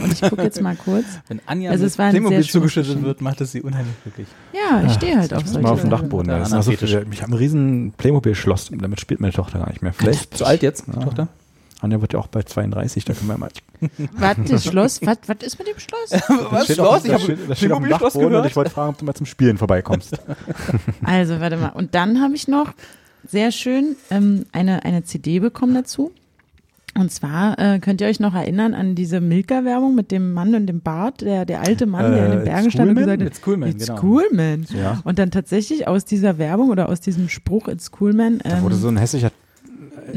Und ich gucke jetzt mal kurz. Wenn Anja Also mit es war ein Playmobil zugeschüttet wird, macht es sie unheimlich glücklich. Ja, ich stehe halt auf Mal solche auf dem. Dachboden. Ja, Da ist so viel, ich habe ein riesen Playmobil-Schloss, damit spielt meine Tochter gar nicht mehr. Vielleicht, Zu alt jetzt, die Ja. Tochter? Anja wird ja auch bald 32, da können wir mal. Warte, das Schloss, was, was ist mit dem Schloss? Das steht auf, das steht, das steht auf dem Dachboden und ich wollte fragen, ob du mal zum Spielen vorbeikommst. Also, warte mal. Und dann habe ich noch sehr schön ähm, eine, eine CD bekommen dazu. Und zwar äh, könnt ihr euch noch erinnern an diese Milka-Werbung mit dem Mann und dem Bart, der, der alte Mann, der in den Äh, Bergen It's stand und cool, man? gesagt hat, It's cool, man, It's genau. cool, man. Ja. Und dann tatsächlich aus dieser Werbung oder aus diesem Spruch It's cool, man, Da ähm, wurde so ein hässlicher.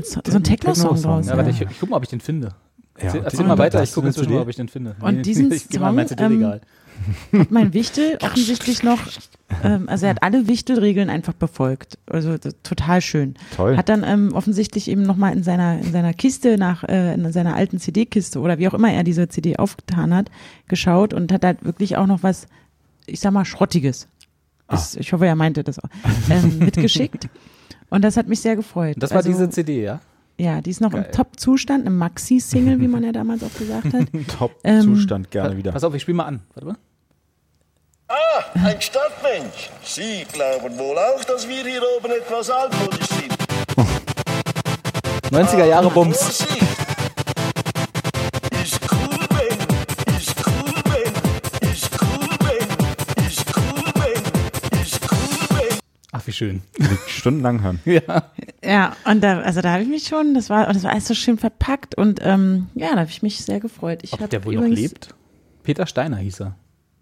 So, so ein Techno-Song Techno-Song, draus. Ja, warte, ich, ich guck mal, ob ich den finde. Ja, Erzähl, erzähl mal weiter, das ich gucke inzwischen mal, CD. ob ich den finde. Und diesen ich mein Song, CD-Regal. hat mein Wichtel offensichtlich noch, ähm, also er hat alle Wichtelregeln einfach befolgt. Also das, total schön. Toll. Hat dann ähm, offensichtlich eben nochmal in seiner, in seiner Kiste nach, äh, in seiner alten CD-Kiste oder wie auch immer er diese CD aufgetan hat, geschaut und hat halt wirklich auch noch was, ich sag mal, Schrottiges. Ah. Ist, ich hoffe, er meinte das auch, ähm, mitgeschickt. Und das hat mich sehr gefreut. Das war also, diese CD, ja? Ja, die ist noch Geil. im Top-Zustand, im Maxi-Single, wie man ja damals auch gesagt hat. Top-Zustand gerne wieder. Pass auf, ich spiele mal an. Warte mal. Ah, ein Stadtmensch. Sie glauben wohl auch, dass wir hier oben etwas altmodisch sind. 90er Jahre Bums. Schön. Stundenlang hören. Ja. Ja, und da, also da habe ich mich schon, das war, das war alles so schön verpackt und ähm, ja, da habe ich mich sehr gefreut. Ich Ob habe der wohl noch lebt? Peter Steiner hieß er.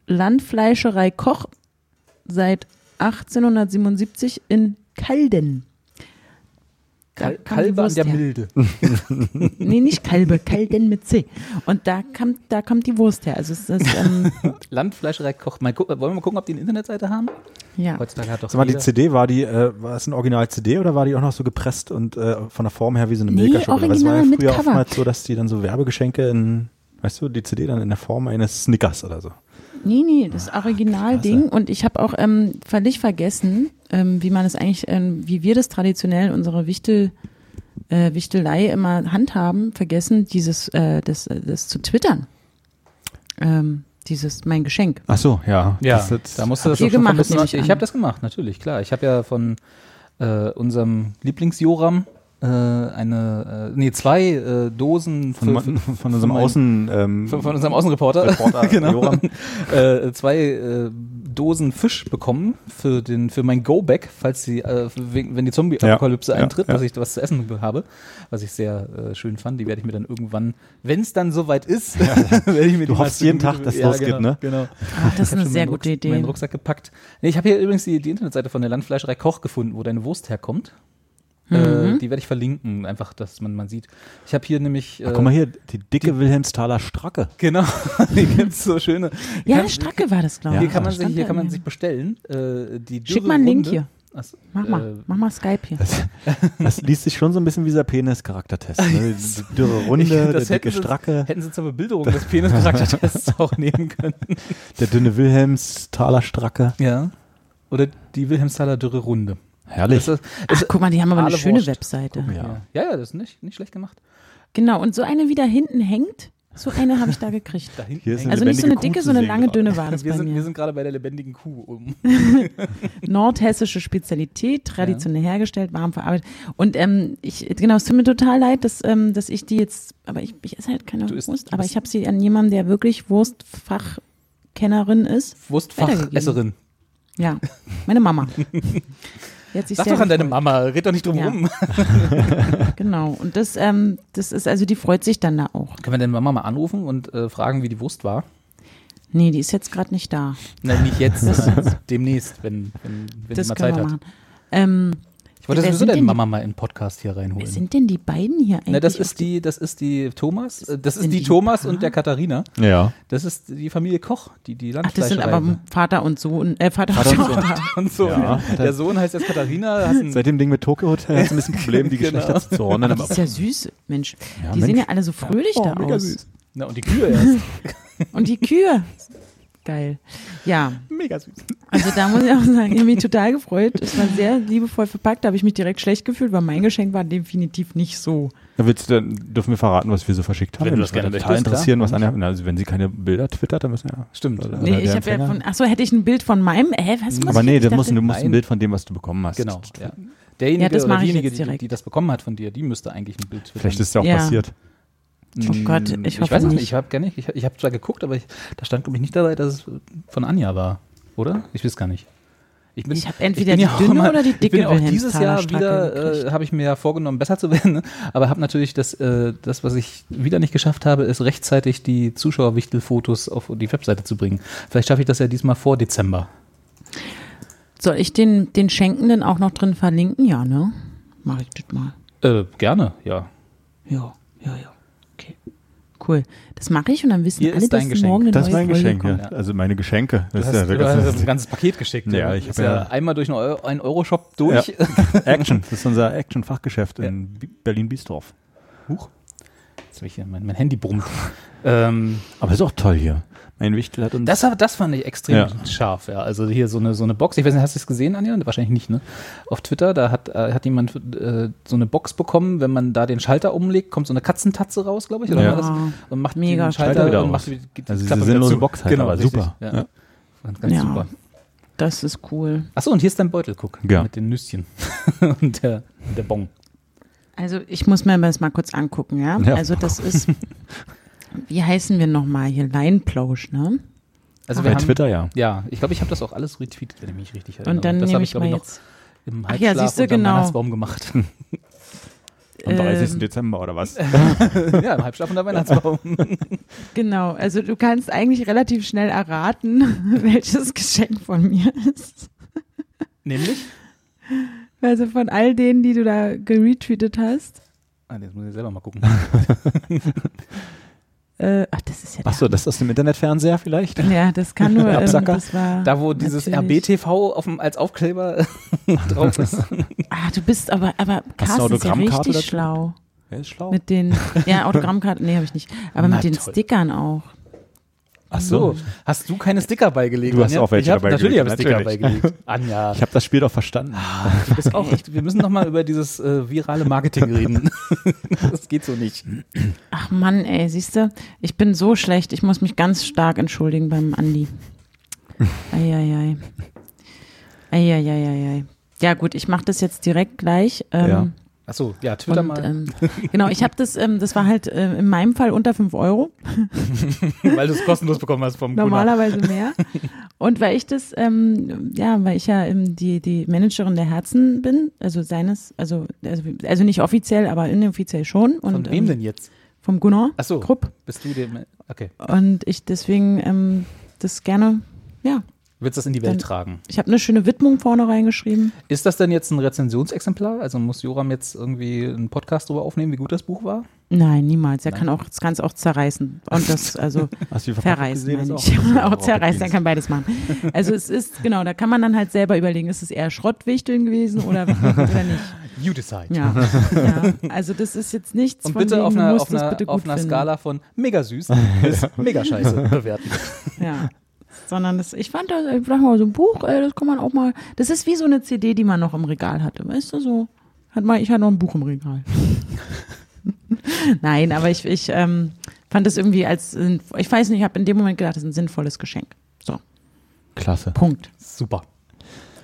Landfleischerei Koch seit 1877 in Kalden. Kal Kalber an der her. Milde. Nee, nicht Kalbe, Kalden mit C. Und da kam, da kommt die Wurst her. Also es ist, ähm, Landfleischerei Koch. Mal gu wollen wir mal gucken, ob die eine Internetseite haben? ja. Heutzutage hat doch Sag mal, die CD, war die, äh, war es ein Original-CD oder war die auch noch so gepresst und äh, von der Form her wie so eine Nee, Milka-Schokolade? Weil es war ja früher oftmals so, dass die dann so Werbegeschenke in, weißt du, die CD dann in der Form eines Snickers oder so. Nee, nee, das Originalding. Und ich habe auch ähm, völlig vergessen, ähm, wie man es eigentlich, ähm, wie wir das traditionell in unserer Wichtel, äh, Wichtelei immer handhaben, vergessen, dieses, äh, das, äh, das zu twittern. Ähm, dieses, mein Geschenk. Ach so, ja. Ja, Das jetzt- da musst du das doch schon gemacht, nehme ich Ich habe das gemacht, natürlich, klar. Ich habe ja von äh, unserem Lieblingsjoram eine, äh, nee, zwei äh, Dosen von, für, für, von unserem mein- Außen, ähm, von, von unserem Außenreporter, Reporter genau, Joram. äh, zwei äh, Dosen Fisch bekommen für den für mein Go-Back, falls die, äh, wenn die Zombie-Apokalypse Ja, ja, eintritt, ja. was ich was zu essen habe, was ich sehr äh, schön fand. Die werde ich mir dann irgendwann, wenn es dann soweit ist, werde ich mir Du die hoffst jeden Tag, dass es ja, losgeht, genau, ne? Genau. Ach, das ist eine sehr gute Rucks- Idee. meinen Rucksack gepackt. Nee, ich habe hier übrigens die, die Internetseite von der Landfleischerei Koch gefunden, wo deine Wurst herkommt. Mhm. Äh, die werde ich verlinken, einfach, dass man, man sieht. Ich habe hier nämlich. Äh, Ach, guck mal hier, die dicke Wilhelmsthaler Stracke. Genau, hier gibt's so schöne. Ja, Kann- Stracke war das, glaube ich. Hier kann man sich, hier kann man sich bestellen. Äh, die Schick mal einen Link hier. Ach so, Mach mal, äh, mach mal Skype hier. Das liest sich schon so ein bisschen wie dieser Penis-Charaktertest. Ne? Die dürre Runde, Ich- der das hätten dicke sie- Stracke, Hätten sie zur Bebilderung des Penis-Charaktertests auch nehmen können. der dünne Wilhelmsthaler Stracke. Ja. Oder die Wilhelmsthaler Dürre Runde. Herrlich. Das ist, Ach, guck mal, die haben aber eine schöne Wurst. Webseite. Ja. ja. ja, ja, das ist nicht, nicht schlecht gemacht. Genau, und so eine, wie da hinten hängt, So eine habe ich da gekriegt. Eine Also nicht so eine Kuh dicke, so eine lange, gerade. dünne war das Wir bei sind, wir mir. sind gerade bei der lebendigen Kuh. Um. Nordhessische Spezialität, traditionell hergestellt, warm verarbeitet. Und ähm, ich, genau, es tut mir total leid, dass, ähm, dass ich die jetzt, aber ich, ich esse halt keine isst- Wurst, aber ich habe sie an jemanden, der wirklich Wurstfachkennerin ist. Wurstfachesserin. Ja, meine Mama. Sich Sag doch an deine. Mama, red doch nicht drum Ja. rum. Genau. Und das, ähm, das ist, also die freut sich dann da auch. Können wir deine Mama mal anrufen und äh, fragen, wie die Wurst war? Nee, die ist jetzt gerade nicht da. Nein, nicht jetzt, demnächst, wenn, wenn, wenn das sie mal können Zeit wir hat. machen. Ähm, Ich wollte Wer sowieso deine Mama mal in den Podcast hier wer reinholen. sind denn die beiden hier eigentlich? Na, das ist die, das ist die Thomas, das ist die die Thomas Paar? und der Katharina. Ja. Das ist die Familie Koch, die die Ach, das sind aber Vater und Sohn, äh, Vater, Vater und. Sohn. Und so. Ja. Der Sohn heißt jetzt Katharina. Seit dem Ding mit Tokyo Hotel hat es ein bisschen Problem, die Genau. Geschlechter zu ordnen. Das ist ja süß, Mensch. Ja, die Mensch. sehen ja alle so fröhlich Oh, da mega aus. süß. na, und die Kühe erst. Und die Kühe. Geil. Ja, Mega süß. also da muss ich auch sagen, ich habe mich total gefreut. Es war sehr liebevoll verpackt, da habe ich mich direkt schlecht gefühlt, weil mein Geschenk war definitiv nicht so. Da willst du, dann dürfen wir verraten, was wir so verschickt haben. Wenn das gerne würde total interessieren, klar. was Anja, na, also wenn sie keine Bilder twittert, dann müssen wir ja. Stimmt. Oder- Nee, oder ich habe ja von, ach so, hätte ich ein Bild von meinem, hä, was muss Aber ich? nee, ich du musst, dachte- du musst ein. Bild von dem, was du bekommen hast. Genau. Ja. Derjenige Ja, das oder mache ich diejenige, die, direkt. die das bekommen hat von dir, die müsste eigentlich ein Bild twittern. Vielleicht ist es ja auch Ja. passiert. Oh Gott, ich ich hoffe weiß es nicht. Ich habe gar nicht. Ich, ich habe zwar geguckt, aber ich, da stand glaube ich nicht dabei, dass es von Anja war, oder? Ich weiß gar nicht. Ich, bin, Ich hab entweder die ja dünne immer- oder die Ich bin dicke auch dieses Jahr wieder, äh, habe ich mir ja vorgenommen, besser zu werden, ne? aber habe natürlich das, äh, das, was ich wieder nicht geschafft habe, ist rechtzeitig die Zuschauerwichtelfotos auf die Webseite zu bringen. Vielleicht schaffe ich das ja diesmal vor Dezember. Soll ich den, den Schenkenden auch noch drin verlinken? Ja, ne? Mach ich das mal. Äh, gerne, ja. Ja, ja, ja. Cool. Das mache ich und dann wissen Hier alle, ist dein dass morgen eine Das ist neue mein Folge Geschenk, kommt. ja. Also meine Geschenke. Du Das hast, ist ja, du das hast ist ein ganzes Paket geschickt. Ja, oder? ich ist hab ja, ja- einmal durch einen Euro- einen Euro-Shop durch. Action. Das ist unser Action-Fachgeschäft in Bi- Berlin-Biesdorf. Huch. Jetzt habe ich hier mein, mein Handy brummt. ähm, Aber ist auch toll hier. Mein Wichtel hat uns. das, das fand ich extrem Ja. scharf, ja. Also hier so eine, so eine Box. Ich weiß nicht, hast du es gesehen, Anja? Wahrscheinlich nicht, ne? Auf Twitter, da hat, äh, hat jemand äh, so eine Box bekommen, wenn man da den Schalter umlegt, kommt so eine Katzentatze raus, glaube ich. Oder Ja. war das? Und macht Mega den Schalter Schalter wieder und macht die, die Also diese sinnlose. Box halt, aber richtig, super. Ja. Ja. Ganz, ganz Ja. super. Das ist cool. Achso, und hier ist dein Beutel, guck. Ja. Mit den Nüsschen. und der, der Bon. Also ich muss mir das mal kurz angucken, ja? Ja. Also das ist, wie heißen wir nochmal hier? Leinplausch, ne? Also Bei wir haben, Twitter, ja. Ja, ich glaube, ich habe das auch alles retweetet, wenn ich mich richtig erinnere. Und dann das nehme habe ich glaub mal noch jetzt, im Ach ja, Halbschlaf siehst du, genau. Weihnachtsbaum gemacht. Am 30. Ähm, Dezember oder was? ja, im Halbschlaf unter Weihnachtsbaum. genau, also du kannst eigentlich relativ schnell erraten, welches Geschenk von mir ist. Nämlich? Also von all denen, die du da geretweetet hast. Ah, jetzt muss ich selber mal gucken. Äh, ach, das ist ja Achso, das ist aus dem Internetfernseher vielleicht? Ja, das kann nur, ähm, Absacker. das war Da, wo dieses RBTV auf dem, als Aufkleber drauf ist. Ah, du bist aber, aber Carsten ist ja richtig schlau. Wer ist schlau? Mit den, ja, Autogrammkarten, nee, habe ich nicht. Aber Na mit den toll. Stickern auch. Ach So, hast du keine Sticker beigelegt? Du hast Anja? auch welche ich hab, dabei Natürlich habe ich Sticker natürlich. beigelegt. Anja, Ich habe das Spiel doch verstanden. du bist auch echt, wir müssen nochmal über dieses äh, virale Marketing reden. das geht so nicht. Ach Mann, ey, siehst du, ich bin so schlecht, ich muss mich ganz stark entschuldigen beim Andi. Eieiei. Eieiei. Ja gut, ich mache das jetzt direkt gleich. Ähm, Ja. Achso, ja, Twitter und, mal, ähm, genau, ich habe das, ähm, das war halt äh, in meinem Fall unter 5 Euro, weil du es kostenlos bekommen hast vom Gunnar. normalerweise mehr. Und weil ich das, ähm, ja, weil ich ja ähm, die, die Managerin der Herzen bin, also seines, also, also, also nicht offiziell, aber inoffiziell schon. Und, Von wem ähm, denn jetzt? Vom Gunnar Achso, Krupp. bist du dem, okay. Und ich deswegen ähm, das gerne, ja, Willst du das in die Welt Dann- tragen? ich habe eine schöne Widmung vorne reingeschrieben. Ist das denn jetzt ein Rezensionsexemplar? Also muss Joram jetzt irgendwie einen Podcast darüber aufnehmen, wie gut das Buch war? Nein, niemals. Er kann auch, das kann es auch zerreißen. Und das, also verreißen, gesehen? meine Ist ich. auch- Auch, auch zerreißen, er kann beides machen. Also es ist, genau, da kann man dann halt selber überlegen, ist es eher Schrottwichteln gewesen oder, oder nicht. You decide. Ja, ja. Also das ist jetzt nichts Und von bitte auf einer, auf einer, bitte auf einer. Skala von mega süß bis mega scheiße bewerten. Ja. Sondern das, ich fand das, ich sag mal, so ein Buch, ey, das kann man auch mal, das ist wie so eine CD, die man noch im Regal hatte, weißt du, so, hat mal, ich hatte noch ein Buch im Regal. Nein, aber ich, ich ähm, Fand es irgendwie als, ich weiß nicht, ich habe in dem Moment gedacht, das ist ein sinnvolles Geschenk. So, Klasse. Punkt. Super.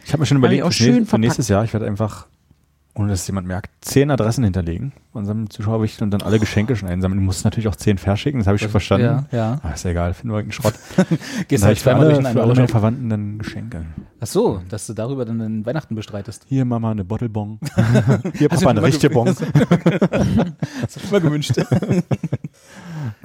Ich habe mir schon Hab überlegt, auch für, nächstes Jahr, ich werde einfach, ohne dass jemand merkt, zehn Adressen hinterlegen unserem Zuschauerbericht und dann alle Geschenke schon einsammeln. Du musst natürlich auch zehn verschicken, das habe ich schon verstanden. Ja, ja. Aber ist ja egal, finden wir irgendeinen Schrott. Gehst halt ich für alle, für alle meine. Verwandten dann Geschenke. Ach so, dass du darüber dann den Weihnachten bestreitest. Hier Mama eine Bottlebong. Hier Papa eine richtige Bon. Das hab ich immer gewünscht.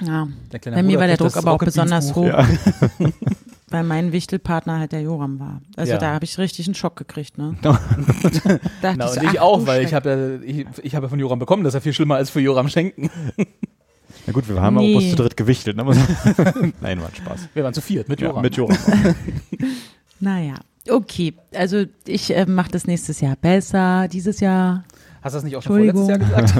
Ja. Der kleine Bei mir Bruder war der Druck aber auch besonders hoch, weil mein Wichtelpartner halt der Joram war. Also Ja. da habe ich richtig einen Schock gekriegt. Ne? Dachte Na, so, und ich auch, du weil ich habe ja, ich, ich habe ja von Joram bekommen, das ist ja viel schlimmer als für Joram schenken. Na gut, wir haben Nee. auch bloß zu dritt gewichtelt. Ne? Nein, war ein Spaß. Wir waren zu viert mit Ja, Joram. mit Joram. Naja, okay. Also ich äh, mache das nächstes Jahr besser. Dieses Jahr, Hast du das nicht auch schon vorletztes Jahr gesagt?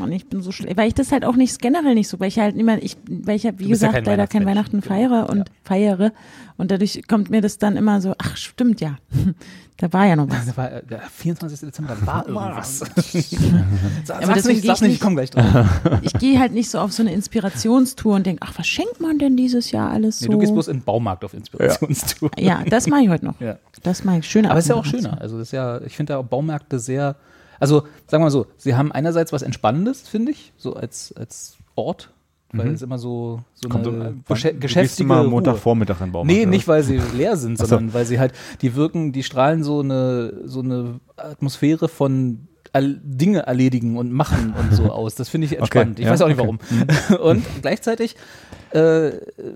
Mann, ich bin so schlecht. Weil ich das halt auch nicht generell nicht so, weil ich halt immer, ich, weil ich ja, wie ja gesagt, kein leider kein. Weihnachten feiere und feiere. Und dadurch kommt mir das dann immer so, ach stimmt ja. da war ja noch was. War, äh, der 24. Dezember, da war irgendwas. Sag, Aber sag's deswegen nicht, sag's ich nicht, ich komm gleich drauf. Ich gehe halt nicht so auf so eine Inspirationstour und denke, ach, was schenkt man denn dieses Jahr alles so? Nee, du gehst bloß in den Baumarkt auf Inspirationstour. ja, das mache ich heute noch. Ja. Das mache ich schöner. Aber es ist ja auch schöner. Also das ist ja, ich finde da Baumärkte sehr, also sagen wir mal so, sie haben einerseits was Entspannendes, finde ich, so als, als Ort, weil es immer so, so Kommt eine Besche- du gehst geschäftige immer. Montagvormittag in Baumarkt. Nee, nicht weil sie leer sind, Ach so. sondern weil sie halt, die wirken, die strahlen so eine, so eine Atmosphäre von Dinge erledigen und machen und so aus. Das finde ich entspannt. ich ja, weiß auch nicht okay. warum. und gleichzeitig äh,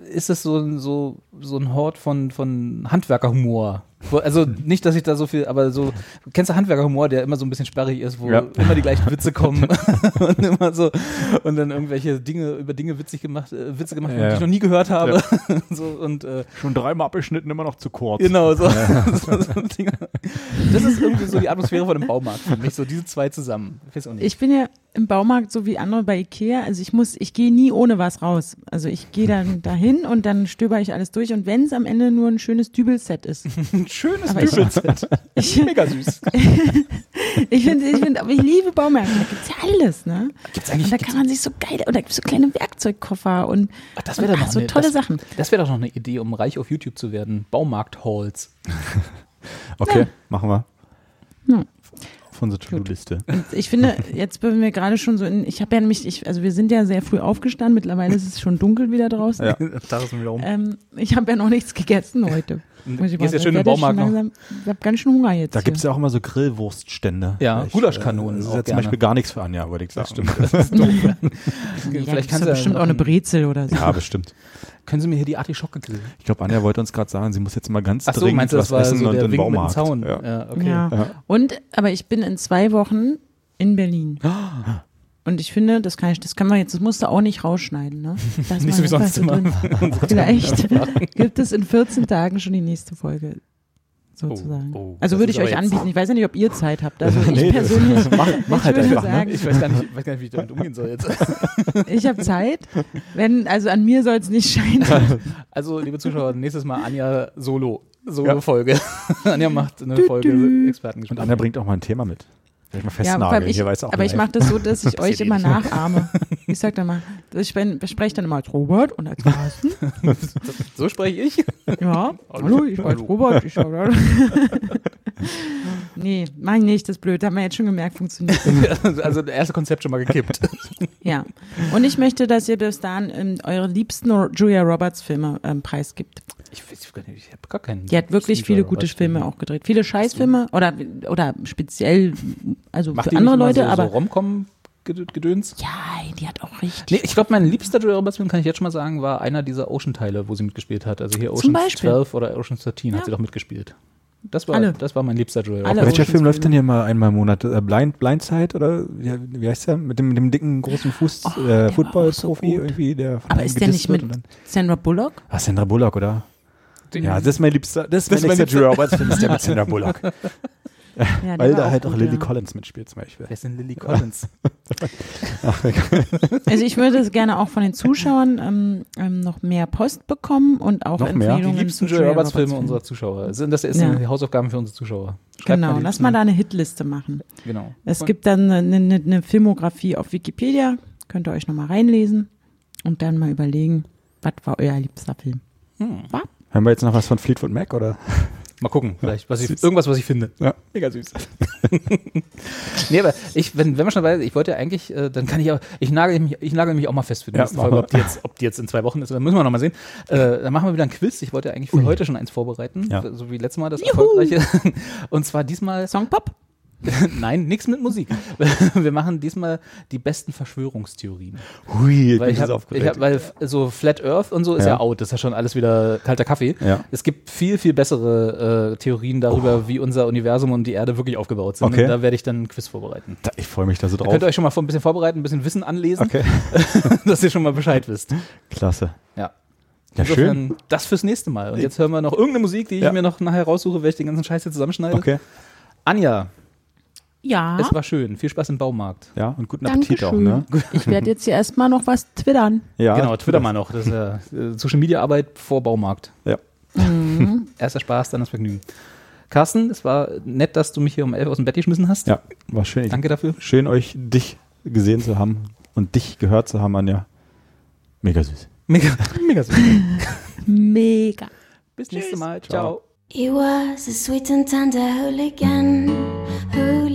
ist es so, ein- so, so ein Hort von, von Handwerkerhumor. Also nicht, dass ich da so viel, aber so, kennst du Handwerkerhumor, der immer so ein bisschen sperrig ist, wo Ja. immer die gleichen Witze kommen und immer so und dann irgendwelche Dinge über Dinge witzig gemacht, äh, Witze gemacht, Ja, die ja. ich noch nie gehört habe. so, und äh, Schon dreimal abgeschnitten, immer noch zu kurz. Genau, so. so, so. Das ist irgendwie so die Atmosphäre von dem Baumarkt für mich, so diese zwei zusammen. Ich weiß auch nicht. Ich bin ja im Baumarkt so wie andere bei Ikea. Also ich muss, ich gehe nie ohne was raus. Also ich gehe dann dahin und dann stöber ich alles durch. Und wenn es am Ende nur ein schönes Dübelset ist. ein schönes Aber ich- Dübelset. Ich, Mega süß. ich finde, ich finde, aber ich liebe Baumärkte. Da gibt's ja alles, ne? Gibt's Und eigentlich da gibt's, kann man sich so geil, oder gibt's so kleine Werkzeugkoffer und, Ach, das und ach, noch so eine, tolle das, Sachen. Das wäre doch noch eine Idee, um reich auf YouTube zu werden. Baumarkt-Halls. Okay, machen wir. Ja. Auf unsere To-Do-Liste. Und ich finde, jetzt bin wir gerade schon so in, ich habe ja nämlich, ich, also wir sind ja sehr früh aufgestanden, mittlerweile ist es schon dunkel wieder draußen. Ja. Da ist wieder um. Ähm, ich habe ja noch nichts gegessen heute. Muss ich Gehst mal jetzt schön im Baumarkt noch. Ich habe ganz schön Hunger jetzt. Da gibt es ja auch immer so Grillwurststände. Ja, Gulaschkanonen Das ist ja zum. Beispiel gar nichts für Anja, würde ich sagen. stimmt. Das ist doof. Da Vielleicht kannst du bestimmt ja auch eine Brezel oder so. Ja, bestimmt. Können Sie mir hier die Artischocke grillen? Ich glaube, Anja wollte uns gerade sagen, sie muss jetzt mal ganz Ach so, dringend meinst du, das was war essen so und der in den Wink mit dem Baumarkt. Zaun? Ja. Ja, okay. Ja. Ja. Und, aber ich bin in zwei Wochen in Berlin. Und ich finde, das kann ich, das kann man jetzt, das musst du auch nicht rausschneiden, ne? Nicht so wie sonst immer. Vielleicht gibt es in 14 Tagen schon die nächste Folge. Sozusagen. Oh, oh, also würde ich euch anbieten. Ich weiß ja nicht, ob ihr Zeit habt. Also ich Nee, das- persönlich, mach, mach ich halt einfach. Ne? sagen, Ich weiß gar, nicht, weiß gar nicht, wie ich damit umgehen soll jetzt. ich habe Zeit. Wenn, also an mir soll es nicht scheitern. Also, liebe Zuschauer, nächstes Mal Anja Solo. Solo-Folge. Anja macht eine Folge Und Expertengespräch. Anja bringt auch mal ein Thema mit. Vielleicht mal Ja, festnageln. ich, Hier weiß auch aber ich mache das so, dass ich euch immer nicht. nachahme. Ich sag dann mal, ich spreche dann immer als Robert und als Carsten. So spreche ich. Ja, hallo, ich bin als Robert. Ich nee, mach ich nicht, das ist blöd. Haben wir jetzt schon gemerkt, funktioniert. Also, das erste Konzept schon mal gekippt. Ja. Und ich möchte, dass ihr bis dahin ähm, eure liebsten Julia Roberts Filme ähm, preisgibt. Ich, nicht, ich habe gar keinen. Die hat wirklich Steve viele gute Film. Filme auch gedreht. Viele Scheißfilme oder, oder speziell, also Macht für die andere Leute, so, aber so Rom-Com-Gedöns? ja, die hat auch richtig. Nee, ich glaube, mein liebster Julia Roberts Film, kann ich jetzt schon mal sagen, war einer dieser Ocean-Teile, wo sie mitgespielt hat. Also hier Zum Ocean Beispiel. 12 oder Ocean 13 Ja. hat sie doch mitgespielt. Das war, Alle. das war mein liebster Alle. Roberts. Welcher Film läuft denn hier mal einmal im Monat? Äh, Blind, Blindside oder wie, wie heißt der? Mit dem, mit dem dicken, großen Fuß, Oh, äh, Football-Profi so irgendwie, der Aber ist der nicht mit Sandra Bullock? Ah, Sandra Bullock, oder? Ja, das ist mein liebster, das ist Das mein liebster Julia Roberts Film, ist der mit Sandra Bullock. Ja, Weil war da halt auch gut, Lily ja. Collins mitspielt zum Beispiel. Wer ist denn Lily Collins? Also ich würde gerne auch von den Zuschauern ähm, ähm, noch mehr Post bekommen und auch Noch mehr? Empfehlungen. Die liebsten Julia Roberts Filme Filmen. unserer Zuschauer. Sind das ist Ja. die Hausaufgaben für unsere Zuschauer. Schreibt Genau, lass mal da eine Hitliste machen. Genau. Es gibt dann eine, eine, eine Filmografie auf Wikipedia, könnt ihr euch nochmal reinlesen. und dann mal überlegen, was war euer liebster Film? Was? Hören wir jetzt noch was von Fleetwood Mac oder? Mal gucken, vielleicht was ich, irgendwas, was ich finde. Ja. Mega süß. nee, aber ich, wenn, wenn wir schon dabei sind, ich wollte ja eigentlich, äh, dann kann ich auch, ich nagel mich, ich nagel mich auch mal fest für die Ja, nächste Folge, ob die, jetzt, ob die jetzt in zwei Wochen ist, dann müssen wir noch mal sehen. Äh, dann machen wir wieder ein Quiz. Ich wollte eigentlich für heute schon eins vorbereiten, Ja. so wie letztes Mal das erfolgreiche. Und zwar diesmal, Songpop? nein, nichts mit Musik. Wir machen diesmal die besten Verschwörungstheorien. Hui, ich Weil, ich hab, aufgeregt. ich hab, weil so Flat Earth und so ist ja. Ja. out, das ist ja schon alles wieder kalter Kaffee. Ja. Es gibt viel, viel bessere äh, Theorien darüber, wie unser Universum und die Erde wirklich aufgebaut sind. Okay. Und da werde ich dann ein Quiz vorbereiten. Da- ich freue mich da so Da drauf. könnt ihr euch schon mal ein bisschen vorbereiten, ein bisschen Wissen anlesen, okay, dass ihr schon mal Bescheid wisst. klasse. Ja. Ja, schön. Insofern, das fürs nächste Mal. Und jetzt hören wir noch irgendeine Musik, die ich Ja. mir noch nachher raussuche, weil ich den ganzen Scheiß hier zusammenschneide. Okay. Anja, Ja. es war schön. Viel Spaß im Baumarkt. Ja, und guten Appetit Dankeschön. auch, ne? Ich werde jetzt hier erstmal noch was twittern. Ja. genau, Twitter mal noch. Das ist ja äh, Social Media Arbeit vor Baumarkt. Ja. Erster Spaß, dann das Vergnügen. Carsten, es war nett, dass du mich hier um elf aus dem Bett geschmissen hast. Ja, war schön. Danke dafür. Schön, euch dich gesehen zu haben und dich gehört zu haben, Anja. Mega süß. Mega, mega süß. Mega. Bis nächstes Mal. Ciao. He was a sweet and tender hooligan, hooligan,